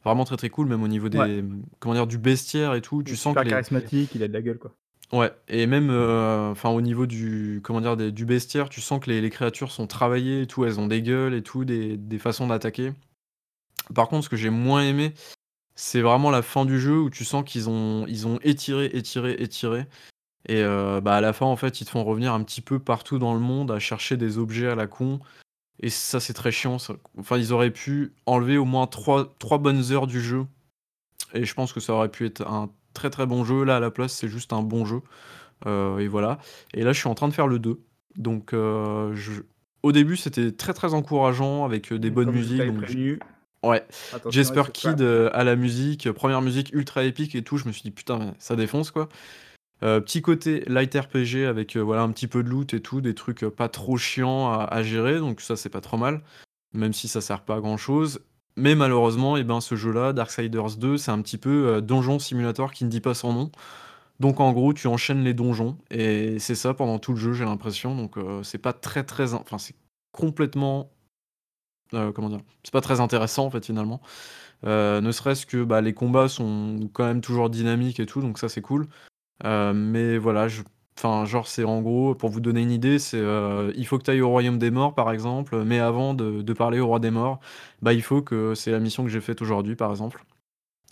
vraiment très, très cool, même au niveau Ouais. des, mmh, comment dire? Du bestiaire et tout, Il est tu sens super que les charismatique, il a de la gueule, quoi. Ouais et même, heu, enfin au niveau du comment dire? Des du bestiaire, tu sens que les les créatures sont travaillées et tout, elles ont des gueules et tout, des des façons d'attaquer. Par contre, ce que j'ai moins aimé, c'est vraiment la fin du jeu où tu sens qu'ils ont ils ont étiré, étiré, étiré et heu, bah, à la fin, en fait, ils te font revenir un petit peu partout dans le monde à chercher des objets à la con. Et ça, c'est très chiant ça. Enfin, ils auraient pu enlever au moins 3- 3 bonnes heures du jeu. Et je pense que ça aurait pu être un très, très bon jeu. Là, à la place, c'est juste un bon jeu, heu et voilà. Et là, je suis en train de faire le 2 donc heu, je au début, c'était très, très encourageant avec, heu, des Et bonnes comme je musiques t'avais donc j prévenu ouais, attention, passe heu, à la musique, 1re musique ultra épique et tout, je me suis dit: «Putain, ça défonce, quoi». Heu, petit côté light RPG avec, heu, voilà, un petit peu de loot et tout, des trucs, heu, pas trop chiants à gérer, donc ça, c'est pas trop mal, même si ça sert pas à grand chose. Mais malheureusement et ben, ce jeu-là, Darksiders 2, c'est un petit peu, donjon simulator qui ne dit pas son nom. Donc en gros, tu enchaînes les donjons et c'est ça pendant tout le jeu, j'ai l'impression, donc c'est pas très, très in enfin, complètement comment dire? C'est pas très intéressant, en fait, finalement. Ne serait-ce que, bah, les combats sont quand même toujours dynamiques et tout, donc ça, c'est cool. Heu, mais voilà, je enfin, genre, c'est en gros, pour vous donner une idée, c'est, heu, il faut que tu ailles au royaume des morts, par exemple, mais avant de parler au roi des morts, bah, il faut que c'est la mission que j'ai faite aujourd'hui, par exemple.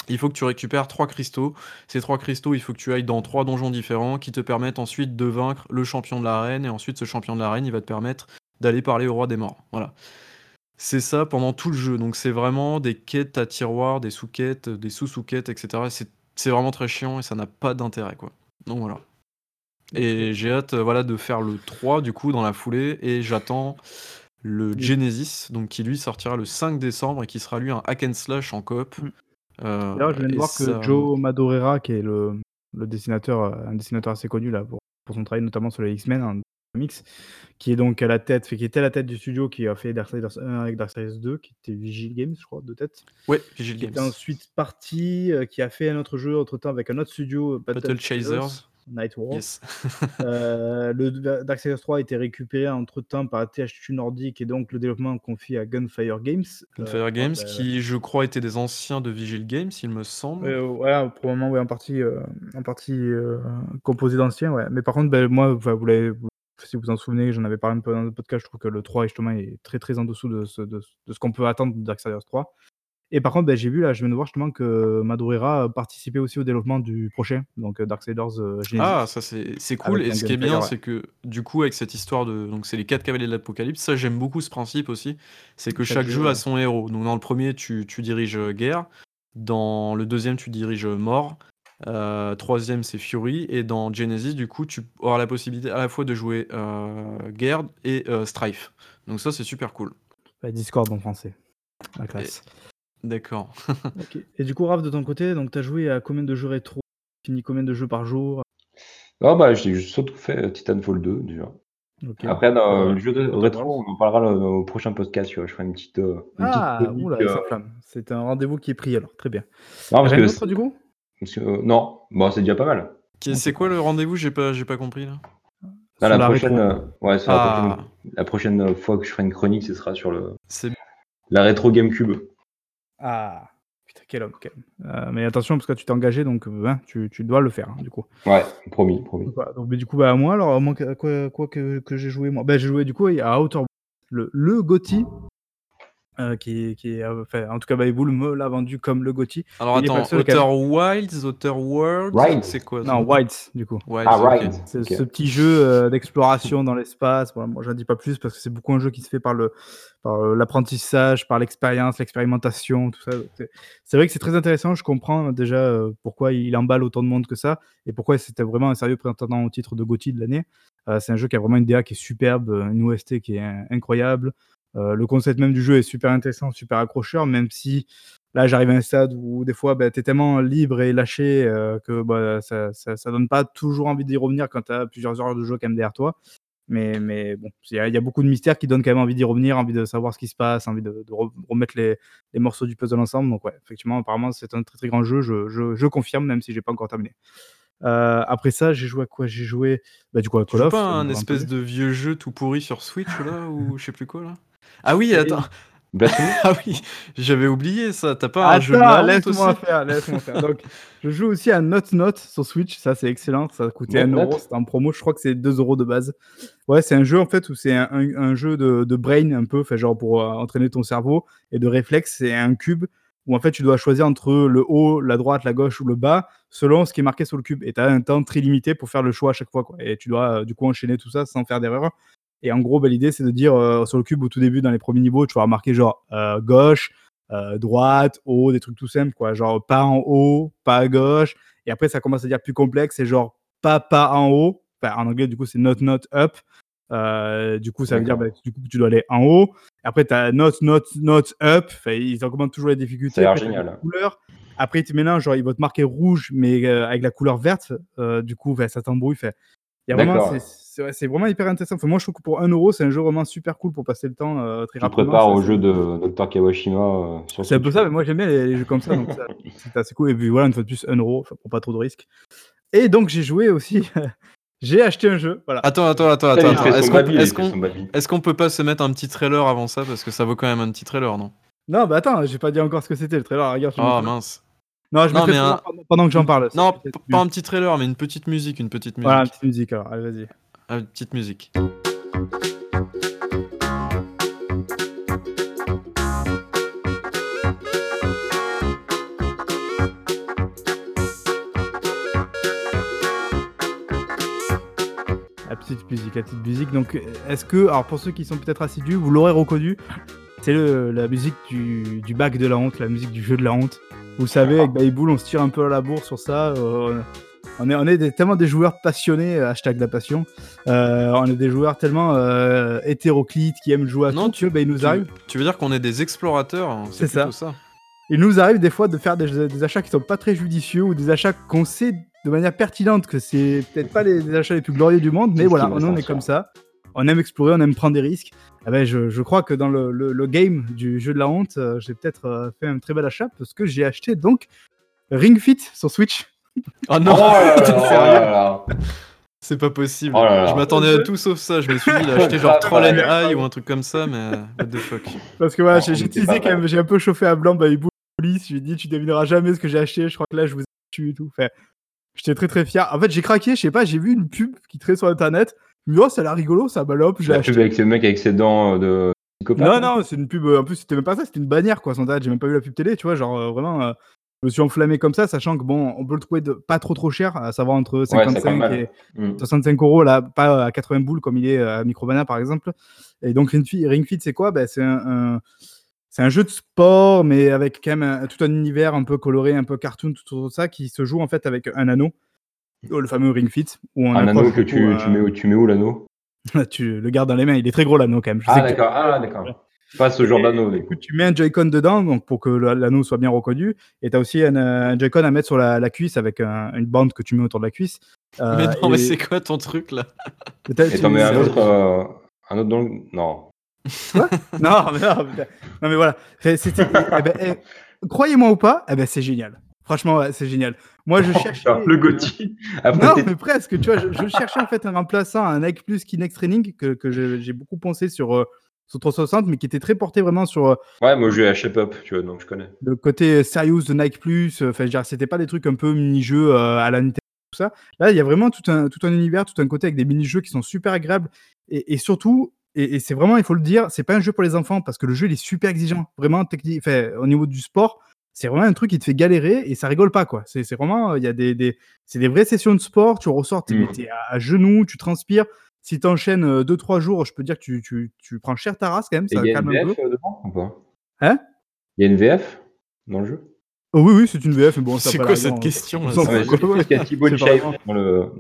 Il faut que tu récupères 3 cristaux. Ces 3 cristaux, il faut que tu ailles dans 3 donjons différents qui te permettent ensuite de vaincre le champion de l'arène et ensuite ce champion de l'arène, il va te permettre d'aller parler au roi des morts. Voilà. C'est ça pendant tout le jeu, donc c'est vraiment des quêtes à tiroirs, des sous-quêtes, des sous-sous-quêtes et cetera. C'est c'est vraiment très chiant et ça n'a pas d'intérêt, quoi. Donc voilà. Et j'ai hâte, heu, voilà, de faire le 3 du coup dans la foulée et j'attends le Genesis, donc qui lui sortira le 5 décembre et qui sera lui un hack and slash en coop. Mmh. Heu D'ailleurs, je viens de voir que Joe Madureira, qui est le le dessinateur, heu, un dessinateur assez connu là pour pour son travail notamment sur les X-Men en comics, qui est donc à la tête qui était à la tête du studio qui a fait Darksiders 1 avec Darksiders 2, qui était Vigil Games, je crois, de tête. Ouais, Vigil Qui était Games. ensuite parti, heu, qui a fait un autre jeu entre temps avec un autre studio, Battle Battle Chasers, Chasers. Night Wars. Yes. Heu, le Da Darksiders 3 a été récupéré entre temps par THQ Nordic et donc le développement confié à Gunfire Games. Gunfire Games qui, je crois, étaient des anciens de Vigil Games, il me semble. Ouais, probablement, ouais, en partie, en partie, composé d'anciens, ouais. Mais par contre, beh, moi, vous l'avez si vous vous en souvenez, j'en avais parlé un peu dans le podcast, je trouve que le 3 justement est très, très en dessous de ce de ce de ce qu'on peut attendre de Darksiders 3. Et par contre, beh, j'ai vu là, je viens de voir justement que Madureira participait aussi au développement du prochain, donc heu, Darksiders, heu, Ah, ça c'est c'est cool et ce qui est bien, ouais. c'est que du coup, avec cette histoire de donc c'est les 4 cavaliers de l'Apocalypse, ça j'aime beaucoup ce principe aussi, c'est que Chaque chaque jeu, jeu a son héros. Donc dans le 1er, tu tu diriges, heu, Gear, dans le 2e, tu diriges, Mort, heu, 3e, c'est Fury et dans Genesis, du coup, tu auras la possibilité à la fois de jouer, Gear et heu, Strife. Donc ça, c'est super cool. Bah, Discord en français. La Et classe. d'accord. Et du coup, Raph, de ton côté, donc tu as joué à combien de jeux rétro? Fini combien de jeux par jour? Ah bah, j'ai surtout fait Titanfall 2 déjà. OK. Après dans le jeu de rétro, on en parlera le au prochain podcast? Je ferai une petite, une petite Ah! Là, il heu s'enflamme. C'est un rendez-vous qui est pris alors, très bien. Non, parce que d'autre c'est du coup? Parce que non, bah, c'est déjà pas mal. C'est quoi le rendez-vous? J'ai pas j'ai pas compris là. Là, Sur la la prochaine, heu, ouais, sur la prochaine Ah! la prochaine fois que je ferai une chronique, ce sera sur le C'est la rétro GameCube. Ah! Putain, quel homme, quel homme. Heu, mais attention parce que tu t'es engagé donc hein, tu tu dois le faire, hein, du coup. Ouais, promis, promis. Donc voilà, donc beh, du coup, bah, moi alors, moi quoi quoi que que j'ai joué moi? Bah, j'ai joué du coup, à Outer le le GOTY euh, qui, qui est, euh, enfin, en tout cas, Baby me l'a vendu comme le GOTY. Alors Il attends, auteur Wilds, auteur Worlds, Wilds. c'est quoi Non, Wilds, du coup. Wilds, Ah, ok. Wilds. C'est ce petit jeu euh, d'exploration dans l'espace. Voilà, moi, j'en dis pas plus parce que c'est beaucoup un jeu qui se fait par le par l'apprentissage, par l'expérience, l'expérimentation, tout ça. C'est vrai que c'est très intéressant. Je comprends déjà euh, pourquoi il emballe autant de monde que ça et pourquoi c'était vraiment un sérieux prétendant au titre de GOTY de l'année. Euh, c'est un jeu qui a vraiment une DA qui est superbe, une OST qui est in- incroyable. Euh, le concept même du jeu est super intéressant, super accrocheur, même si là j'arrive à un stade où des fois bah, tu es tellement libre et lâché euh, que bah, ça, ça, ça donne pas toujours envie d'y revenir quand tu as plusieurs heures de jeu quand même derrière toi. Mais, mais bon, il y, a- il y a beaucoup de mystères qui donnent quand même envie d'y revenir, envie de savoir ce qui se passe, envie de, de re- remettre les, les morceaux du puzzle ensemble. Donc ouais, effectivement, apparemment c'est un très très grand jeu, je, je, je confirme, même si j'ai pas encore terminé. Euh, après ça, j'ai joué à quoi? J'ai joué bah, du coup à Call of. pas on en un espèce de vieux jeu tout pourri sur Switch là ou je sais plus quoi là? Ah oui, attends. Blasphemy Ah oui, j'avais oublié ça. T'as pas un jeu de laisse-moi faire, laisse-moi faire. Donc, je joue aussi à Note Note sur Switch, ça c'est excellent, ça a coûté Note 1 euro, c'était en promo, je crois que c'est 2 euros de base. Ouais, c'est un jeu en fait où c'est un, un- un jeu de, de brain un peu, fait genre pour euh, entraîner ton cerveau et de réflexe, c'est un cube où en fait tu dois choisir entre le haut, la droite, la gauche ou le bas selon ce qui est marqué sur le cube. Et tu as un temps très limité pour faire le choix à chaque fois. Quoi. Et tu dois euh, du coup enchaîner tout ça sans faire d'erreur. Et en gros, bah, l'idée, c'est de dire euh, sur le cube au tout début, dans les premiers niveaux, tu vas remarquer genre euh, gauche, euh, droite, haut, des trucs tout simples, quoi. Genre pas en haut, pas à gauche. Et après, ça commence à dire plus complexe, c'est genre pas pas en haut. Enfin, en anglais, du coup, c'est not not up. Du coup, ça veut dire D'accord. bah, du coup, que tu dois aller en haut. Après, tu as not not not up. Enfin, ils augmentent toujours les difficultés. T'as génial. couleurs. Après, ils te mélangent, genre, ils vont te marquer rouge, mais avec la couleur verte. Du coup, ça t'embrouille. Fait. Il y a vraiment, c'est- c'est ouais, c'est vraiment hyper intéressant. Enfin, moi, je trouve que pour 1 euro, c'est un jeu vraiment super cool pour passer le temps euh, très Tu rapidement. prépares au c'est- jeu de Dr Kawashima euh, sur c'est un peu ça, mais moi j'aime bien les, les jeux comme ça, donc ça, c'est assez cool. Et puis voilà, une fois de plus, 1 euro, enfin, pour pas trop de risques. Et donc j'ai joué aussi, j'ai acheté un jeu, voilà. Attends, attends, attends, attends. attends. Est-ce qu'on qu'on peut pas se mettre un petit trailer avant ça? Parce que ça vaut quand même un petit trailer, non? Non, bah attends, j'ai pas dit encore ce que c'était le trailer, regarde. Oh mince. Non, je Non, mais un- pendant- que j'en parle. Non, pas un petit trailer, mais une petite musique, une petite musique. Voilà, une petite musique alors, allez, vas-y. Ah, une petite musique. La petite musique, la petite musique. Donc, est-ce que, alors pour ceux qui sont peut-être assidus, vous l'aurez reconnu, c'est la musique du, du bac de la honte, la musique du jeu de la honte. Vous savez, avec Babybull, on se tire un peu à la bourre sur ça. euh, on est, on est des- tellement des joueurs passionnés, euh, hashtag la passion. Euh, on est des joueurs tellement euh, hétéroclites qui aiment jouer à Non, tout tu- bah, il nous Tu, arrive. tu veux dire qu'on est des explorateurs hein, C'est ça. Il nous arrive des fois de faire des, des achats qui sont pas très judicieux ou des achats qu'on sait de manière pertinente que c'est peut-être pas les, les achats les plus glorieux du monde, mais voilà, on, est comme ça. On aime explorer, on aime prendre des risques. Ah ben, je, je crois que dans le, le- le game du jeu de la honte, euh, j'ai peut-être euh, fait un très bel achat parce que j'ai acheté donc Ring Fit sur Switch. Oh non, Oh là. C'est pas possible. Oh là là. Je m'attendais à tout sauf ça. Je me suis dit, il a acheté genre Grave, Troll and. Eye ou un truc comme ça, mais what the fuck. Parce que voilà, Oh, j'ai teasé quand même, j'ai un peu chauffé à blanc Baby Police. Je lui ai dit, tu devineras jamais ce que j'ai acheté. Je crois que là, je vous ai tué et tout. Enfin, j'étais très très fier. En fait, j'ai craqué, je sais pas, j'ai vu une pub qui traînait sur internet. Je me oh, ça a l'air rigolo, ça balope, j'ai La acheté. pub avec ce mec avec ses dents euh, de. Non, non, c'est une pub. euh, En plus, c'était même pas ça, c'était une bannière, quoi. Sans date, j'ai même pas vu la pub télé, tu vois. Genre, euh, vraiment, euh, je me suis enflammé comme ça, sachant que bon, on peut le trouver de, pas trop trop cher, à savoir entre ça coûte 55 mal. et Mm. 65 euros, là, pas à 80 boules comme il est à Micromania, par exemple. Et donc, Ring Fit, Ring Fit, c'est quoi? Ben, C'est un. un- c'est un jeu de sport, mais avec quand même un- tout un univers un peu coloré, un peu cartoon, tout, tout ça, qui se joue en fait avec un anneau, le fameux Ring Fit. Où on Un anneau que tu, coup, tu, un- mets où, tu mets où l'anneau? Tu le gardes dans les mains, il est très gros l'anneau quand même. Je Ah tu- d'accord, ah d'accord. Pas ce genre d'anneau. Écoute, tu mets un Joy-Con dedans donc pour que l'anneau soit bien reconnu. Et tu as aussi un, euh, un Joy-Con à mettre sur la, la cuisse avec un- une bande que tu mets autour de la cuisse. Euh, mais non, mais c'est quoi ton truc là? Et t'en mets un autre, euh, un autre dans le... Non. Non, mais non, putain. non, mais voilà. Eh ben, eh, Croyez-moi ou pas, eh ben, c'est génial. Franchement, ouais, c'est génial. Moi, je cherchais. Le Gotti. Après, Non, mais presque, tu vois, je, je cherchais en fait un remplaçant à un Nike Plus Kinect Training que, j'ai beaucoup pensé sur, euh, sur 360, mais qui était très porté vraiment sur euh, Ouais, moi je vais à Shape Up, tu vois, donc je connais. le côté serious de Nike Plus. euh, Enfin, dire, c'était pas des trucs un peu mini-jeux euh, à la Nintendo, tout ça. Là, il y a vraiment tout un, tout un univers, tout un côté avec des mini-jeux qui sont super agréables. Et, et surtout, et, et c'est vraiment, il faut le dire, c'est pas un jeu pour les enfants parce que le jeu il est super exigeant, vraiment technique. Au niveau du sport, c'est vraiment un truc qui te fait galérer et ça rigole pas quoi. C'est vraiment, il y a des, des c'est des vraies sessions de sport. Tu ressors, t'es Mm. t'es à, à genoux, tu transpires. Si t'enchaînes 2-3 jours, je peux dire que tu, tu, tu prends cher ta race quand même, ça il y a une. VF euh, dedans ou pas? Hein? Il y a une VF dans le jeu? Oh oui, oui, c'est une VF, mais bon, ça C'est quoi cette grande- question,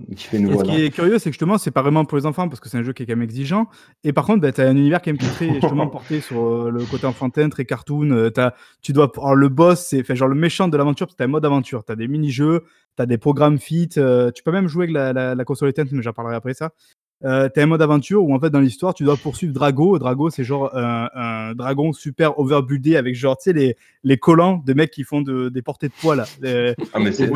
qui fait une voix. ce qui est curieux, c'est que justement, c'est pas vraiment pour les enfants parce que c'est un jeu qui est quand même exigeant. Et par contre, bah, tu as un univers qui est même très justement porté sur euh, le côté enfantin, très cartoon. Euh, t'as- tu dois, alors, le boss, c'est genre le méchant de l'aventure, tu as un mode aventure. Tu as des mini-jeux, tu as des programmes fit. euh, tu peux même jouer avec la, la, la console éteinte, mais j'en parlerai après ça. Euh, tu as un mode aventure où en fait dans l'histoire tu dois poursuivre Drago. Drago c'est genre un, un dragon super overbuildé avec genre tu sais les, les collants de mecs qui font de- des portées de poids là. Les, Ah, mais c'est tu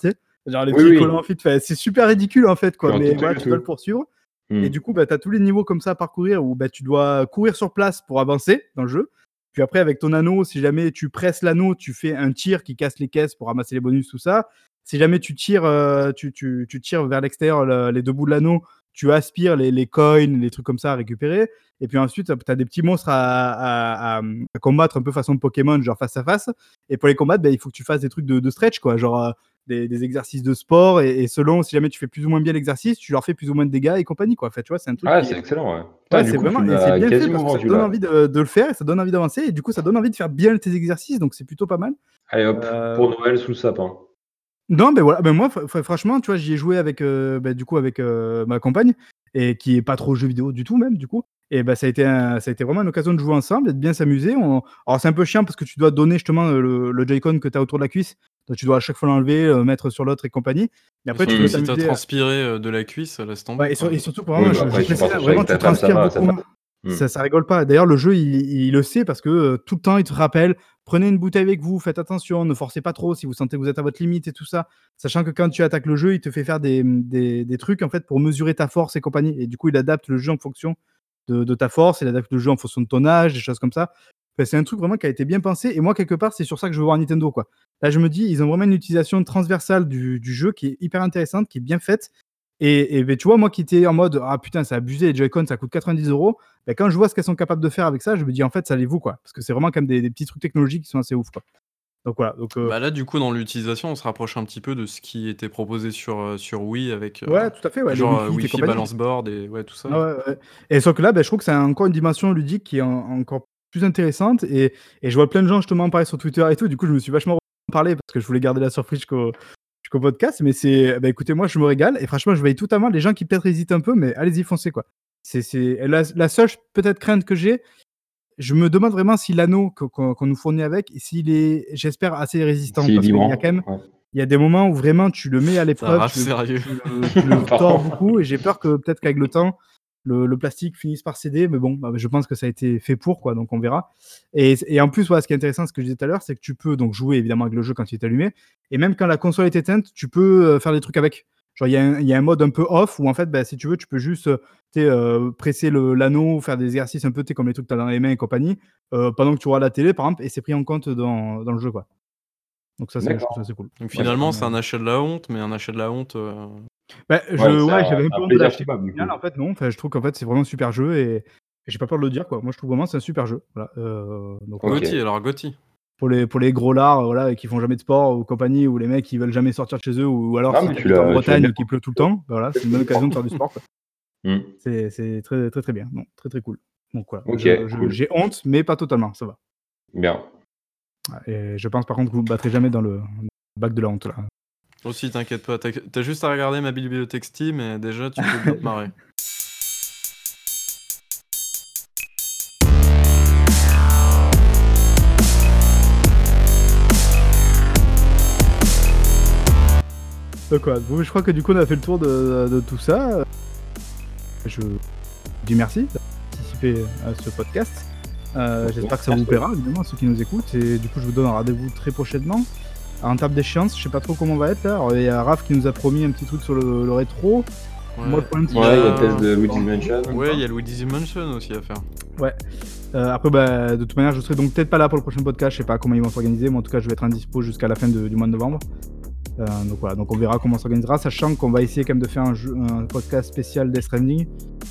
sais. Genre les Oui, petits oui. collants fit. Fait, C'est super ridicule en fait quoi. Mais voilà, tu dois le poursuivre. Hmm. Et du coup, bah, tu as tous les niveaux comme ça à parcourir où bah, tu dois courir sur place pour avancer dans le jeu. Puis après, avec ton anneau, si jamais tu presses l'anneau, tu fais un tir qui casse les caisses pour ramasser les bonus, tout ça. Si jamais tu tires, euh, tu, tu- tu tires vers l'extérieur le- les deux bouts de l'anneau, tu aspires les, les coins, les trucs comme ça à récupérer. Et puis ensuite, tu as des petits monstres à, à- à- à combattre un peu façon Pokémon, genre face à face. Et pour les combattre, bah, il faut que tu fasses des trucs de, de stretch, quoi. Genre euh, des, des exercices de sport. Et, et selon, si jamais tu fais plus ou moins bien l'exercice, tu leur fais plus ou moins de dégâts et compagnie, quoi. En fait, tu vois, c'est un truc Ah, qui- c'est excellent, ouais. C'est vraiment c'est bien fait parce que ça te donne envie de, de le faire et ça donne envie d'avancer et du coup ça donne envie de faire bien tes exercices donc c'est plutôt pas mal. Allez hop, Euh, pour Noël sous le sapin. Non mais voilà, ben moi fr- fr- franchement tu vois j'y ai joué avec euh, ben, du coup avec euh, ma compagne et qui est pas trop jeu vidéo du tout même du coup et ben ça a été un- ça a été vraiment une occasion de jouer ensemble et de bien s'amuser. On... Alors c'est un peu chiant parce que tu dois donner justement le, le Joy-Con que tu as autour de la cuisse donc tu dois à chaque fois l'enlever euh, mettre sur l'autre et compagnie. Mais après tu peux si t'as t'amuser. transpiré euh, de la cuisse, laisse tomber. Ouais, et, sur- quoi. et surtout pour Oui, moi, bah je, après, je vraiment avec tu ta femme, ça transpires va, ça beaucoup. va. Hmm. Ça, ça rigole pas. D'ailleurs, le jeu, il, le sait parce que euh, tout le temps, il te rappelle prenez une bouteille avec vous, faites attention, ne forcez pas trop si vous sentez que vous êtes à votre limite et tout ça. Sachant que quand tu attaques le jeu, il te fait faire des, des, des trucs en fait pour mesurer ta force et compagnie. Et du coup, il adapte le jeu en fonction de, ta force, il adapte le jeu en fonction de ton âge, des choses comme ça. C'est un truc vraiment qui a été bien pensé. Et moi, quelque part, c'est sur ça que je veux voir Nintendo. Là, je me dis, ils ont vraiment une utilisation transversale du jeu qui est hyper intéressante, qui est bien faite. Et, et ben, tu vois, moi qui étais en mode Ah putain, c'est abusé, les Joy-Con, ça coûte 90 euros. Ben, quand je vois ce qu'elles sont capables de faire avec ça, je me dis en fait, ça les vaut quoi. Parce que c'est vraiment même des, des petits trucs technologiques qui sont assez ouf quoi. Donc voilà. Donc, euh, Bah là, du coup, dans l'utilisation, on se rapproche un petit peu de ce qui était proposé sur, euh, sur Wii avec euh, ouais, tout à fait. Ouais, genre euh, Wii Fit et Wi-Fi balance board et ouais, tout ça. Ah ouais, ouais. Et sauf que là, ben, je trouve que c'est encore une dimension ludique qui est en- encore plus intéressante. Et, et je vois plein de gens justement en parler sur Twitter et tout. Du coup, je me suis vachement parlé parce que je voulais garder la surprise jusqu'au jusqu'au podcast. Mais c'est, bah, écoutez, moi, je me régale. Et franchement, je veille tout à main les gens qui peut-être hésitent un peu, mais allez-y, foncez quoi. C'est, c'est la, la seule peut-être crainte que j'ai. Je me demande vraiment si l'anneau qu'on nous fournit avec, s'il est, j'espère, assez résistant. Parce qu'il y a quand même, Ouais. il y a des moments où vraiment tu le mets à l'épreuve, tu tu le- tu le tords beaucoup, et j'ai peur que peut-être qu'avec le temps, le, plastique finisse par céder, mais bon, bah, je pense que ça a été fait pour, quoi, donc on verra. Et, en plus, voilà, ce qui est intéressant, ce que je disais tout à l'heure, c'est que tu peux donc jouer évidemment avec le jeu quand il est allumé, et même quand la console est éteinte, tu peux euh, faire des trucs avec. Genre, il y, a un- mode un peu off où en fait, bah, si tu veux, tu peux juste euh, euh, presser l'anneau, faire des exercices un peu comme les trucs que tu as dans les mains et compagnie, euh, pendant que tu auras la télé, par exemple, et c'est pris en compte dans, dans le jeu, quoi. Donc ça, c'est je D'accord. trouve ça, c'est cool. Donc finalement, c'est c'est un achat de la honte, mais un achat de la honte. euh, Bah, je, Ouais, ouais, j'avais un- un peu un honte de l'acheter. en fait, non. Enfin, je trouve qu'en fait, c'est vraiment un super jeu et, et j'ai pas peur de le dire, quoi. Moi, je trouve vraiment que c'est un super jeu. Voilà. Euh, donc. Gotti, alors Gotti. pour les pour les gros lards, voilà, qui font jamais de sport ou compagnie, ou les mecs qui veulent jamais sortir de chez eux, ou, ou alors Ah, si tu en Bretagne qu'il pleut tout le temps, bah voilà, c'est une bonne occasion de faire du sport. Hmm. C'est c'est très très très bien. Non, très très cool. Donc voilà. Ok, Je- je- cool. J'ai honte, mais pas totalement. Ça va. Bien. Et je pense par contre que vous ne battrez jamais dans le bac de la honte là. Aussi, t'inquiète pas, t'as juste à regarder ma bibliothèque Steam et déjà tu peux bien te marrer. Donc bon, je crois que du coup on a fait le tour de, de tout ça. Je dis merci d'avoir participé à ce podcast. Euh, J'espère que ça vous plaira, évidemment, à ceux qui nous écoutent. Et du coup, je vous donne un rendez-vous très prochainement. En table d'échéance, je sais pas trop comment on va être là. Alors, il y a Raph qui nous a promis un petit truc sur le, le rétro. Ouais. Moi, le problème, c'est Ouais, que- il y a le test de Luigi's Mansion. Ouais, il y a Luigi's Mansion aussi à faire. Euh, après, bah, de toute manière, je serai donc peut-être pas là pour le prochain podcast. Je sais pas comment ils vont s'organiser. Moi, en tout cas, je vais être indispo jusqu'à la fin de- du mois de novembre. Euh, donc voilà, donc on verra comment ça s'organisera, sachant qu'on va essayer quand même de faire un, jeu- un podcast spécial Death Stranding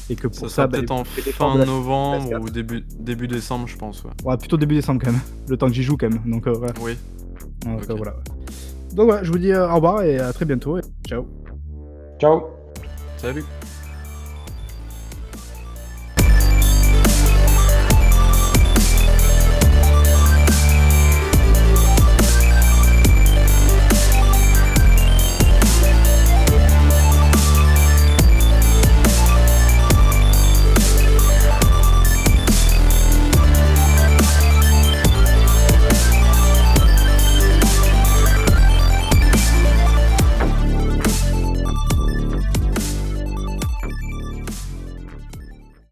et que pour Ça bah, peut-être en fin la- novembre PS4. ou début, début décembre, je pense. Ouais. Ouais, plutôt début décembre quand même, le temps que j'y joue quand même. Donc euh, voilà. Oui. Donc, euh, voilà. Donc voilà, je vous dis euh, au revoir et à très bientôt. Et ciao. Ciao Salut.